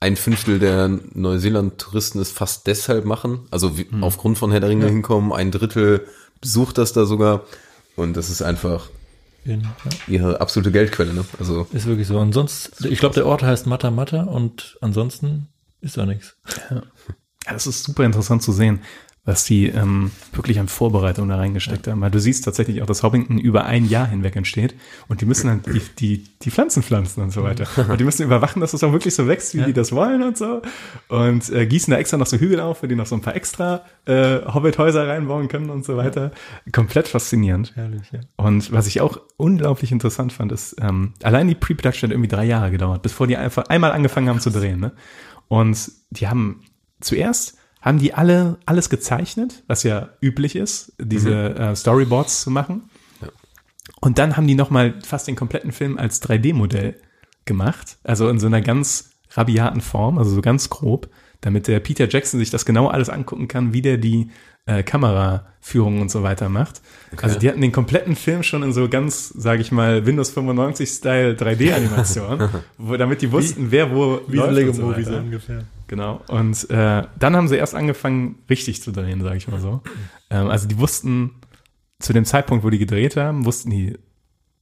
Speaker 5: ein Fünftel der Neuseeland-Touristen es fast deshalb machen, also wie, aufgrund von Herr der Ringe hinkommen, ein Drittel besucht das da sogar. Und das ist einfach
Speaker 6: In, ja,
Speaker 5: ihre absolute Geldquelle, ne? Also,
Speaker 6: ist wirklich so. Und sonst, ich glaube, der Ort heißt Mata Mata und ansonsten ist da nichts.
Speaker 1: Ja, das ist super interessant zu sehen, was die ähm, wirklich an Vorbereitung da reingesteckt haben. Weil du siehst tatsächlich auch, dass Hobbington über ein Jahr hinweg entsteht und die müssen dann die, die, die Pflanzen pflanzen und so weiter. Und die müssen überwachen, dass es auch wirklich so wächst, wie
Speaker 6: Ja.
Speaker 1: die das wollen und so. Und äh, gießen da extra noch so Hügel auf, wo die noch so ein paar extra äh, Hobbit-Häuser reinbauen können und so weiter. Komplett faszinierend.
Speaker 6: Herrlich, ja.
Speaker 1: Und was ich auch unglaublich interessant fand, ist, ähm, allein die Pre-Production hat irgendwie drei Jahre gedauert, bevor die einfach einmal angefangen haben zu drehen. Ne? Und die haben zuerst haben die alle alles gezeichnet, was ja üblich ist, diese äh, Storyboards zu machen. Und dann haben die nochmal fast den kompletten Film als 3D-Modell gemacht, also in so einer ganz rabiaten Form, also so ganz grob, damit der Peter Jackson sich das genau alles angucken kann, wie der die äh, Kameraführung und so weiter macht. Also die hatten den kompletten Film schon in so ganz, sage ich mal, Windows 95-Style 3D-Animation, wo damit die wussten, wer wo
Speaker 6: Wie
Speaker 1: läuft und so
Speaker 6: ungefähr.
Speaker 1: Genau. Und äh, dann haben sie erst angefangen, richtig zu drehen, sage ich mal so. Ähm, also die wussten zu dem Zeitpunkt, wo die gedreht haben, wussten die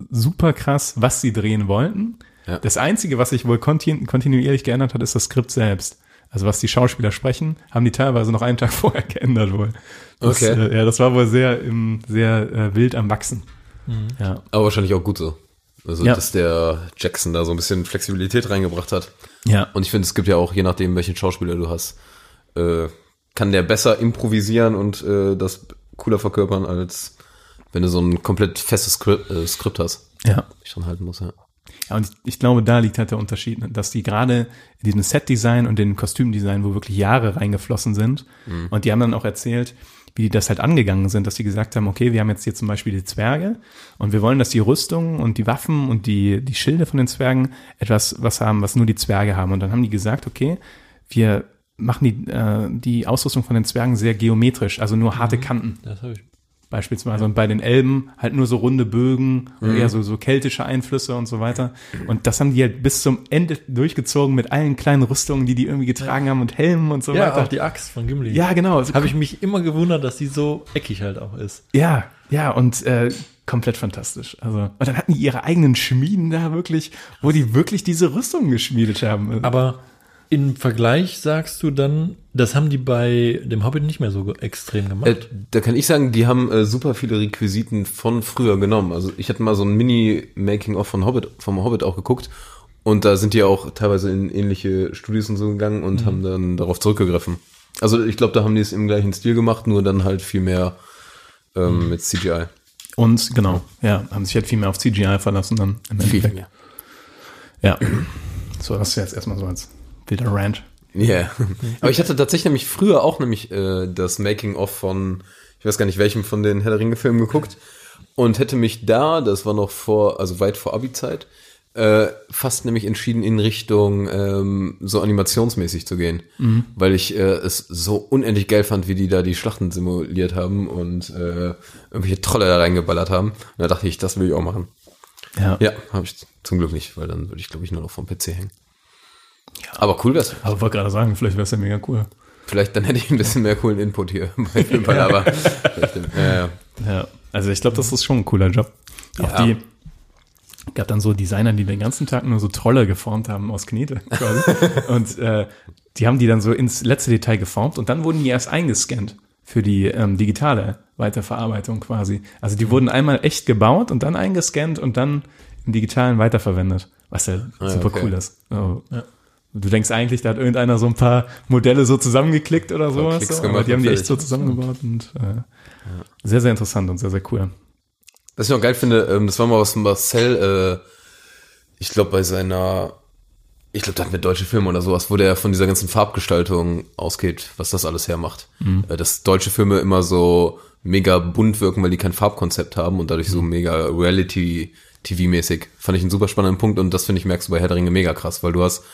Speaker 1: super krass, was sie drehen wollten.
Speaker 5: Ja.
Speaker 1: Das Einzige, was sich wohl kontinu kontinuierlich geändert hat, ist das Skript selbst. Also was die Schauspieler sprechen, haben die teilweise noch einen Tag vorher geändert wohl. Das,
Speaker 5: Okay.
Speaker 1: Äh, ja, das war wohl sehr, im, sehr äh, wild am Wachsen. Ja.
Speaker 5: aber wahrscheinlich auch gut so. Also,
Speaker 1: Ja.
Speaker 5: dass der Jackson da so ein bisschen Flexibilität reingebracht hat.
Speaker 1: Ja.
Speaker 5: Und ich finde, es gibt ja auch, je nachdem, welchen Schauspieler du hast, äh, kann der besser improvisieren und äh, das cooler verkörpern, als wenn du so ein komplett festes Skript, äh, Skript hast,
Speaker 1: ja.
Speaker 5: ich dran halten muss, ja.
Speaker 1: Ja, und ich, glaube, da liegt halt der Unterschied, ne? dass die gerade in diesem Set-Design und dem Kostümdesign, wo wirklich Jahre reingeflossen sind, und die haben dann auch erzählt, wie die das halt angegangen sind, dass die gesagt haben, okay, wir haben jetzt hier zum Beispiel die Zwerge und wir wollen, dass die Rüstungen und die Waffen und die, die Schilde von den Zwergen etwas was haben, was nur die Zwerge haben. Und dann haben die gesagt, okay, wir machen die, äh, die Ausrüstung von den Zwergen sehr geometrisch, also nur harte Kanten
Speaker 6: Das habe ich.
Speaker 1: Beispielsweise. Und bei den Elben halt nur so runde Bögen, und eher so, so keltische Einflüsse und so weiter. Und das haben die halt bis zum Ende durchgezogen mit allen kleinen Rüstungen, die die irgendwie getragen haben und Helmen und so
Speaker 6: Ja,
Speaker 1: weiter.
Speaker 6: auch die Axt von Gimli.
Speaker 1: ja, genau.
Speaker 6: Habe ich mich immer gewundert, dass die so eckig halt auch ist.
Speaker 1: Ja, ja, und äh, komplett fantastisch. Also, und dann hatten die ihre eigenen Schmieden da wirklich, wo die wirklich diese Rüstungen geschmiedet haben.
Speaker 6: Aber im Vergleich sagst du dann, das haben die bei dem Hobbit nicht mehr so extrem gemacht.
Speaker 5: Äh, da kann ich sagen, die haben äh, super viele Requisiten von früher genommen. Also ich hatte mal so ein Mini-Making-of von Hobbit, vom Hobbit auch geguckt. Und da sind die auch teilweise in ähnliche Studios und so gegangen und haben dann darauf zurückgegriffen. Also ich glaube, da haben die es im gleichen Stil gemacht, nur dann halt viel mehr ähm, mit CGI.
Speaker 1: Und genau, ja, haben sich halt viel mehr auf CGI verlassen dann im
Speaker 5: Viel
Speaker 1: Endeffekt.
Speaker 5: mehr.
Speaker 1: Ja. So, das ist jetzt erstmal so als wilder Rant.
Speaker 5: Ja. Aber ich hatte tatsächlich nämlich früher auch nämlich äh, das Making-of von, ich weiß gar nicht welchem von den Herr der Ringe-Filmen geguckt und hätte mich da, das war noch vor, also weit vor Abi-Zeit, äh, fast nämlich entschieden in Richtung ähm, so animationsmäßig zu gehen, weil ich äh, es so unendlich geil fand, wie die da die Schlachten simuliert haben und äh, irgendwelche Trolle da reingeballert haben. Und da dachte ich, das will ich auch machen.
Speaker 1: Ja.
Speaker 5: Ja, habe ich zum Glück nicht, weil dann würde ich glaube ich nur noch vom PC hängen. Aber cool wär's.
Speaker 1: Aber wollte gerade sagen, vielleicht wäre es ja mega cool.
Speaker 5: Vielleicht dann hätte ich ein bisschen mehr coolen Input hier bei vielleicht, ja, ja.
Speaker 1: Ja, also ich glaube, das ist schon ein cooler Job. Auch
Speaker 5: Ja.
Speaker 1: die gab dann so Designer, die den ganzen Tag nur so Trolle geformt haben aus Knete quasi. und äh, die haben die dann so ins letzte Detail geformt und dann wurden die erst eingescannt für die ähm, digitale Weiterverarbeitung quasi. Also die wurden einmal echt gebaut und dann eingescannt und dann im digitalen weiterverwendet, was ja super
Speaker 5: okay.
Speaker 1: cool ist. Also, Du denkst eigentlich, da hat irgendeiner so ein paar Modelle so zusammengeklickt oder sowas,
Speaker 5: Klicks
Speaker 1: so, aber die haben die echt so zusammengebaut und äh, sehr, sehr interessant und sehr, sehr cool.
Speaker 5: Was ich noch geil finde, ähm, das war mal was Marcel, äh, ich glaube bei seiner, ich glaube, da hat mit deutsche Filme oder sowas, wo der von dieser ganzen Farbgestaltung ausgeht, was das alles hermacht. Äh, dass deutsche Filme immer so mega bunt wirken, weil die kein Farbkonzept haben und dadurch so mega Reality-TV-mäßig. Fand ich einen super spannenden Punkt und das finde ich, merkst du bei Herr der Ringe mega krass, weil du hast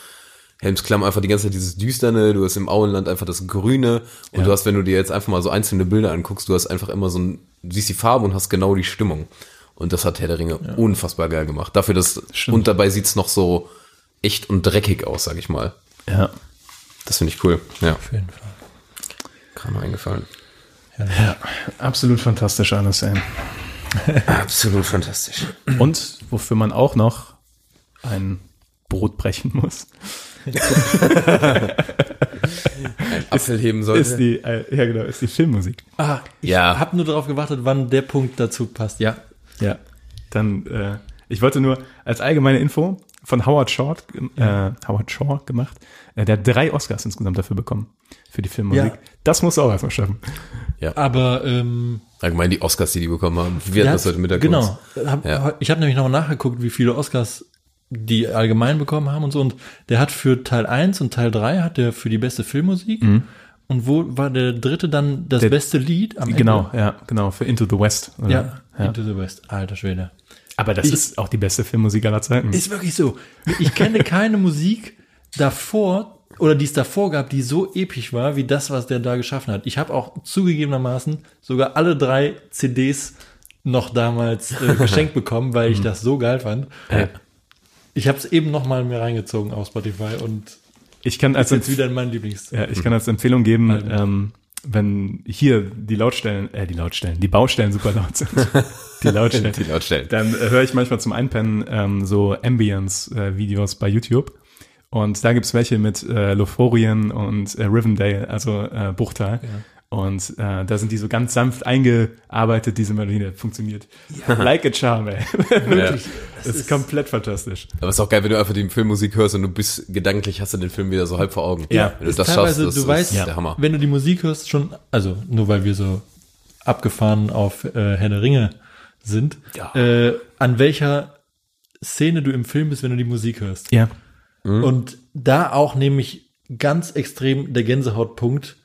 Speaker 5: Helmsklamm einfach die ganze Zeit dieses Düsterne, du hast im Auenland einfach das Grüne und
Speaker 1: Ja.
Speaker 5: du hast, wenn du dir jetzt einfach mal so einzelne Bilder anguckst, du hast einfach immer so ein, siehst die Farbe und hast genau die Stimmung. Und das hat Herr der Ringe unfassbar geil gemacht. Dafür, dass,
Speaker 1: Stimmt.
Speaker 5: und dabei sieht's noch so echt und dreckig aus, sag ich mal.
Speaker 1: Ja.
Speaker 5: Das finde ich cool. Ja,
Speaker 6: Auf jeden Fall.
Speaker 5: mal eingefallen.
Speaker 1: Ja, absolut fantastisch alles, ey.
Speaker 5: Absolut fantastisch.
Speaker 1: Und wofür man auch noch ein Brot brechen muss,
Speaker 5: Apfel heben
Speaker 1: ist
Speaker 5: sollte.
Speaker 1: die, äh, ja genau, ist die Filmmusik.
Speaker 6: Ah, ich
Speaker 5: Ja.
Speaker 6: habe nur darauf gewartet, wann der Punkt dazu passt. Ja.
Speaker 1: Ja. Dann, äh, ich wollte nur als allgemeine Info von Howard Short, äh, Howard Shaw gemacht. Äh, der hat drei Oscars insgesamt dafür bekommen. Für die Filmmusik.
Speaker 6: Ja.
Speaker 1: Das musst du auch erstmal schaffen.
Speaker 6: Aber ähm,
Speaker 5: Allgemein die Oscars, die die bekommen haben. Wir hatten das heute Mittag.
Speaker 6: Genau. Hab,
Speaker 5: Ja.
Speaker 6: Ich habe nämlich noch nachgeguckt, wie viele Oscars die allgemein bekommen haben und so. Und der hat für Teil 1 und Teil 3 hat der für die beste Filmmusik. Und wo war der dritte dann das
Speaker 1: Der-
Speaker 6: beste Lied am
Speaker 1: Genau,
Speaker 6: Ende?
Speaker 1: ja, genau, für Into the West.
Speaker 6: Ja,
Speaker 1: ja.
Speaker 6: Into the West. Alter Schwede.
Speaker 1: Aber das ist auch die beste Filmmusik aller Zeiten.
Speaker 6: Ist wirklich so. Ich kenne keine Musik davor oder die es davor gab, die so episch war, wie das, was der da geschaffen hat. Ich habe auch zugegebenermaßen sogar alle drei CDs noch damals äh, geschenkt bekommen, weil ich das so geil fand.
Speaker 1: Ja.
Speaker 6: Ich habe es eben noch mal mir reingezogen auf Spotify und
Speaker 1: Ich kann als,
Speaker 6: ist jetzt wieder in mein Lieblings.
Speaker 1: ja, ich kann als Empfehlung geben, ähm, wenn hier die Lautstellen, äh, die Lautstellen, die Baustellen super laut sind, die Lautstellen,
Speaker 5: Die Lautstellen.
Speaker 1: dann äh, höre ich manchmal zum Einpennen ähm, so Ambience-Videos bei YouTube. Und da gibt's welche mit äh, Lothlorien und äh, Rivendale, also äh, Bruchtal. Und äh, da sind die so ganz sanft eingearbeitet, diese Melodie, das funktioniert. Like a charm, ey. Wirklich. Das ist komplett fantastisch.
Speaker 5: Aber es ist auch geil, wenn du einfach die Filmmusik hörst und du bist gedanklich, hast du den Film wieder so halb vor Augen.
Speaker 1: Ja.
Speaker 5: Wenn du
Speaker 6: Ist
Speaker 5: das schaffst,
Speaker 6: teilweise,
Speaker 5: das
Speaker 6: du
Speaker 5: ist
Speaker 6: weißt,
Speaker 5: der Hammer.
Speaker 6: wenn du die Musik hörst, schon, also nur weil wir so abgefahren auf äh, Herr der Ringe sind,
Speaker 5: Ja.
Speaker 6: äh, an welcher Szene du im Film bist, wenn du die Musik hörst.
Speaker 1: Ja.
Speaker 6: Und da auch nämlich ganz extrem der Gänsehautpunkt.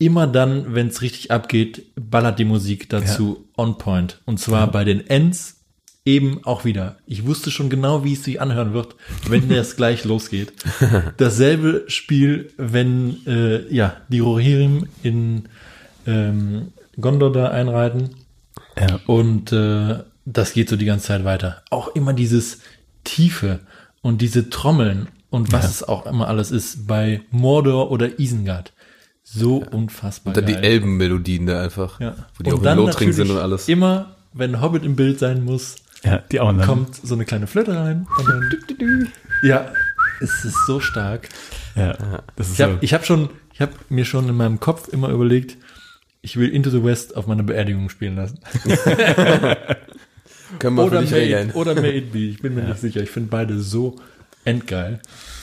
Speaker 6: Immer dann, wenn es richtig abgeht, ballert die Musik dazu on point. Und zwar bei den Ends eben auch wieder. Ich wusste schon genau, wie es sich anhören wird, wenn das gleich losgeht. Dasselbe Spiel, wenn äh, ja die Rohirrim in ähm, Gondor da einreiten
Speaker 1: Ja.
Speaker 6: und äh, das geht so die ganze Zeit weiter. Auch immer dieses Tiefe und diese Trommeln und was es auch immer alles ist bei Mordor oder Isengard. So unfassbar
Speaker 5: Und dann die
Speaker 6: geil.
Speaker 5: Elbenmelodien da einfach.
Speaker 6: Ja.
Speaker 5: Wo die auch in
Speaker 6: dann
Speaker 5: Lothringen sind und alles.
Speaker 6: Immer, wenn Hobbit im Bild sein muss,
Speaker 1: Ja, die auch dann.
Speaker 6: kommt so eine kleine Flöte rein und dann ja, es ist so stark.
Speaker 1: Ja, das ist
Speaker 6: Ich habe
Speaker 1: so.
Speaker 6: ich hab schon, ich habe mir schon in meinem Kopf immer überlegt, ich will Into the West auf meiner Beerdigung spielen lassen.
Speaker 5: Können wir
Speaker 6: Oder. It, oder May It Be. Ich bin mir nicht sicher. Ich finde beide so endgeil.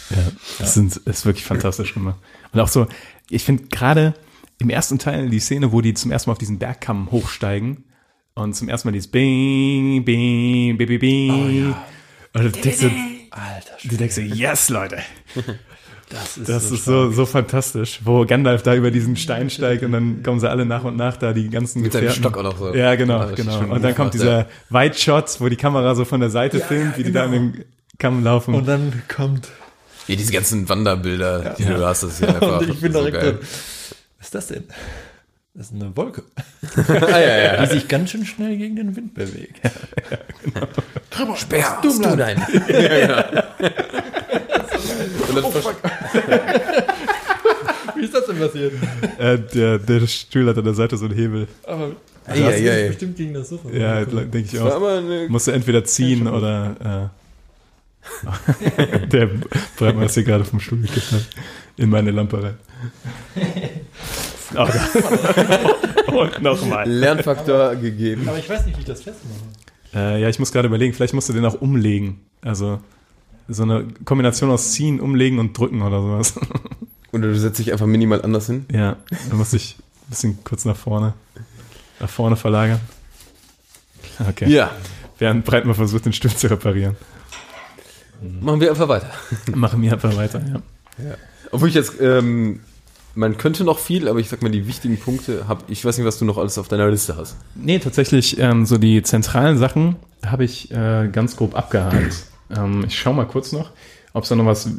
Speaker 1: Ja, das sind, ist wirklich fantastisch gemacht. Und auch so, ich finde gerade im ersten Teil die Szene, wo die zum ersten Mal auf diesen Bergkamm hochsteigen und zum ersten Mal dieses Bing, Bing, Bing, Bing, Bing. Und du denkst,
Speaker 6: Alter,
Speaker 1: du denkst, yes, Leute.
Speaker 6: das ist,
Speaker 1: Das ist so, so fantastisch, wo Gandalf da über diesen Stein steigt und dann kommen sie alle nach und nach da, die ganzen
Speaker 5: Mit
Speaker 1: Gefährten.
Speaker 5: Stock auch noch so.
Speaker 1: Ja, genau,
Speaker 5: Ja,
Speaker 1: genau.
Speaker 5: schön
Speaker 1: Und dann kommt dieser
Speaker 5: ja.
Speaker 1: Wide Shot, wo die Kamera so von der Seite filmt, wie die da in den Kamm laufen.
Speaker 6: Und dann kommt.
Speaker 5: Ja, diese ganzen Wanderbilder, die du hast, das ist ja einfach
Speaker 6: und ich bin
Speaker 5: so
Speaker 6: direkt
Speaker 5: geil.
Speaker 6: so, was ist das denn? Das ist eine Wolke,
Speaker 5: ah, ja, ja.
Speaker 6: die sich ganz schön schnell gegen den Wind bewegt.
Speaker 5: Speer, du dein. ja, ja. Versch-
Speaker 6: Wie ist das denn passiert?
Speaker 1: äh, der, der Stuhl hat an der Seite so einen Hebel.
Speaker 6: Aber
Speaker 5: Ei, ei, ei.
Speaker 6: bestimmt gegen das Sofa.
Speaker 1: Ja, denke ich auch. Musst du entweder ziehen oder äh, der Breitmann ist hier gerade vom Stuhl gekippt hat, in meine Lampe rein. Oh. Und nochmal.
Speaker 5: Lernfaktor gegeben.
Speaker 6: Aber ich weiß nicht, wie ich das festmache.
Speaker 1: Äh, ja, ich muss gerade überlegen, vielleicht musst du den auch umlegen. Also so eine Kombination aus ziehen, umlegen und drücken oder sowas.
Speaker 5: Und du setzt dich einfach minimal anders hin.
Speaker 1: ja, dann musst dich ein bisschen kurz nach vorne, nach vorne verlagern. Okay.
Speaker 5: Ja.
Speaker 1: Während Breitmann versucht, den Stuhl zu reparieren.
Speaker 5: Machen wir einfach weiter.
Speaker 1: Machen wir einfach weiter, ja.
Speaker 5: Obwohl ich jetzt, ähm, man könnte noch viel, aber ich sag mal, die wichtigen Punkte hab, ich weiß nicht, was du noch alles auf deiner Liste hast.
Speaker 1: Nee, tatsächlich, ähm, so die zentralen Sachen habe ich äh, ganz grob abgehakt. Ähm, ich schaue mal kurz noch, ob es da noch was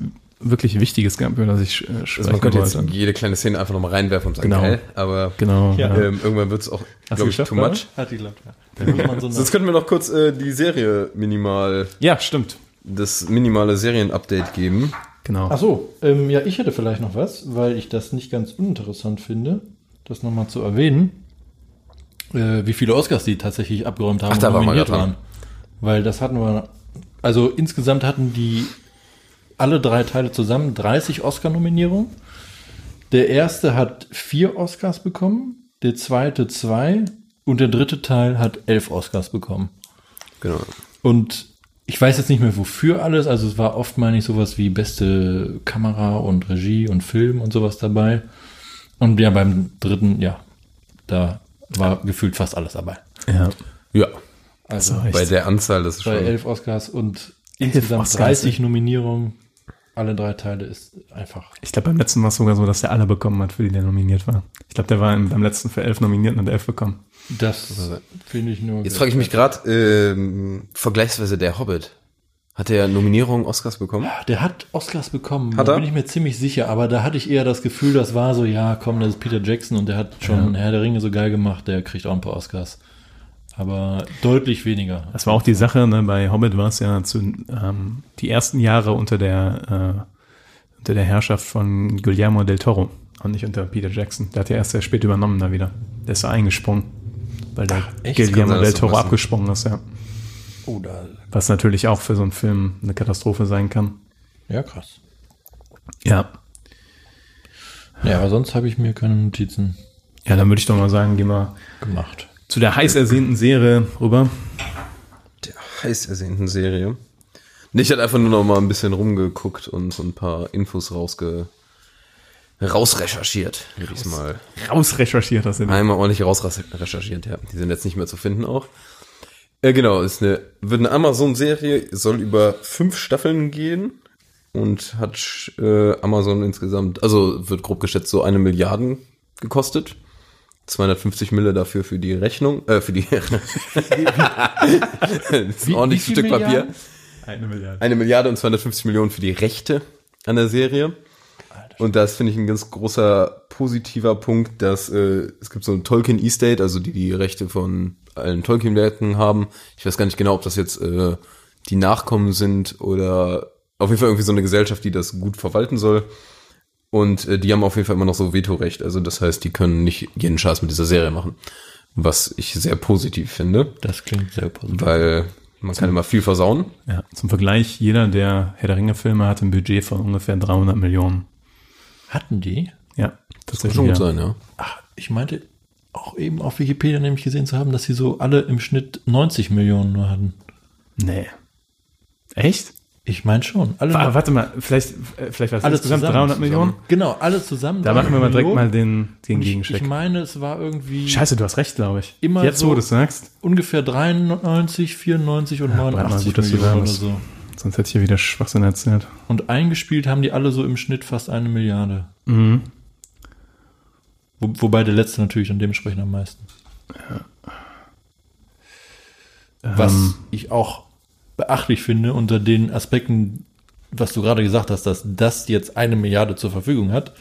Speaker 1: wirklich Wichtiges gab, über das ich äh, sprechen
Speaker 5: Also man könnte jetzt
Speaker 1: wollte.
Speaker 5: jede kleine Szene einfach nochmal reinwerfen und sagen,
Speaker 1: Genau.
Speaker 5: geil, aber
Speaker 1: Genau,
Speaker 6: Ja.
Speaker 1: ja.
Speaker 5: ähm, irgendwann wird es auch,
Speaker 1: Hast du
Speaker 5: glaube ich,
Speaker 1: geschafft,
Speaker 5: too much.
Speaker 6: Hat die geklappt, ja. So
Speaker 5: Sonst könnten wir noch kurz äh, die Serie minimal,
Speaker 1: ja, stimmt.
Speaker 5: Das minimale Serienupdate geben.
Speaker 1: Genau.
Speaker 6: Ach so, ähm, ja, ich hätte vielleicht noch was, weil ich das nicht ganz uninteressant finde, das nochmal zu erwähnen. äh, wie viele Oscars die tatsächlich abgeräumt haben
Speaker 5: Ach, da
Speaker 6: und nominiert
Speaker 5: dran.
Speaker 6: waren. Weil das hatten wir, also insgesamt hatten die alle drei Teile zusammen 30 Oscar-Nominierungen. Der erste hat vier Oscars bekommen, der zweite zwei und der dritte Teil hat elf Oscars bekommen.
Speaker 5: Genau.
Speaker 6: Und ich weiß jetzt nicht mehr wofür alles, also es war oft, meine ich, sowas wie beste Kamera und Regie und Film und sowas dabei. Und ja, beim dritten, ja, da war gefühlt fast alles dabei.
Speaker 1: Ja.
Speaker 5: Ja.
Speaker 6: Also.
Speaker 5: Bei der Anzahl, das ist
Speaker 6: bei
Speaker 5: schon.
Speaker 6: elf Oscars und insgesamt
Speaker 1: Oscars,
Speaker 6: 30 Nominierungen, alle drei Teile ist einfach.
Speaker 1: Ich glaube, beim letzten war es sogar so, dass der alle bekommen hat, für die der nominiert war. Ich glaube, der war im, beim letzten für elf nominiert und hat elf bekommen.
Speaker 6: Das finde ich nur.
Speaker 5: Jetzt frage ich mich gerade, ähm, vergleichsweise der Hobbit. Hat der Nominierung Oscars bekommen?
Speaker 6: Der hat Oscars bekommen,
Speaker 5: Hat
Speaker 6: da
Speaker 5: er?
Speaker 6: bin ich mir ziemlich sicher, aber da hatte ich eher das Gefühl, das war so, ja, komm, das ist Peter Jackson und der hat schon Herr der Ringe so geil gemacht, der kriegt auch ein paar Oscars. Aber deutlich weniger.
Speaker 1: Das war auch die Sache, ne? bei Hobbit war es ja zu, ähm, die ersten Jahre unter der, äh, unter der Herrschaft von Guillermo del Toro und nicht unter Peter Jackson. Der hat ja erst sehr spät übernommen da wieder. Der ist da eingesprungen, weil der
Speaker 6: echt?
Speaker 1: Guillermo
Speaker 5: sein,
Speaker 1: del Toro abgesprungen ist, ja.
Speaker 6: Oh, da.
Speaker 1: Was natürlich auch für so einen Film eine Katastrophe sein kann.
Speaker 6: Ja, krass.
Speaker 1: Ja.
Speaker 6: Ja, aber sonst habe ich mir keine Notizen
Speaker 1: Ja, dann würde ich doch mal sagen, gehen wir
Speaker 6: gemacht.
Speaker 1: zu der heiß ersehnten Serie rüber.
Speaker 5: Der heiß ersehnten Serie. Ich hatte einfach nur noch mal ein bisschen rumgeguckt und so ein paar Infos rausge rausrecherchiert, würde ich mal.
Speaker 1: Rausrecherchiert das in
Speaker 5: Einmal ordentlich rausrecherchiert, ja. Die sind jetzt nicht mehr zu finden auch. Äh, genau, ist eine, wird eine Amazon-Serie, soll über fünf Staffeln gehen und hat äh, Amazon insgesamt, also wird grob geschätzt so eine Milliarden gekostet. 250 Mille dafür für die Rechnung, äh, für die, das ist
Speaker 6: Wie-
Speaker 5: ein ordentliches Stück Papier.
Speaker 6: Milliarden?
Speaker 1: Eine Milliarde.
Speaker 5: Eine Milliarde und 250 Millionen für die Rechte an der Serie. Und das finde ich ein ganz großer positiver Punkt, dass äh, es gibt so ein Tolkien Estate, also die die Rechte von allen Tolkien-Werken haben. Ich weiß gar nicht genau, ob das jetzt äh, die Nachkommen sind oder auf jeden Fall irgendwie so eine Gesellschaft, die das gut verwalten soll. Und äh, die haben auf jeden Fall immer noch so Vetorecht. Also das heißt, die können nicht jeden Scheiß mit dieser Serie machen. Was ich sehr positiv finde,
Speaker 6: Das klingt sehr positiv.
Speaker 5: weil man kann immer viel versauen.
Speaker 1: Ja, zum Vergleich, jeder der Herr der Ringe-Filme hat ein Budget von ungefähr 300 Millionen.
Speaker 6: Hatten die?
Speaker 1: Ja,
Speaker 5: Kann
Speaker 1: tatsächlich.
Speaker 5: schon gut
Speaker 1: ja.
Speaker 5: sein, ja.
Speaker 6: Ach, ich meinte auch eben auf Wikipedia nämlich gesehen zu haben, dass sie so alle im Schnitt 90 Millionen nur hatten.
Speaker 1: Nee. Echt?
Speaker 6: Ich meine schon. Alle
Speaker 1: Wa- Warte mal, vielleicht, äh, vielleicht war es
Speaker 6: Alles
Speaker 1: insgesamt
Speaker 6: zusammen,
Speaker 1: 300 Millionen?
Speaker 6: Genau, alle zusammen.
Speaker 1: Da machen wir mal direkt mal
Speaker 6: 300
Speaker 1: den, den Gegencheck.
Speaker 6: ich meine, es war irgendwie
Speaker 1: Scheiße, du hast recht, glaube ich.
Speaker 6: Immer
Speaker 1: Jetzt,
Speaker 6: so-
Speaker 1: wo du es sagst,
Speaker 6: ungefähr 93, 94 und
Speaker 1: mal,
Speaker 6: 89
Speaker 1: gut,
Speaker 6: Millionen oder so.
Speaker 1: Sonst hätte ich hier wieder Schwachsinn erzählt.
Speaker 6: Und eingespielt haben die alle so im Schnitt fast eine Milliarde.
Speaker 1: Mhm.
Speaker 6: Wo, wobei der letzte natürlich dann dementsprechend am meisten. Was
Speaker 1: Ähm,
Speaker 6: ich auch beachtlich finde unter den Aspekten, was du gerade gesagt hast, dass das jetzt eine Milliarde zur Verfügung hat.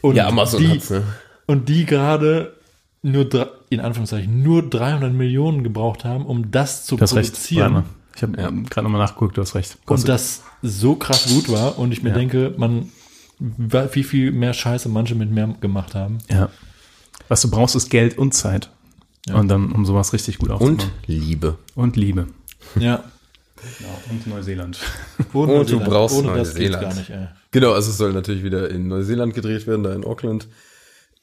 Speaker 6: Und
Speaker 5: Ja, Amazon
Speaker 6: die,
Speaker 5: hat's, ne?
Speaker 6: Und die gerade nur, in Anführungszeichen, nur 300 Millionen gebraucht haben, um das zu
Speaker 1: Du hast recht. Ich habe
Speaker 5: Ja.
Speaker 1: gerade nochmal nachgeguckt, du hast recht.
Speaker 6: Und
Speaker 1: Kostet-
Speaker 6: das so krass gut war und ich mir
Speaker 1: Ja.
Speaker 6: denke, man, wie viel mehr Scheiße manche mit mehr gemacht haben.
Speaker 1: ja. Was du brauchst, ist Geld und Zeit.
Speaker 6: Ja.
Speaker 1: Und dann, um sowas richtig gut aufzubauen.
Speaker 5: Und Liebe.
Speaker 1: Und Liebe.
Speaker 6: Ja.
Speaker 1: Und Neuseeland.
Speaker 6: Und,
Speaker 5: Und du
Speaker 6: Neuseeland.
Speaker 5: brauchst
Speaker 6: Ohne das geht's
Speaker 5: Neuseeland.
Speaker 6: gar nicht, ey.
Speaker 5: Genau, also es soll natürlich wieder in Neuseeland gedreht werden, da in Auckland.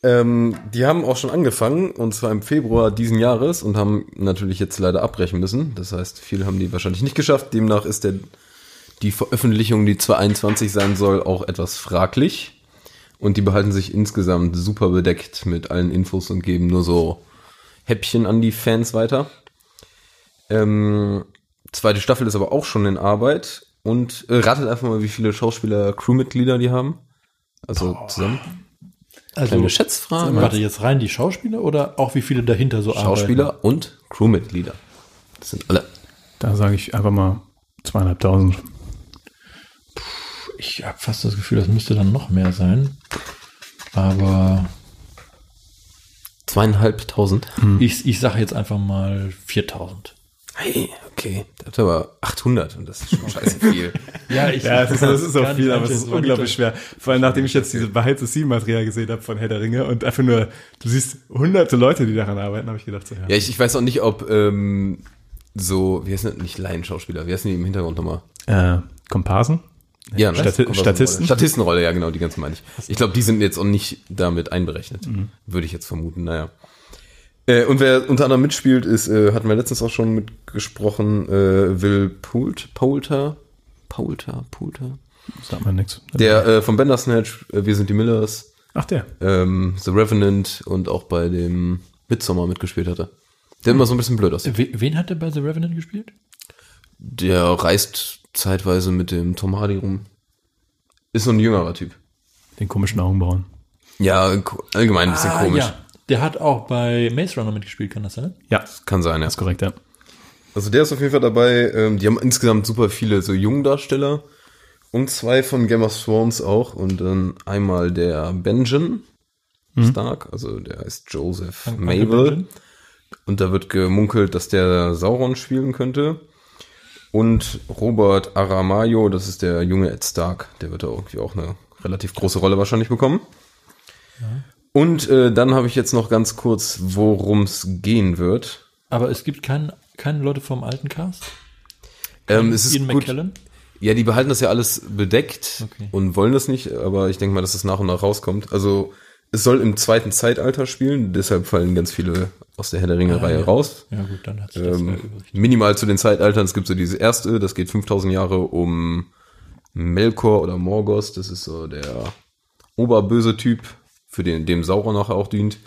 Speaker 5: Ähm, die haben auch schon angefangen, und zwar im Februar diesen Jahres und haben natürlich jetzt leider abbrechen müssen. Das heißt, viele haben die wahrscheinlich nicht geschafft. Demnach ist der, die Veröffentlichung, die 2021 sein soll, auch etwas fraglich. Und die behalten sich insgesamt super bedeckt mit allen Infos und geben nur so Häppchen an die Fans weiter. Ähm, zweite Staffel ist aber auch schon in Arbeit. Und äh, ratet einfach mal, wie viele Schauspieler, Crewmitglieder die haben. Also zusammen.
Speaker 6: Also,
Speaker 5: Kleine Schätzfrage.
Speaker 6: warte, jetzt rein die Schauspieler oder auch wie viele dahinter so
Speaker 5: Schauspieler und Crewmitglieder. Das sind alle.
Speaker 1: Da sage ich einfach mal zweieinhalbtausend.
Speaker 6: arbeiten? Ich habe fast das Gefühl, das müsste dann noch mehr sein. Aber
Speaker 5: Zweieinhalbtausend.
Speaker 6: ich, ich sage jetzt einfach mal 4000.
Speaker 5: Hey, Okay, der hat aber 800 und das ist schon scheiße viel.
Speaker 6: Ja, ich,
Speaker 1: Ja, es ist, das ist auch viel, aber es ist unglaublich
Speaker 6: ich
Speaker 1: schwer. Vor allem, nachdem ich jetzt diese Behind the Scene Material gesehen habe von Herr der Ringe und einfach nur, du siehst hunderte Leute, die daran arbeiten, habe ich gedacht, so, ja.
Speaker 5: Ja, ich, ich weiß auch nicht, ob ähm, so, wie heißt das, nicht Laienschauspieler, wie heißen die im Hintergrund nochmal?
Speaker 1: Äh, Komparsen?
Speaker 5: Ja, ne?
Speaker 1: Stati- Statisten?
Speaker 5: Rolle. Statistenrolle, ja genau, die ganze meine ich. Ich glaube, die sind jetzt auch nicht damit einberechnet. Würde ich jetzt vermuten, naja. Äh, und wer unter anderem mitspielt, ist, äh, hatten wir letztens auch schon mitgesprochen, äh, Will Poult, Poulter, Poulter, Poulter.
Speaker 1: Sagt man nichts.
Speaker 5: Der äh, von Bandersnatch, äh, Wir sind die Millers,
Speaker 1: Ach, der.
Speaker 5: ähm, The Revenant und auch bei dem Midsommar mitgespielt hatte. Der immer so ein bisschen blöd aussieht.
Speaker 6: We- Wen hat der bei The Revenant gespielt?
Speaker 5: Der reist zeitweise mit dem Tom Hardy rum. Ist so ein jüngerer Typ.
Speaker 1: Den komischen Augenbrauen.
Speaker 5: Ja, allgemein ein bisschen komisch.
Speaker 6: Ah, ja. Der hat auch bei Maze Runner mitgespielt, kann das sein?
Speaker 1: Ja,
Speaker 5: Kann sein, ja.
Speaker 1: ist korrekt, ja.
Speaker 5: Also der ist auf jeden Fall dabei. Ähm, die haben insgesamt super viele so Jungdarsteller. Und zwei von Game of Thrones auch. Und dann einmal der Benjen Stark, also der heißt Joseph
Speaker 6: Uncle
Speaker 5: Mabel.
Speaker 6: Benjen?
Speaker 5: Und da wird gemunkelt, dass der Sauron spielen könnte. Und Robert Aramayo, das ist der junge Ed Stark, der wird da irgendwie auch eine relativ große Rolle wahrscheinlich bekommen. Und äh, dann habe ich jetzt noch ganz kurz, worum es gehen wird.
Speaker 6: Aber es gibt kein, keine Leute vom alten Cast?
Speaker 5: Ähm, es ist
Speaker 6: Ian
Speaker 5: gut.
Speaker 6: McKellen?
Speaker 5: Ja, die behalten das ja alles bedeckt
Speaker 6: Okay.
Speaker 5: und wollen das nicht, aber ich denke mal, dass es nach und nach rauskommt. Also es soll im zweiten Zeitalter spielen, deshalb fallen ganz viele aus der Herr der Ringe-Reihe
Speaker 6: Ah, ja.
Speaker 5: raus.
Speaker 6: Ja gut, dann hat sich das
Speaker 5: Ähm, minimal zu den Zeitaltern. Es gibt so diese erste, das geht 5000 Jahre um Melkor oder Morgos. Das ist so der oberböse Typ, für den dem Sauron nachher auch dient.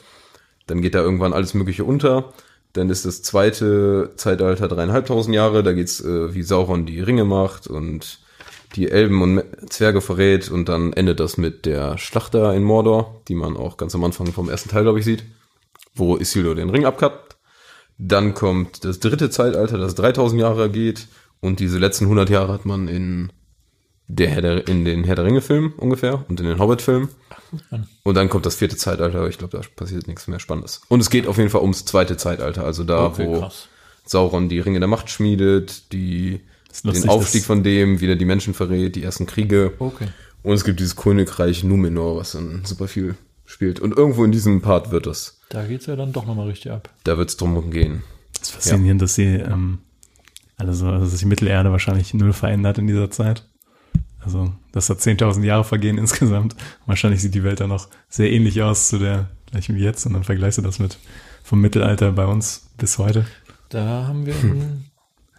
Speaker 5: Dann geht da irgendwann alles Mögliche unter. Dann ist das zweite Zeitalter dreieinhalbtausend Jahre. Da geht's äh, wie Sauron die Ringe macht und die Elben und Zwerge verrät. Und dann endet das mit der Schlacht da in Mordor, die man auch ganz am Anfang vom ersten Teil, glaube ich, sieht, wo Isildur den Ring abkappt. Dann kommt das dritte Zeitalter, das 3000 Jahre geht. Und diese letzten 100 Jahre hat man in, der Herr der, in den Herr der Ringe-Filmen ungefähr und in den Hobbit-Filmen. Und dann kommt das vierte Zeitalter. Ich glaube, da passiert nichts mehr Spannendes. Und es geht auf jeden Fall ums zweite Zeitalter. Also da,
Speaker 6: Okay,
Speaker 5: wo
Speaker 6: krass.
Speaker 5: Sauron die Ringe der Macht schmiedet, die, den Aufstieg von dem, wieder die Menschen verrät, die ersten Kriege.
Speaker 6: Okay.
Speaker 5: Und es gibt dieses Königreich Numenor, was dann super viel spielt. Und irgendwo in diesem Part wird es.
Speaker 6: Da geht's ja dann doch nochmal richtig ab.
Speaker 5: Da wird es drum gehen.
Speaker 1: Das ist faszinierend, dass sie, ähm, also, also dass sich Mittelerde wahrscheinlich null verändert in dieser Zeit. Also, dass da 10.000 Jahre vergehen insgesamt. Wahrscheinlich sieht die Welt dann noch sehr ähnlich aus zu der gleichen wie jetzt. Und dann vergleichst du das mit vom Mittelalter bei uns bis heute.
Speaker 6: Da haben wir in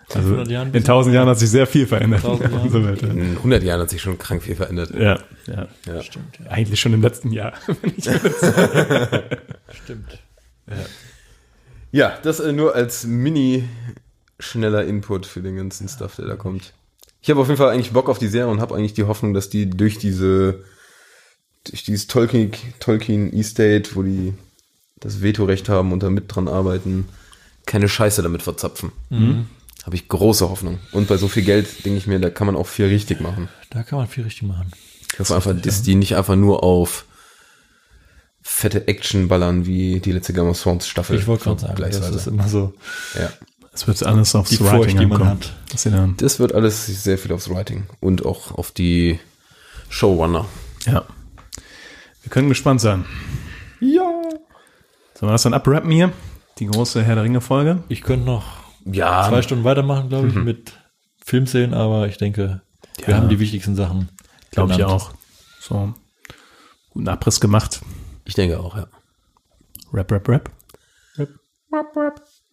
Speaker 1: Also
Speaker 6: 500 Jahren
Speaker 1: in 1000 Jahren hat sich sehr viel verändert.
Speaker 6: 1000 Jahren.
Speaker 1: Unsere Welt, ja.
Speaker 5: In 100 Jahren hat sich schon krank viel verändert.
Speaker 1: Ja, ja.
Speaker 5: Ja.
Speaker 6: Stimmt, ja.
Speaker 1: Eigentlich schon im letzten Jahr. wenn ich
Speaker 6: Stimmt.
Speaker 5: Ja, das äh, nur als mini schneller Input für den ganzen Stuff, der da kommt. Ich habe auf jeden Fall eigentlich Bock auf die Serie und habe eigentlich die Hoffnung, dass die durch diese durch dieses Tolkien Tolkien Estate, wo die das Vetorecht haben und da mit dran arbeiten, keine Scheiße damit verzapfen. Habe ich große Hoffnung. Und bei so viel Geld denke ich mir, da kann man auch viel richtig machen.
Speaker 6: Da kann man viel richtig machen.
Speaker 5: Hoffe einfach, dass die nicht einfach nur auf fette Action ballern wie die letzte Game of Thrones Staffel.
Speaker 6: Ich wollte gerade sagen, das ist immer so
Speaker 5: ja.
Speaker 1: Es wird alles aufs
Speaker 6: die
Speaker 1: Writing
Speaker 6: Furcht, die man
Speaker 1: ankommen.
Speaker 6: hat.
Speaker 1: Dann,
Speaker 5: Das wird alles sehr viel aufs Writing und auch auf die Showrunner.
Speaker 1: ja. Wir können gespannt sein.
Speaker 5: Ja.
Speaker 1: Sollen wir das dann abrappen hier? Die große Herr der Ringe-Folge?
Speaker 6: Ich könnte noch
Speaker 5: Ja,
Speaker 6: zwei Stunden weitermachen, glaube ich, mit Filmszenen, aber ich denke, wir
Speaker 1: Ja.
Speaker 6: haben die wichtigsten Sachen.
Speaker 1: Glaube ich auch. So, guten Abriss gemacht.
Speaker 5: ich denke auch, ja.
Speaker 1: Rap, rap, rap.